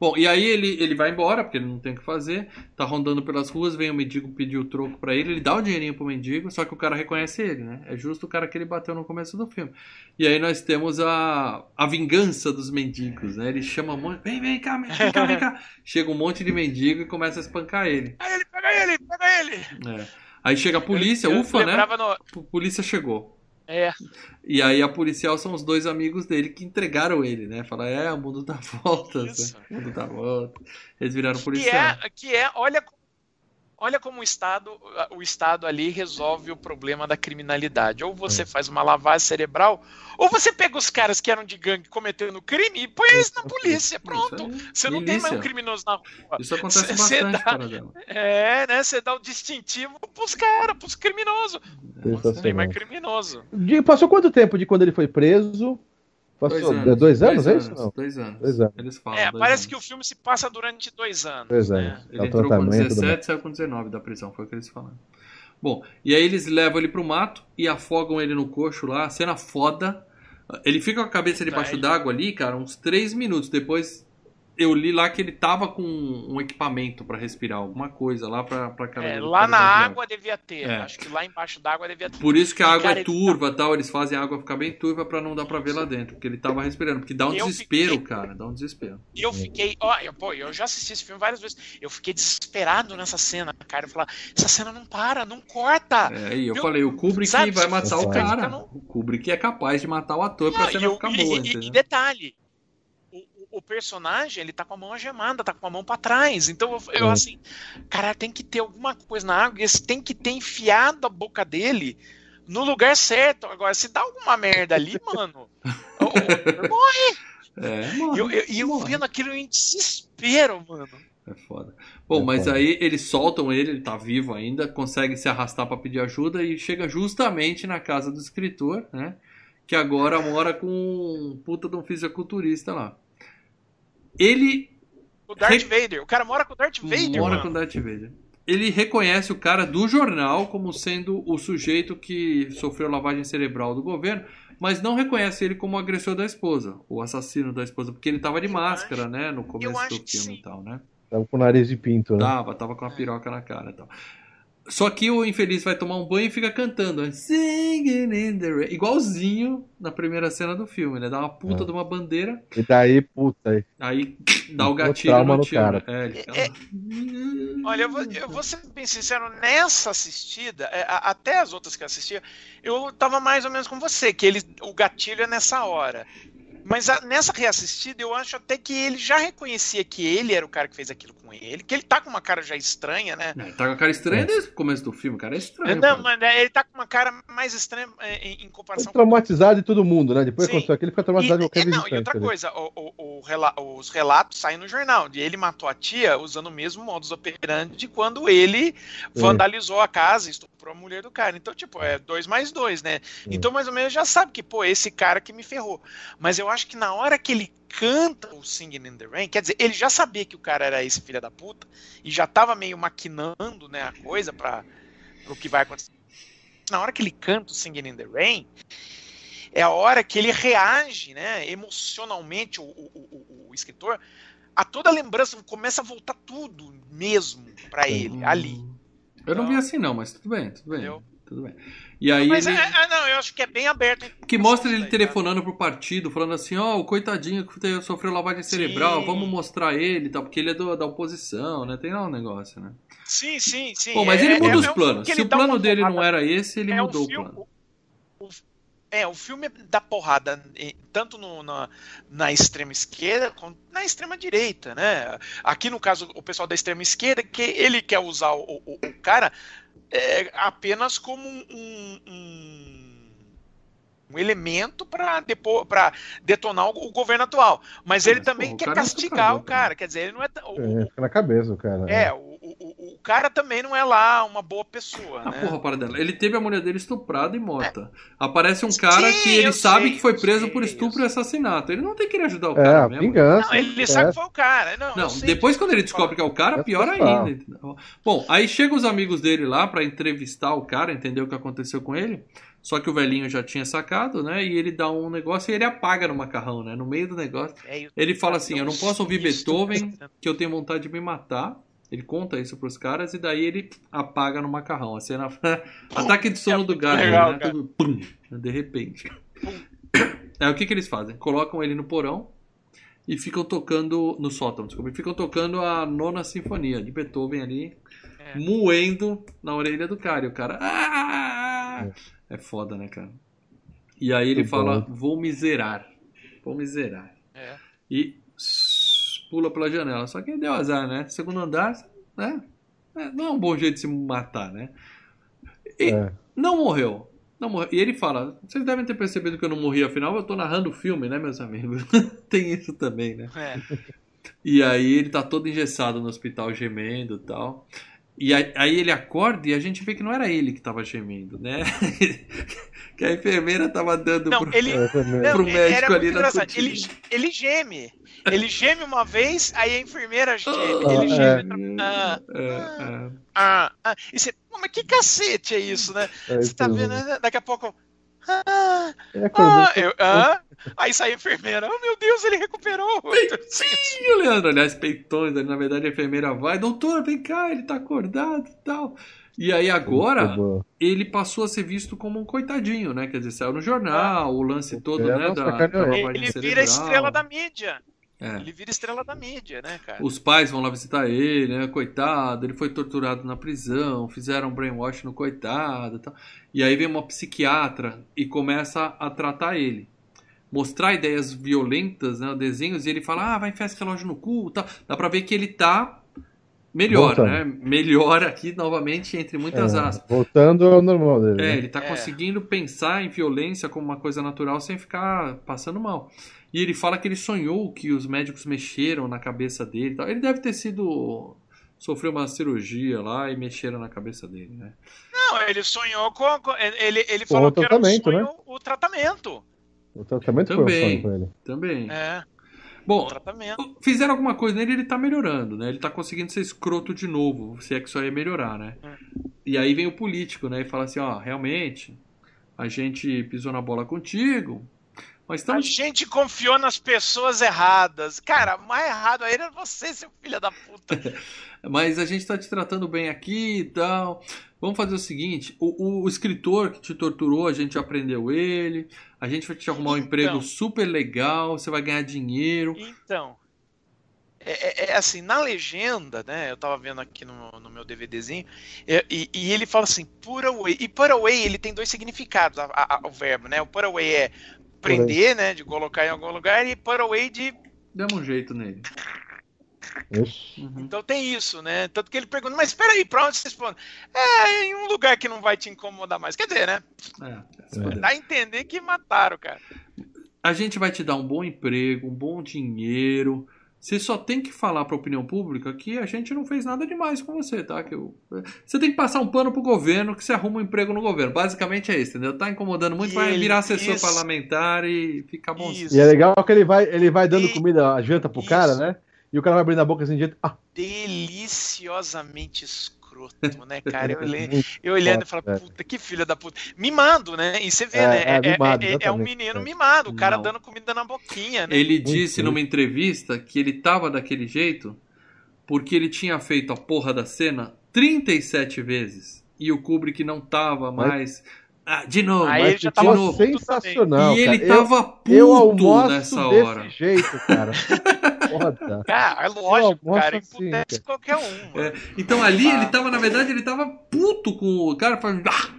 Bom, e aí ele, ele vai embora, porque ele não tem o que fazer, tá rondando pelas ruas, vem o mendigo pedir o troco pra ele, ele dá o dinheirinho pro mendigo, só que o cara reconhece ele, né? É justo o cara que ele bateu no começo do filme. E aí nós temos a, a vingança dos mendigos, né? Ele chama um monte, vem, vem cá, vem cá, vem cá. Chega um monte de mendigo e começa a espancar ele. Aí ele, pega ele, pega ele. É. Aí chega a polícia, Eu- eu ufa, né? no- A polícia chegou. É, E aí a policial são os dois amigos dele que entregaram ele, né? Fala, é, o mundo dá <laughs> voltas, né? o mundo dá voltas. Eles viraram que policial. é, que é, olha, olha como o Estado, o Estado ali resolve o problema da criminalidade. Ou você faz uma lavagem cerebral, ou você pega os caras que eram de gangue cometendo crime e põe eles na polícia. Pronto. Você não tem mais um criminoso na rua. Isso acontece Cê- bastante, cê dá-. É, né? Você dá o distintivo pros caras, pros criminosos. Não tem mais criminoso. De- passou quanto tempo de quando ele foi preso? Passou dois anos, é isso? Não. Dois anos. Dois anos. Eles falam. É, dois parece anos. que o filme se passa durante dois anos. Dois né? anos. Ele É o entrou com tratamento, tudo 17 e saiu com 19 da prisão, foi o que eles falaram. Bom, e aí eles levam ele pro mato e afogam ele no coxo lá, cena foda. Ele fica com a cabeça debaixo Tá, d'água ali, cara, uns 3 minutos. Depois eu li lá que ele tava com um equipamento pra respirar, alguma coisa lá pra, pra cara É, lá na água devia ter. É. Acho que lá embaixo d'água devia ter. Por isso que a E, água cara, é turva e tal, eles fazem a água ficar bem turva pra não dar pra ver lá dentro, porque ele tava respirando, porque dá um Eu desespero, fiquei- cara, dá um desespero. E eu fiquei, ó, eu, pô, eu já assisti esse filme várias vezes. Eu fiquei desesperado nessa cena, cara. Eu falava, essa cena não para, não corta. É, e eu Eu- falei, o Kubrick sabe, vai matar o cara. no- O Kubrick é capaz de matar o ator pra Não, cena e, eu- ficar e- boa, e- entendeu? e detalhe, o, personagem, ele tá com a mão agemada, tá com a mão para trás. Então eu, eu é. assim, cara, tem que ter alguma coisa na água, esse tem que ter enfiado a boca dele no lugar certo. Agora, se dá alguma merda ali, <laughs> mano, morre. É, morre. E eu, eu, eu vendo aquilo em desespero, mano. É foda. Bom, é mas foda. aí eles soltam ele, ele tá vivo ainda, consegue se arrastar para pedir ajuda e chega justamente na casa do escritor, né? Que agora mora com um puta de um fisiculturista lá. Ele. O Darth Re... Vader. O cara mora com o Darth Vader. Mora mano. com o Darth Vader. Ele reconhece o cara do jornal como sendo o sujeito que sofreu lavagem cerebral do governo, mas não reconhece ele como o agressor da esposa, o assassino da esposa, porque ele tava de eu máscara, acho... né? No começo do filme e tal, né? Tava com o nariz de pinto, né? Tava, tava com a piroca na cara e tal. Só que o infeliz vai tomar um banho e fica cantando. Singing in the rain. Igualzinho na primeira cena do filme, né? Dá uma puta é. de uma bandeira. E daí, puta. Aí, aí <laughs> dá o gatilho no, no tio. Cara. É, fica... é, olha, eu vou, eu vou, ser bem sincero, nessa assistida, é, até as outras que eu assistia, eu tava mais ou menos com você, que ele, o gatilho é nessa hora. Mas a, nessa reassistida, eu acho até que ele já reconhecia que ele era o cara que fez aquilo com ele, que ele tá com uma cara já estranha, né? Ele tá com uma cara estranha é. desde o começo do filme, o cara é estranho. Não, mas né, ele tá com uma cara mais estranha é, em, em comparação. traumatizado de todo mundo, né? Depois aconteceu aquilo, ele fica traumatizado e, de qualquer é, Não, e outra coisa, o, o, o, os relatos saem no jornal, de ele matou a tia usando o mesmo modus operandi de quando ele é. vandalizou a casa e estuprou a mulher do cara. Então, tipo, é dois mais dois, né? É. Então, mais ou menos, já sabe que, pô, esse cara que me ferrou. Mas eu acho que na hora que ele canta o Singing in the Rain, quer dizer, ele já sabia que o cara era esse filho da puta e já tava meio maquinando, né, a coisa para o que vai acontecer. Na hora que ele canta o Singing in the Rain, é a hora que ele reage, né, emocionalmente, o, o, o, o escritor, a toda a lembrança, começa a voltar tudo mesmo para ele, uhum. ali. Eu não vi então assim não, mas tudo bem, tudo bem. Entendeu? Tudo bem. E aí Mas ele... é, é, não, eu acho que é bem aberto. Que mostra ele telefonando pro partido, falando assim, ó, oh, o coitadinho que sofreu lavagem cerebral, sim. vamos mostrar ele, tá? Porque ele é do, da oposição, né? Tem lá um negócio, né? Sim, sim, sim. Bom, mas ele é, muda é, os planos. Se o plano dele não era esse, ele é mudou o, filme, o plano. O, é, o filme dá porrada tanto no, na, na, extrema esquerda quanto na extrema direita, né? Aqui, no caso, o pessoal da extrema esquerda, que ele quer usar o, o, o cara é, apenas como um, um, um elemento para detonar o, governo atual. Mas ele também pô, quer castigar o cara. Quer dizer, ele não é. O, é, fica na cabeça o cara. É, é. O, o, o, cara também não é lá uma boa pessoa. Ah, né? porra, para dela. Ele teve a mulher dele estuprada e morta. É. Aparece um cara Sim, que ele sabe sei, que foi preso sei, por estupro e assassinato. Ele não tem que querer ajudar o é, cara mesmo. Vingança, não, ele sabe que foi o cara. Não, não depois quando ele descobre que é o cara, pior ainda. Bom, aí chegam os amigos dele lá para entrevistar o cara, entender o que aconteceu com ele. Só que o velhinho já tinha sacado, né? E ele dá um negócio e ele apaga no macarrão, né? No meio do negócio. É, ele fala assim: Eu não posso ouvir Beethoven, que eu tenho vontade de me matar. Ele conta isso pros caras e daí ele apaga no macarrão. A cena. <laughs> Ataque de sono é do gato, né? Tudo, pum, de repente. É, o que, que eles fazem? Colocam ele no porão e ficam tocando. No sótão, desculpa. Ficam tocando a nona sinfonia de Beethoven ali, é. moendo na orelha do cara. E o cara. Ah! É. é foda, né, cara? E aí ele Muito fala: bom. Vou miserar. Vou miserar. É. E pula pela janela. Só que deu azar, né? Segundo andar, né? É, não é um bom jeito de se matar, né? E é. não morreu. Não morreu. E ele fala: vocês devem ter percebido que eu não morri, afinal eu tô narrando o filme, né, meus amigos? <laughs> Tem isso também, né? É. E aí ele tá todo engessado no hospital gemendo e tal. E aí ele acorda e a gente vê que não era ele que tava gemendo, né? <laughs> que a enfermeira tava dando não, pro, ele, pro não, médico ali na ele, ele geme. Ele geme uma vez, aí a enfermeira geme. Ah, ele geme. É, ah, é, é. ah, ah, E você, mas que cacete é isso, né? É você tá vendo, né? Daqui a pouco. Ah, é ah, eu, ah, aí sai a enfermeira. Oh meu Deus, ele recuperou. Peitinho, Leandro. Aliás, peitões. Na verdade, a enfermeira vai. Doutor, vem cá, ele tá acordado e tal. E aí agora ele passou a ser visto como um coitadinho, né? Quer dizer, saiu no jornal, o lance todo, né? Da, da ele vira a estrela da mídia. É. Ele vira estrela da mídia, né, cara? Os pais vão lá visitar ele, né? Coitado, ele foi torturado na prisão, fizeram brainwash no coitado e tal. E aí vem uma psiquiatra e começa a tratar ele. mostrar ideias violentas, né, desenhos, e ele fala, ah, vai enfiar esse relógio no cu, tal. Dá pra ver que ele tá melhor, Voltando. né? Melhor aqui novamente entre muitas é, aspas. Voltando ao normal dele. É, né? ele tá é. conseguindo pensar em violência como uma coisa natural sem ficar passando mal. E ele fala que ele sonhou que os médicos mexeram na cabeça dele. Ele deve ter sido sofreu uma cirurgia lá e mexeram na cabeça dele, né? Não, ele sonhou com. Ele, ele falou que era um sonho, né? o tratamento. O tratamento também, foi um sonho ele. Também. É. Bom, fizeram alguma coisa nele ele tá melhorando, né? Ele tá conseguindo ser escroto de novo, se é que isso aí ia melhorar, né? É. E aí vem o político, né? E fala assim, ó, realmente, a gente pisou na bola contigo, mas A gente confiou nas pessoas erradas. Cara, mais errado aí era você, seu filho da puta. <laughs> Mas a gente tá te tratando bem aqui e tal. Vamos fazer o seguinte: o, o, o, escritor que te torturou, a gente aprendeu ele. A gente vai te arrumar um então, emprego super legal. Você vai ganhar dinheiro. Então. É, é, é, assim, na legenda, né? Eu tava vendo aqui no, no meu DVDzinho, e, e, e, ele fala assim, put away. E put away, ele tem dois significados, a, a, o verbo, né? O put away é prender, né? De colocar em algum lugar e put away de. Demos um jeito nele. <laughs> Uhum. Então tem isso, né? Tanto que ele pergunta, mas espera aí, pra onde você responde? É, em um lugar que não vai te incomodar mais. Quer dizer, né? É, Dá a entender que mataram, cara. A gente vai te dar um bom emprego, um bom dinheiro, você só tem que falar para a opinião pública que a gente não fez nada demais com você, tá? Que eu... Você tem que passar um pano pro governo que você arruma um emprego no governo. Basicamente é isso, entendeu? Tá incomodando muito, e vai virar assessor isso... parlamentar e ficar bom. E é legal que ele vai, ele vai dando e... comida, a janta pro isso. cara, né? E o cara vai abrindo a boca assim, de jeito. Ah. Deliciosamente escroto, né, cara? Eu, <laughs> eu olhando e falando, puta, que filha da puta. Mimado, né? E você vê, é, né? É, é, mimado, é, é, um menino mimado, o cara Não. dando comida na boquinha, né? Ele disse numa entrevista que ele tava daquele jeito porque ele tinha feito a porra da cena 37 vezes. E o Kubrick não tava mais. Ah, de novo, Aí ele já tava novo. sensacional. E ele cara. tava eu, puto eu nessa hora. Desse jeito, cara. <laughs> Foda. Cara, é lógico, cara, assim, cara. qualquer um. É, então ali ah. ele tava, na verdade, ele tava puto com o cara falando. Ah,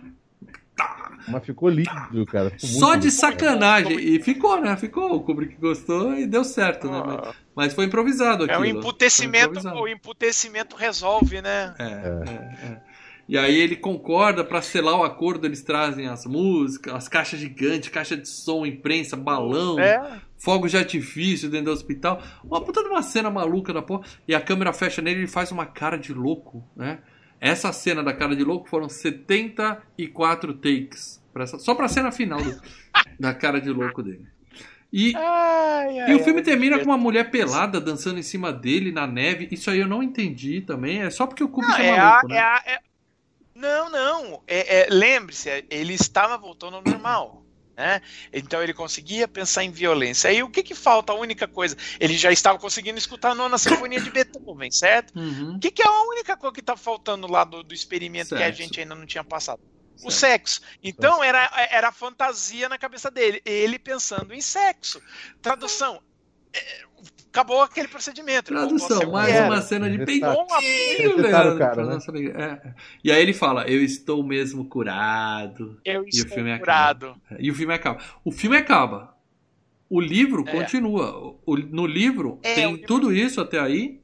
tá. Mas ficou lindo, cara. Ficou Só de lindo, sacanagem. Cara. E ficou, né? Ficou. O Kubrick gostou e deu certo, né? Mas, ah. mas foi improvisado aqui. É o emputecimento, o emputecimento resolve, né? É, é. é. E aí ele concorda, para selar o acordo, eles trazem as músicas, as caixas gigantes, caixa de som, imprensa, balão, é. fogos de artifício dentro do hospital. Uma puta de uma cena maluca da porra. E a câmera fecha nele e ele faz uma cara de louco, né? Essa cena da cara de louco foram 74 takes. Pra essa, só pra cena final do, da cara de louco dele. E, ai, ai, e o filme ai, termina com uma mulher pelada dançando em cima dele na neve. Isso aí eu não entendi também. É só porque o Kubrick é, é maluco, a, né? É a, é, não, não. É, é, Lembre-se, ele estava voltando ao normal. Né? Então ele conseguia pensar em violência. Aí o que, que falta? A única coisa. Ele já estava conseguindo escutar a nona sinfonia de Beethoven, certo? Uhum. O que, que, é a única coisa que está faltando lá do, do experimento Sexo. que a gente ainda não tinha passado? O sexo. Então era, era fantasia na cabeça dele. Ele pensando em sexo. Tradução. É, acabou aquele procedimento. Tradução, mais uma cena de peitinho, Leandro. Cara, né? é. E aí ele fala, eu estou mesmo curado. Eu e estou o filme curado. Acaba. E o filme acaba. O filme acaba. O livro é. continua. O, no livro é, tem livro... tudo isso até aí.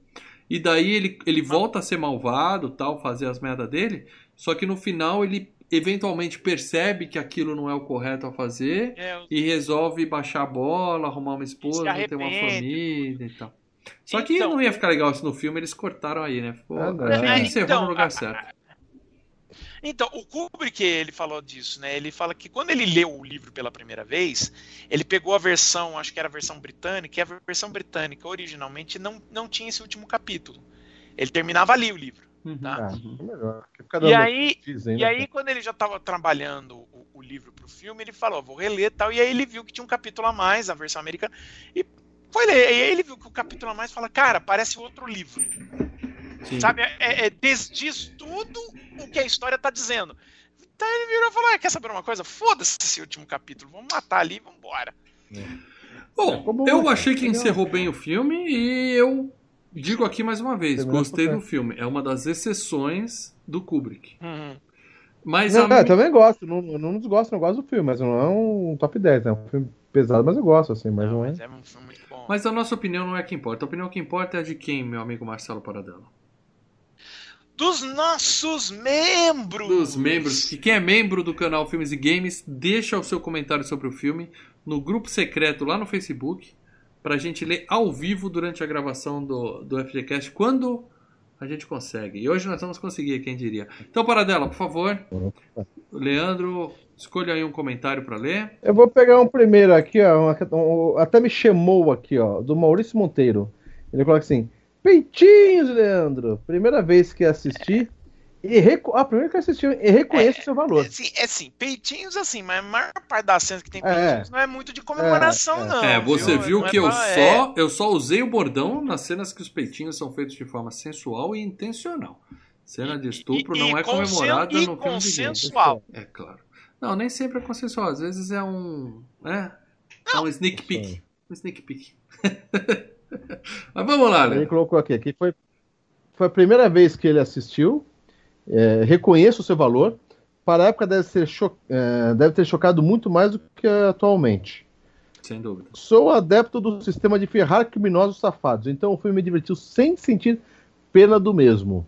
E daí ele, ele volta a ser malvado, tal, fazer as merdas dele. Só que no final ele eventualmente percebe que aquilo não é o correto a fazer é, e resolve baixar a bola, arrumar uma esposa, ter uma família e tal. Só que então, não ia ficar legal isso no filme, eles cortaram aí, né? Ficou, ah, é, encerrou então, no lugar certo. Então, o Kubrick, ele falou disso, né? Ele fala que quando ele leu o livro pela primeira vez, ele pegou a versão, acho que era a versão britânica, e a versão britânica originalmente não, não tinha esse último capítulo. Ele terminava ali o livro. Uhum. Tá? Ah, e aí, e aí, quando ele já estava trabalhando o, o livro para o filme, ele falou: vou reler tal. E aí ele viu que tinha um capítulo a mais, a versão americana, e foi ler. E aí ele viu que o capítulo a mais fala: cara, parece outro livro. Sim. Sabe? É, é, é, desdiz tudo o que a história está dizendo. Então ele virou e falou: ah, quer saber uma coisa? Foda-se esse último capítulo, vamos matar ali, vamos embora. É. Bom, eu achei que encerrou bem o filme e eu Digo aqui mais uma vez, gostei do filme. É uma das exceções do Kubrick. Uhum. Mas não, a... é, também gosto. Não, não desgosto, não gosto do filme, mas não é um top 10, é um filme pesado, mas eu gosto, assim, mas não, não é. Mas é um filme muito bom. Mas a nossa opinião não é que importa. A opinião que importa é a de quem, meu amigo Marcelo Paradela? Dos nossos membros! Dos membros. E quem é membro do canal Filmes e Games, deixa o seu comentário sobre o filme no grupo secreto lá no Facebook pra gente ler ao vivo durante a gravação do, do FGCast quando a gente consegue. E hoje nós vamos conseguir, quem diria. Então, Paradela, por favor. Leandro, escolha aí um comentário para ler. Eu vou pegar um primeiro aqui, ó, um, até me chamou aqui, ó, do Maurício Monteiro. Ele coloca assim: Peitinhos, Leandro. Primeira vez que assisti. E reco... Ah, primeiro que assisti e reconheço é, seu valor. É, sim, é assim, peitinhos assim, mas a maior parte das cenas que tem é. peitinhos é, não é muito de comemoração, é, não. É, você viu, viu que eu, só, eu só usei o bordão nas cenas que os peitinhos são feitos de forma sensual e intencional. Cena de estupro e, não e é comemorada no filme consensual. É claro. Não, nem sempre é consensual. Às vezes é um. É, é um sneak peek. Um sneak peek. <laughs> Mas vamos lá, né? Ele colocou aqui, aqui foi, foi a primeira vez que ele assistiu. É, reconheço o seu valor. Para a época deve, ser cho é, deve ter chocado muito mais do que atualmente. Sem dúvida. Sou adepto do sistema de ferrar criminosos safados, então o filme me divertiu sem sentir pena do mesmo.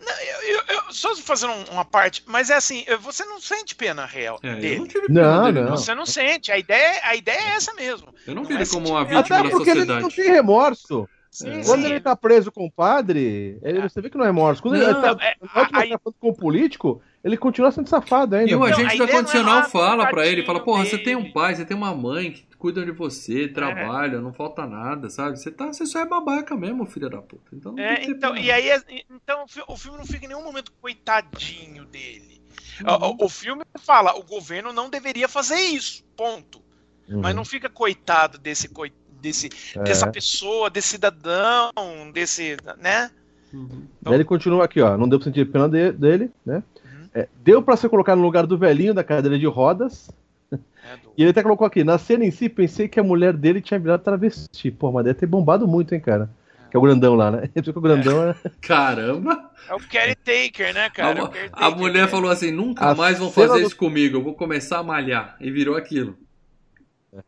Não, eu, eu, eu, só fazendo uma parte, mas é assim, você não sente pena real é, dele. Não, não, não, Você não sente. A ideia, a ideia é essa mesmo. Eu não, não vi ele é como uma vítima Até porque ele não tem remorso. Sim, Quando sim. ele tá preso com o padre, ele, você vê que não é remorso. Quando não, ele tá, é, a, com o político, ele continua sendo safado ainda. E o agente da condicional é fala para ele, fala, porra, você tem um pai, você tem uma mãe que cuidam de você, é. trabalha, é. não falta nada, sabe? Você, tá, você só é babaca mesmo, filho da puta. Então, é, então e aí, então o filme não fica em nenhum momento coitadinho dele. Uhum. O, o, filme fala, o governo não deveria fazer isso, ponto. Uhum. Mas não fica coitado desse coitado desse, é. dessa pessoa, desse cidadão, desse, né? Uhum. Então... ele continua aqui, ó. Não deu pra sentir pena de, dele, né? Uhum. É, deu para ser colocado no lugar do velhinho da cadeira de rodas. É do... E ele até colocou aqui, na cena em si, pensei que a mulher dele tinha virado travesti. Pô, mas deve ter bombado muito, hein, cara. É. Que é o grandão lá, né? <laughs> Ele o grandão é. <laughs> Caramba! É o caretaker, né, cara? A, a mulher falou assim: nunca a mais vão fazer do... isso comigo, eu vou começar a malhar. E virou aquilo.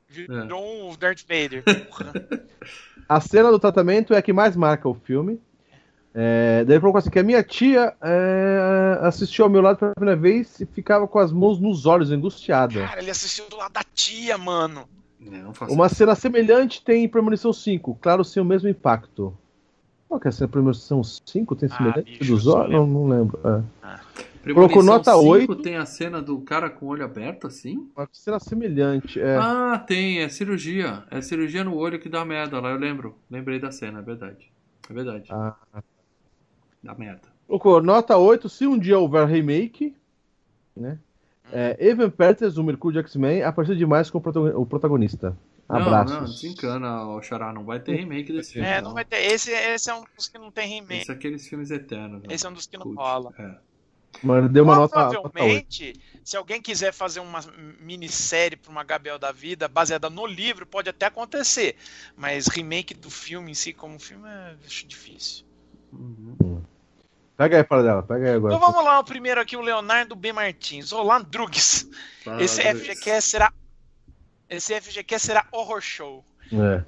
Virou é. um Darth Vader. <laughs> a cena do tratamento é a que mais marca o filme. É, daí ele falou assim: que a minha tia é, assistiu ao meu lado pela primeira vez e ficava com as mãos nos olhos, angustiada. Cara, ele assistiu do lado da tia, mano. Uma cena semelhante tem em Premonição 5, claro, sem o mesmo impacto. Qual que é a cena Premonição 5? Tem ah, semelhante ah, dos olhos? Não, não lembro. É. Ah. Colocou nota 8. tem a cena do cara com o olho aberto assim? Uma cena semelhante, é. Ah, tem, é cirurgia. É cirurgia no olho que dá merda lá, eu lembro. Lembrei da cena, é verdade. É verdade. Ah. Dá merda. Colocou nota 8, se um dia houver remake, né? É, Evan Peters, o Mercúrio de X-Men, apareceu demais com o protagonista. Abraços. Não, não, desencana, o Xará, não vai ter remake desse filme. É, não, não vai ter. Esse, esse é um dos que não tem remake. Esse é aqueles filmes eternos. Esse é um dos que não Cult. rola. É. Mas deu uma Provavelmente, nota se alguém quiser fazer uma minissérie para uma Gabriel da Vida baseada no livro, pode até acontecer. Mas remake do filme em si, como filme, é difícil. Uhum. Pega aí para dela, pega aí agora. Então vamos lá, o primeiro aqui, o Leonardo B. Martins. Olá, Drugs. Ah, esse FGQ será. Esse FGQ será horror show. É.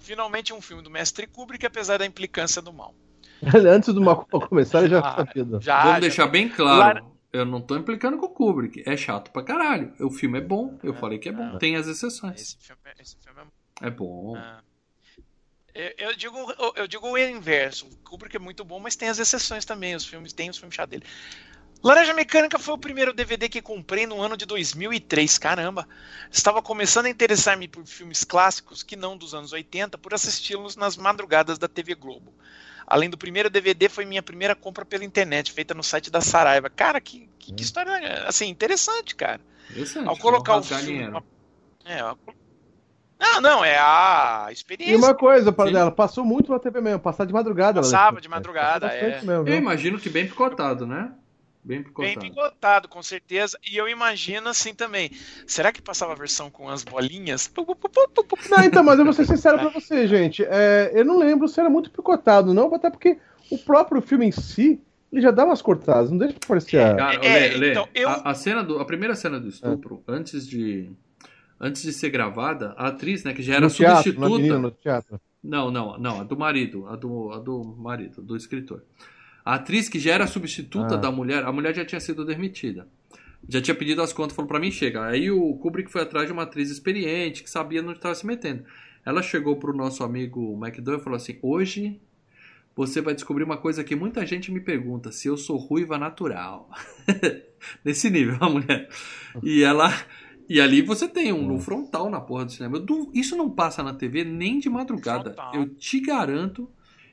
Finalmente um filme do Mestre Kubrick, apesar da implicância do mal. <laughs> Antes do mal <laughs> começar, ele já tá sabia. Já, Vamos já deixar bem claro. Eu não tô implicando com o Kubrick. É chato pra caralho. O filme é bom. Eu é, falei que é bom. É. Tem as exceções. Esse filme, é, esse filme é... é bom. Ah. Eu, eu, digo, eu digo o inverso. O Kubrick é muito bom, mas tem as exceções também. Os filmes tem os filmes chatos dele. Laranja Mecânica foi o primeiro DVD que comprei no ano de 2003. Caramba! Estava começando a interessar-me por filmes clássicos que não dos anos 80 por assisti-los nas madrugadas da TV Globo. Além do primeiro DVD, foi minha primeira compra pela internet, feita no site da Saraiva. Cara, que, que, que hum. história assim, interessante, cara. Interessante. Ao colocar o filme. É, não, não, é a experiência. E uma coisa, para dela, passou muito na TV mesmo, passar de madrugada. Passava de madrugada, é. Mesmo, eu imagino que bem picotado, né? Bem picotado. Bem picotado, com certeza. E eu imagino assim também. Será que passava a versão com as bolinhas? Não, então, mas eu vou ser sincero pra <laughs> você, gente. É, eu não lembro se era muito picotado, não, até porque o próprio filme em si. Ele já dá umas cortadas, não deixa parecer. Cara, é, Lê, Lê, então, eu... a, a, cena do, a primeira cena do estupro, é. antes de antes de ser gravada, a atriz, né, que já era no substituta. Teatro, no teatro. Não, não, não, a do marido, a do, a do marido, do escritor. A atriz que já era substituta ah. da mulher, a mulher já tinha sido demitida. Já tinha pedido as contas, falou para mim, chega. Aí o Kubrick foi atrás de uma atriz experiente, que sabia onde estava se metendo. Ela chegou pro nosso amigo McDowell e falou assim: Hoje você vai descobrir uma coisa que muita gente me pergunta: se eu sou ruiva natural. <laughs> Nesse nível, a mulher. E ela e ali você tem um no frontal na porra do cinema. Isso não passa na TV nem de madrugada. Eu te garanto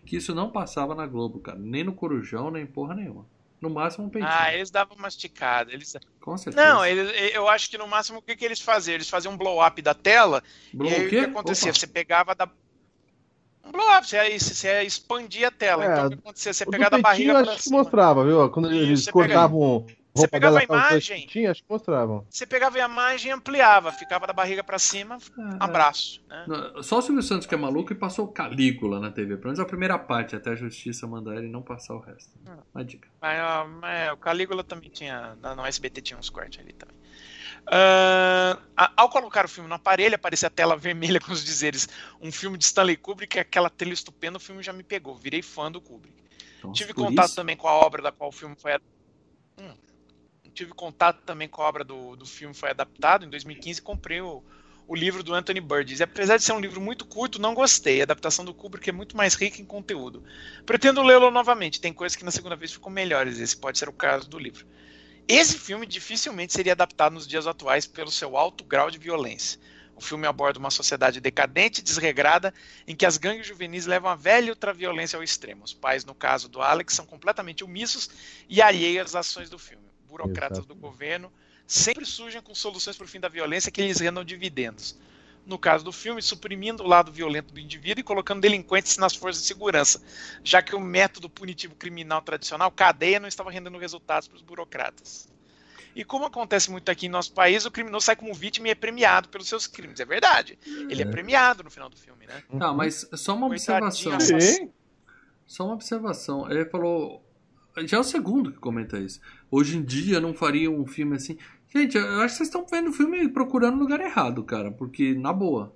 que isso não passava na Globo, cara. Nem no Corujão, nem porra nenhuma. No máximo um peitinho. Ah, eles davam masticada. Eles... Com certeza. Não, eles, eu acho que no máximo o que, que eles faziam? Eles faziam um blow-up da tela. Blow e aí o que acontecia? Opa. Você pegava da. Um blow-up, você, você expandia a tela. É, então o que acontecia? Você pegava da barriga pra cima. que mostrava, viu? Quando eles cortavam. Pegava você pegava a imagem. Tinha, acho que mostravam. Você pegava a imagem e ampliava, ficava da barriga para cima, é, abraço. Né? Só o Silvio Santos que é maluco e passou Calígula na TV. Pelo menos a primeira parte, até a justiça mandar ele não passar o resto. É. Uma dica. Mas, é, o Calígula também tinha. No SBT tinha uns cortes ali também. Uh, ao colocar o filme no aparelho, aparecia a tela vermelha <laughs> com os dizeres um filme de Stanley Kubrick, aquela tela estupenda, o filme já me pegou, virei fã do Kubrick. Nossa, Tive contato isso? também com a obra da qual o filme foi. Hum, tive contato também com a obra do, do filme, foi adaptado em 2015 comprei o, o livro do Anthony Burgess. E apesar de ser um livro muito curto, não gostei. A adaptação do Kubrick é muito mais rica em conteúdo. Pretendo lê-lo novamente. Tem coisas que na segunda vez ficam melhores. Esse pode ser o caso do livro. Esse filme dificilmente seria adaptado nos dias atuais pelo seu alto grau de violência. O filme aborda uma sociedade decadente e desregrada em que as gangues juvenis levam a velha ultraviolência ao extremo. Os pais, no caso do Alex, são completamente omissos e alheios às ações do filme burocratas Exato. do governo sempre surgem com soluções para o fim da violência que lhes rendam dividendos. No caso do filme, suprimindo o lado violento do indivíduo e colocando delinquentes nas forças de segurança, já que o método punitivo criminal tradicional, cadeia, não estava rendendo resultados para os burocratas. E como acontece muito aqui em nosso país, o criminoso sai como vítima e é premiado pelos seus crimes. É verdade. Ele é, é premiado no final do filme, né? Não, mas só uma observação. Só uma observação. Ele falou. Já é o segundo que comenta isso hoje em dia não faria um filme assim. Gente, eu acho que vocês estão vendo o filme procurando no lugar errado, cara. Porque, na boa.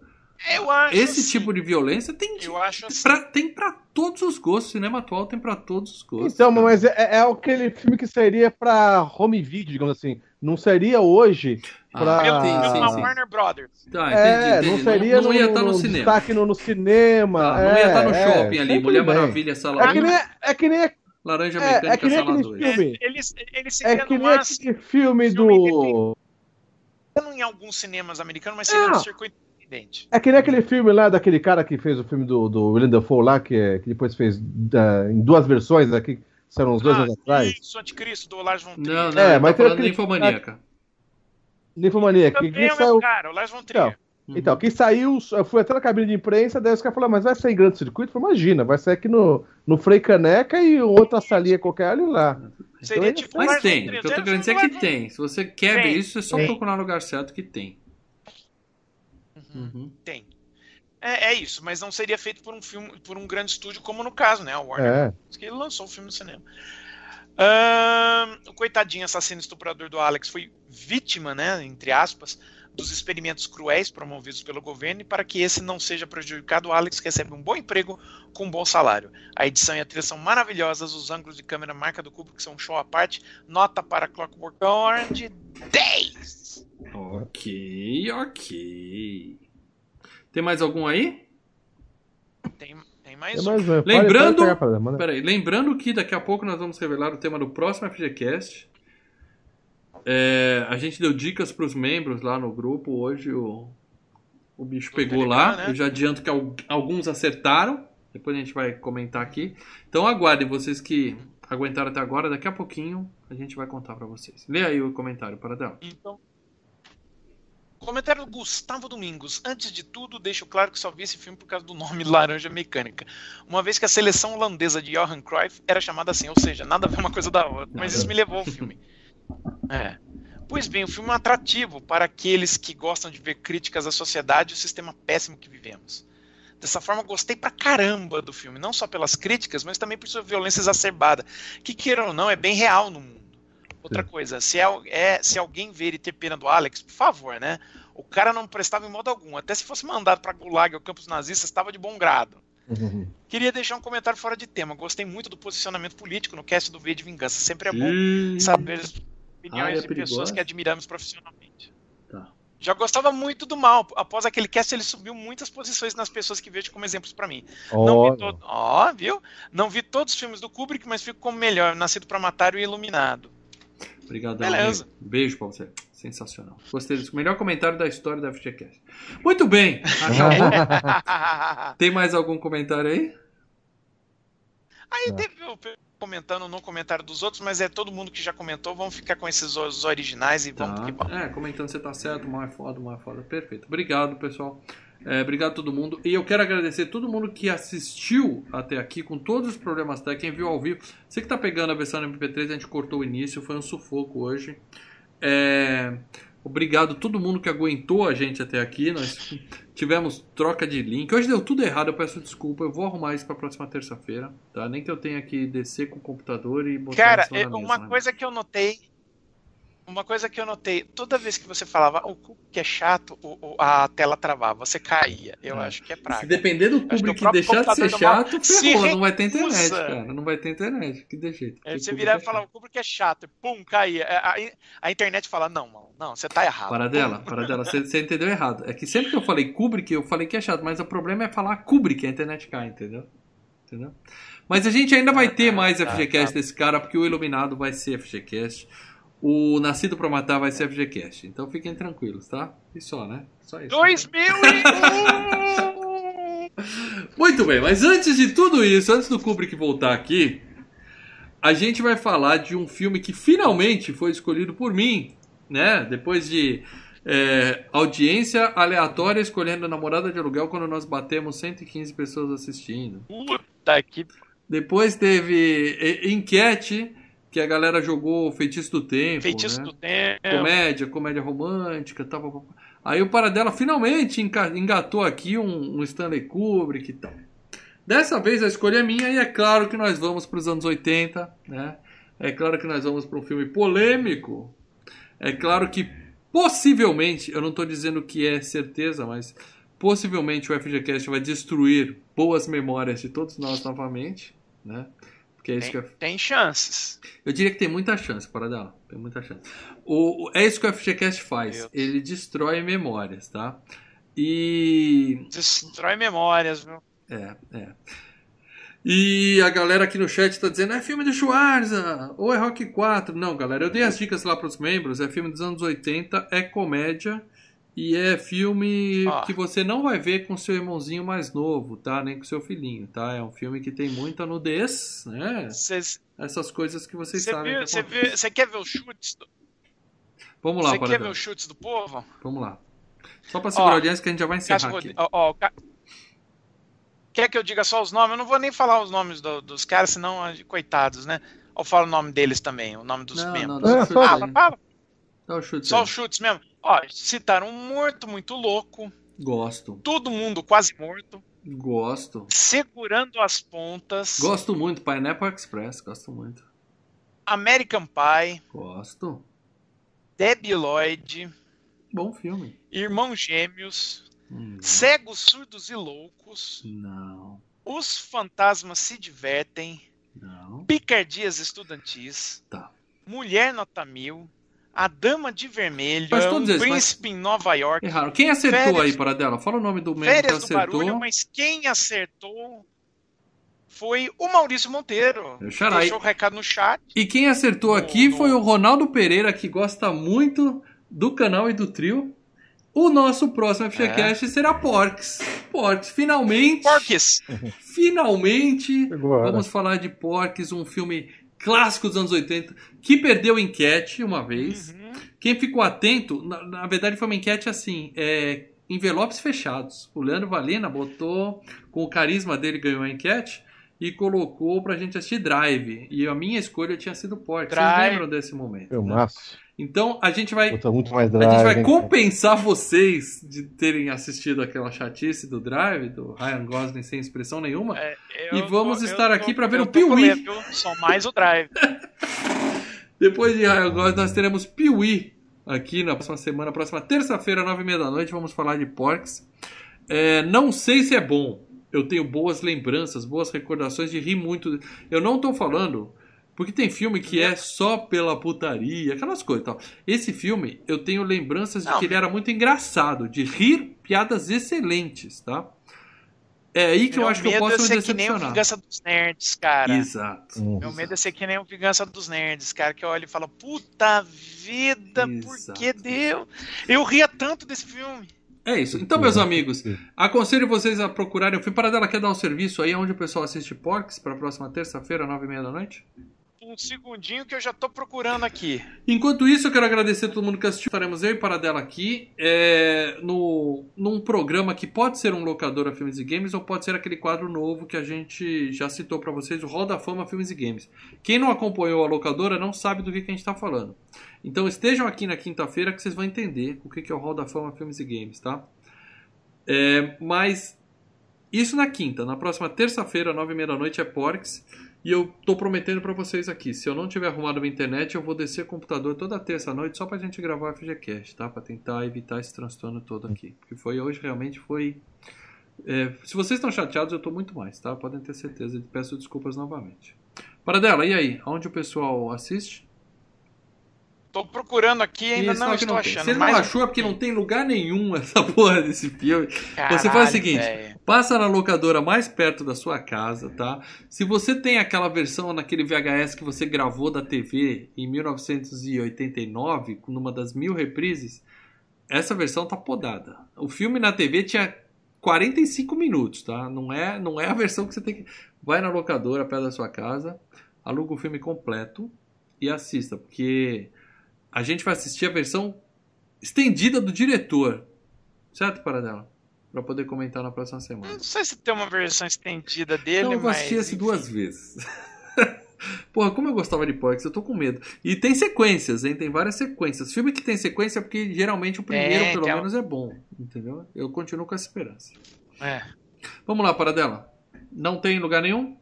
Eu acho Esse assim. tipo de violência tem eu acho assim. pra, tem para todos os gostos. O cinema atual tem para todos os gostos. Então, cara. mas é, é, aquele filme que seria pra home video, digamos assim. Não seria hoje pra. Ah, sim, sim, sim. Warner Brothers. Tá, é, entendi, entendi. não seria não, não ia estar no, no, cinema. Destaque no, no cinema. Tá, não ia estar no é, shopping ali. Mulher bem. Maravilha, sala é que, nem, é que nem Laranja Mecânica, é, é que nem aquele filme. É, ele, ele é que nem aquele filme do. Em alguns cinemas americanos, mas seria é. um circuito independente. É que nem aquele filme lá daquele cara que fez o filme do, do William Dafoe lá, que, é, que depois fez uh, em duas versões aqui, são uns dois ah, anos atrás. Isso, Anticristo, do Lars von Trier. Não, não, é, mas tá falando aquele... Ninfomaníaca. Ninfomaníaca. Que, que saiu... cara, o Lars von Trier. Então, Uhum. Então, quem saiu, eu fui até na cabine de imprensa, daí os caras falaram, mas vai sair em grande circuito? Eu falei, imagina, vai sair aqui no, no Frei Caneca e outra salinha qualquer ali lá. Seria então, tipo mas tem, o que eu tô querendo dizer é que tem. Se você quer tem. ver isso, é só tem. procurar no lugar certo que tem. Uhum. Uhum. Tem. É, é, isso, mas não seria feito por um filme, por um grande estúdio como no caso, né? O Warner. É. Que ele lançou o filme no cinema. o coitadinho assassino estuprador do Alex foi vítima, né? Entre aspas, dos experimentos cruéis promovidos pelo governo e para que esse não seja prejudicado, o Alex recebe um bom emprego com um bom salário. A edição e a trilha são maravilhosas, os ângulos de câmera marca do Kubrick são um show à parte. Nota para Clockwork Orange 10. Ok, ok. Tem mais algum aí? Tem, tem mais, um. lembrando, peraí, lembrando que daqui a pouco nós vamos revelar o tema do próximo FGCast. É, a gente deu dicas para os membros lá no grupo. Hoje o, o bicho pegou lá. Né? Eu já adianto que alguns acertaram. Depois a gente vai comentar aqui. Então aguardem vocês que aguentaram até agora. Daqui a pouquinho a gente vai contar para vocês. Lê aí o comentário, para dela. Então, Comentário do Gustavo Domingos. Antes de tudo, deixo claro que só vi esse filme por causa do nome Laranja Mecânica. Uma vez que a seleção holandesa de Johan Cruyff era chamada assim, ou seja, nada a ver uma coisa da outra. Mas isso me levou ao filme. <laughs> É. Pois bem, o filme é um atrativo para aqueles que gostam de ver críticas à sociedade e o sistema péssimo que vivemos. Dessa forma, gostei pra caramba do filme, não só pelas críticas, mas também por sua violência exacerbada, que, queira ou não, é bem real no mundo. Outra Sim. coisa, se, é, é, se alguém ver e ter pena do Alex, por favor, né? O cara não prestava em modo algum. Até se fosse mandado para Gulag ou campos nazistas, estava de bom grado. Uhum. Queria deixar um comentário fora de tema. Gostei muito do posicionamento político no cast do V de Vingança. Sempre é bom saber opiniões ah, é de pessoas que admiramos profissionalmente. Tá. Já gostava muito do mal. Após aquele cast, ele subiu muitas posições nas pessoas que vejo como exemplos para mim. Oh. Não vi todo... oh, viu? Não vi todos os filmes do Kubrick, mas fico como melhor, Nascido para Matar e Iluminado. Obrigado. Beleza. Beijo pra você. Sensacional. Gostei disso. Melhor comentário da história da FGCast. Muito bem. <laughs> Tem mais algum comentário aí? Aí teve comentando no comentário dos outros, mas é todo mundo que já comentou. Vamos ficar com esses os originais e tá. vamos que vamos. É, comentando você tá certo, mal é foda, mal é foda. Perfeito. Obrigado, pessoal. É, obrigado a todo mundo. E eu quero agradecer a todo mundo que assistiu até aqui, com todos os problemas técnicos, quem viu ao vivo. Você que está pegando a versão MP3, a gente cortou o início, foi um sufoco hoje. É, obrigado a todo mundo que aguentou a gente até aqui. Nós tivemos troca de link. Hoje deu tudo errado, eu peço desculpa. Eu vou arrumar isso para a próxima terça-feira. Tá? Nem que eu tenha que descer com o computador e botar Cara, é, uma né? coisa que eu notei uma coisa que eu notei, toda vez que você falava o Kubrick é chato, o, o, a tela travava, você caía. Eu é. acho que é praga. Se depender do Kubrick que deixar de ser chato, ferrou, não vai ter internet, cara. Não vai ter internet. Que de jeito. É, você virar e é falar, o Kubrick é chato, pum, caía. É, a, a, internet fala, não, mano, não, você tá errado. Para dela, para dela, você, você, entendeu errado. É que sempre que eu falei Kubrick, eu falei que é chato, mas o problema é falar Kubrick, a internet cai, entendeu? Entendeu? Mas a gente ainda vai ter mais FGCast desse cara, porque o Iluminado vai ser FGCast. O Nascido para Matar vai ser FGCast. Então fiquem tranquilos, tá? E só, né? Só isso. 2001! <laughs> Muito bem, mas antes de tudo isso, antes do Kubrick voltar aqui, a gente vai falar de um filme que finalmente foi escolhido por mim, né? Depois de é, audiência aleatória escolhendo a namorada de aluguel quando nós batemos 115 pessoas assistindo. Puta que. Depois teve enquete que a galera jogou Feitiço do Tempo. Feitiço né? do Tempo. Comédia, comédia romântica, tal. Aí o Paradela finalmente engatou aqui um, um, Stanley Kubrick e tal. Dessa vez a escolha é minha e é claro que nós vamos para os anos 80, né? É claro que nós vamos para um filme polêmico. É claro que possivelmente, eu não estou dizendo que é certeza, mas possivelmente o FGCast vai destruir boas memórias de todos nós novamente, né? É isso tem, que eu... tem chances. Eu diria que tem muita chance, para dela. Tem muita chance. O, é isso que o FGCast faz. Ele destrói memórias, tá? E. Destrói memórias, viu? É, é. E a galera aqui no chat tá dizendo: é filme do Schwarza, ou é Rock 4. Não, galera, eu dei as dicas lá pros membros. É filme dos anos 80, é comédia. E é filme ah. que você não vai ver com seu irmãozinho mais novo, tá? Nem com seu filhinho, tá? É um filme que tem muita nudez, né? Cês... Essas coisas que vocês Cê sabem. Você que quer ver os chutes? Do... Vamos lá, Você quer ver os chutes do povo? Vamos lá. Só pra segurar ó, a audiência que a gente já vai encerrar aqui. Ó, ó, Quer que eu diga só os nomes? Eu não vou nem falar os nomes do, dos caras, senão, coitados, né? Ou falo o nome deles também, o nome dos não, membros. Não, não, fala, fala. Só os chutes. Só os chutes mesmo. Ó, citaram morto muito louco. Gosto. Todo mundo quase morto. Gosto. Segurando as pontas. Gosto muito. Pineapple Express, gosto muito. American Pie. Gosto. Debbie Lloyd. Bom filme. Irmãos Gêmeos. Hum. Cegos, Surdos e Loucos. Não. Os Fantasmas Se Divertem. Não. Picardias Estudantis. Tá. Mulher Nota Mil. A Dama de Vermelho, mas todos um eles, príncipe mas... em Nova York. Erraram. Quem acertou férias... aí, para dela? Fala o nome do membro que acertou. Do barulho, mas quem acertou foi o Maurício Monteiro. Deixou o recado no chat. E quem acertou aqui no... foi o Ronaldo Pereira, que gosta muito do canal e do trio. O nosso próximo FGCast é. será Porks. Porks, finalmente. Porks. Finalmente. Agora. Vamos falar de Porks, um filme clássico dos anos 80, que perdeu enquete uma vez. Uhum. Quem ficou atento, na, na, verdade foi uma enquete assim, é, envelopes fechados. O Leandro Valina botou, com o carisma dele, ganhou a enquete e colocou pra gente assistir Drive. E a minha escolha tinha sido Pork. Vocês lembram desse momento? Eu né? maço. Então a gente vai. Muito mais drive, a gente vai compensar vocês de terem assistido aquela chatice do Drive, do Ryan Gosling sem expressão nenhuma. É, e vamos tô, estar aqui para ver o Piuí. Só mais o Drive. <laughs> Depois de Ryan Gosling, nós teremos Piuí aqui na próxima semana, próxima terça-feira, nove e meia da noite, vamos falar de Porks. É, não sei se é bom. Eu tenho boas lembranças, boas recordações de rir muito. Eu não estou falando porque tem filme que é só pela putaria, aquelas coisas e tal. Esse filme, eu tenho lembranças de que ele era muito engraçado, de rir piadas excelentes, tá? É aí que Meu eu acho que eu posso é ser me decepcionar. que nem o Vingança dos Nerds, cara. Exato. Meu Exato. medo é ser que nem o Vingança dos Nerds, cara, que eu olho e falo, puta vida, Exato. por que deu? Eu ria tanto desse filme. É isso. Então, meus amigos, aconselho vocês a procurarem o filme. Paradela quer dar um serviço aí onde o pessoal assiste Porks para a próxima terça-feira, nove e meia da noite? Um segundinho que eu já tô procurando aqui. Enquanto isso, eu quero agradecer a todo mundo que assistiu. Estaremos eu e Paradela aqui é, no, num programa que pode ser um locador a filmes e games ou pode ser aquele quadro novo que a gente já citou para vocês, o Hall da Fama Filmes e Games. Quem não acompanhou a locadora não sabe do que, que a gente está falando. Então estejam aqui na quinta-feira que vocês vão entender o que, que é o Hall da Fama Filmes e Games, tá? É, mas isso na quinta. Na próxima terça-feira, nove e meia da noite, é Porks. E eu tô prometendo para vocês aqui, se eu não tiver arrumado minha internet, eu vou descer o computador toda terça-noite só pra gente gravar o FGCast, tá? Pra tentar evitar esse transtorno todo aqui. Porque foi hoje, realmente foi... É, se vocês estão chateados, eu tô muito mais, tá? Podem ter certeza. Peço desculpas novamente. Paradela, e aí? Onde o pessoal assiste? Tô procurando aqui ainda não estou não achando. Você não achou é porque não tem lugar nenhum <laughs> essa porra desse filme. Caralho, você faz o seguinte, véio. passa na locadora mais perto da sua casa, tá? Se você tem aquela versão naquele VHS que você gravou da TV em 1989, numa das mil reprises, essa versão tá podada. O filme na TV tinha 45 minutos, tá? Não é, não é a versão que você tem que... Vai na locadora perto da sua casa, aluga o filme completo e assista, porque a gente vai assistir a versão estendida do diretor. Certo, Paradela? Pra poder comentar na próxima semana. Não sei se tem uma versão estendida dele, então, eu vou assistir esse duas vezes. <laughs> Porra, como eu gostava de Porks, eu tô com medo. E tem sequências, hein? Tem várias sequências. Filme que tem sequência é porque geralmente o primeiro, é, pelo então... menos, é bom. Entendeu? Eu continuo com essa esperança. É. Vamos lá, Paradela. Não tem lugar nenhum?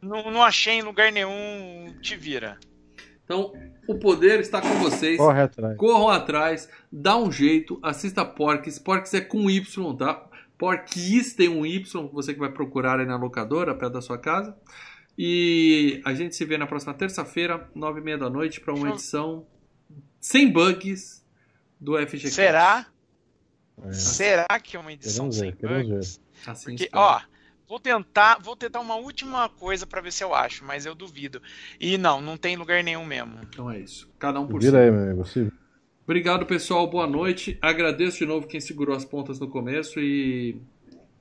Não, não achei em lugar nenhum. Te vira. Então, o poder está com vocês. Corre atrás. Corram atrás, dá um jeito, assista Porks. Porks é com Y, tá? Porquis tem um Y, você que vai procurar aí na locadora, perto da sua casa. E a gente se vê na próxima terça-feira, nove e meia da noite, para uma edição sem bugs do FGC. Será? É. Será que é uma edição queremos sem ver, bugs? Assim Porque, ó, Vou tentar, vou tentar uma última coisa para ver se eu acho, mas eu duvido. E não, não tem lugar nenhum mesmo. Então é isso. Cada um por si. aí, meu amigo. Sim. Obrigado, pessoal. Boa noite. Agradeço de novo quem segurou as pontas no começo e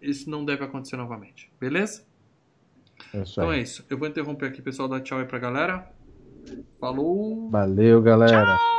isso não deve acontecer novamente. Beleza? É então é isso. Eu vou interromper aqui, pessoal. Dar tchau aí pra galera. Falou. Valeu, galera. Tchau.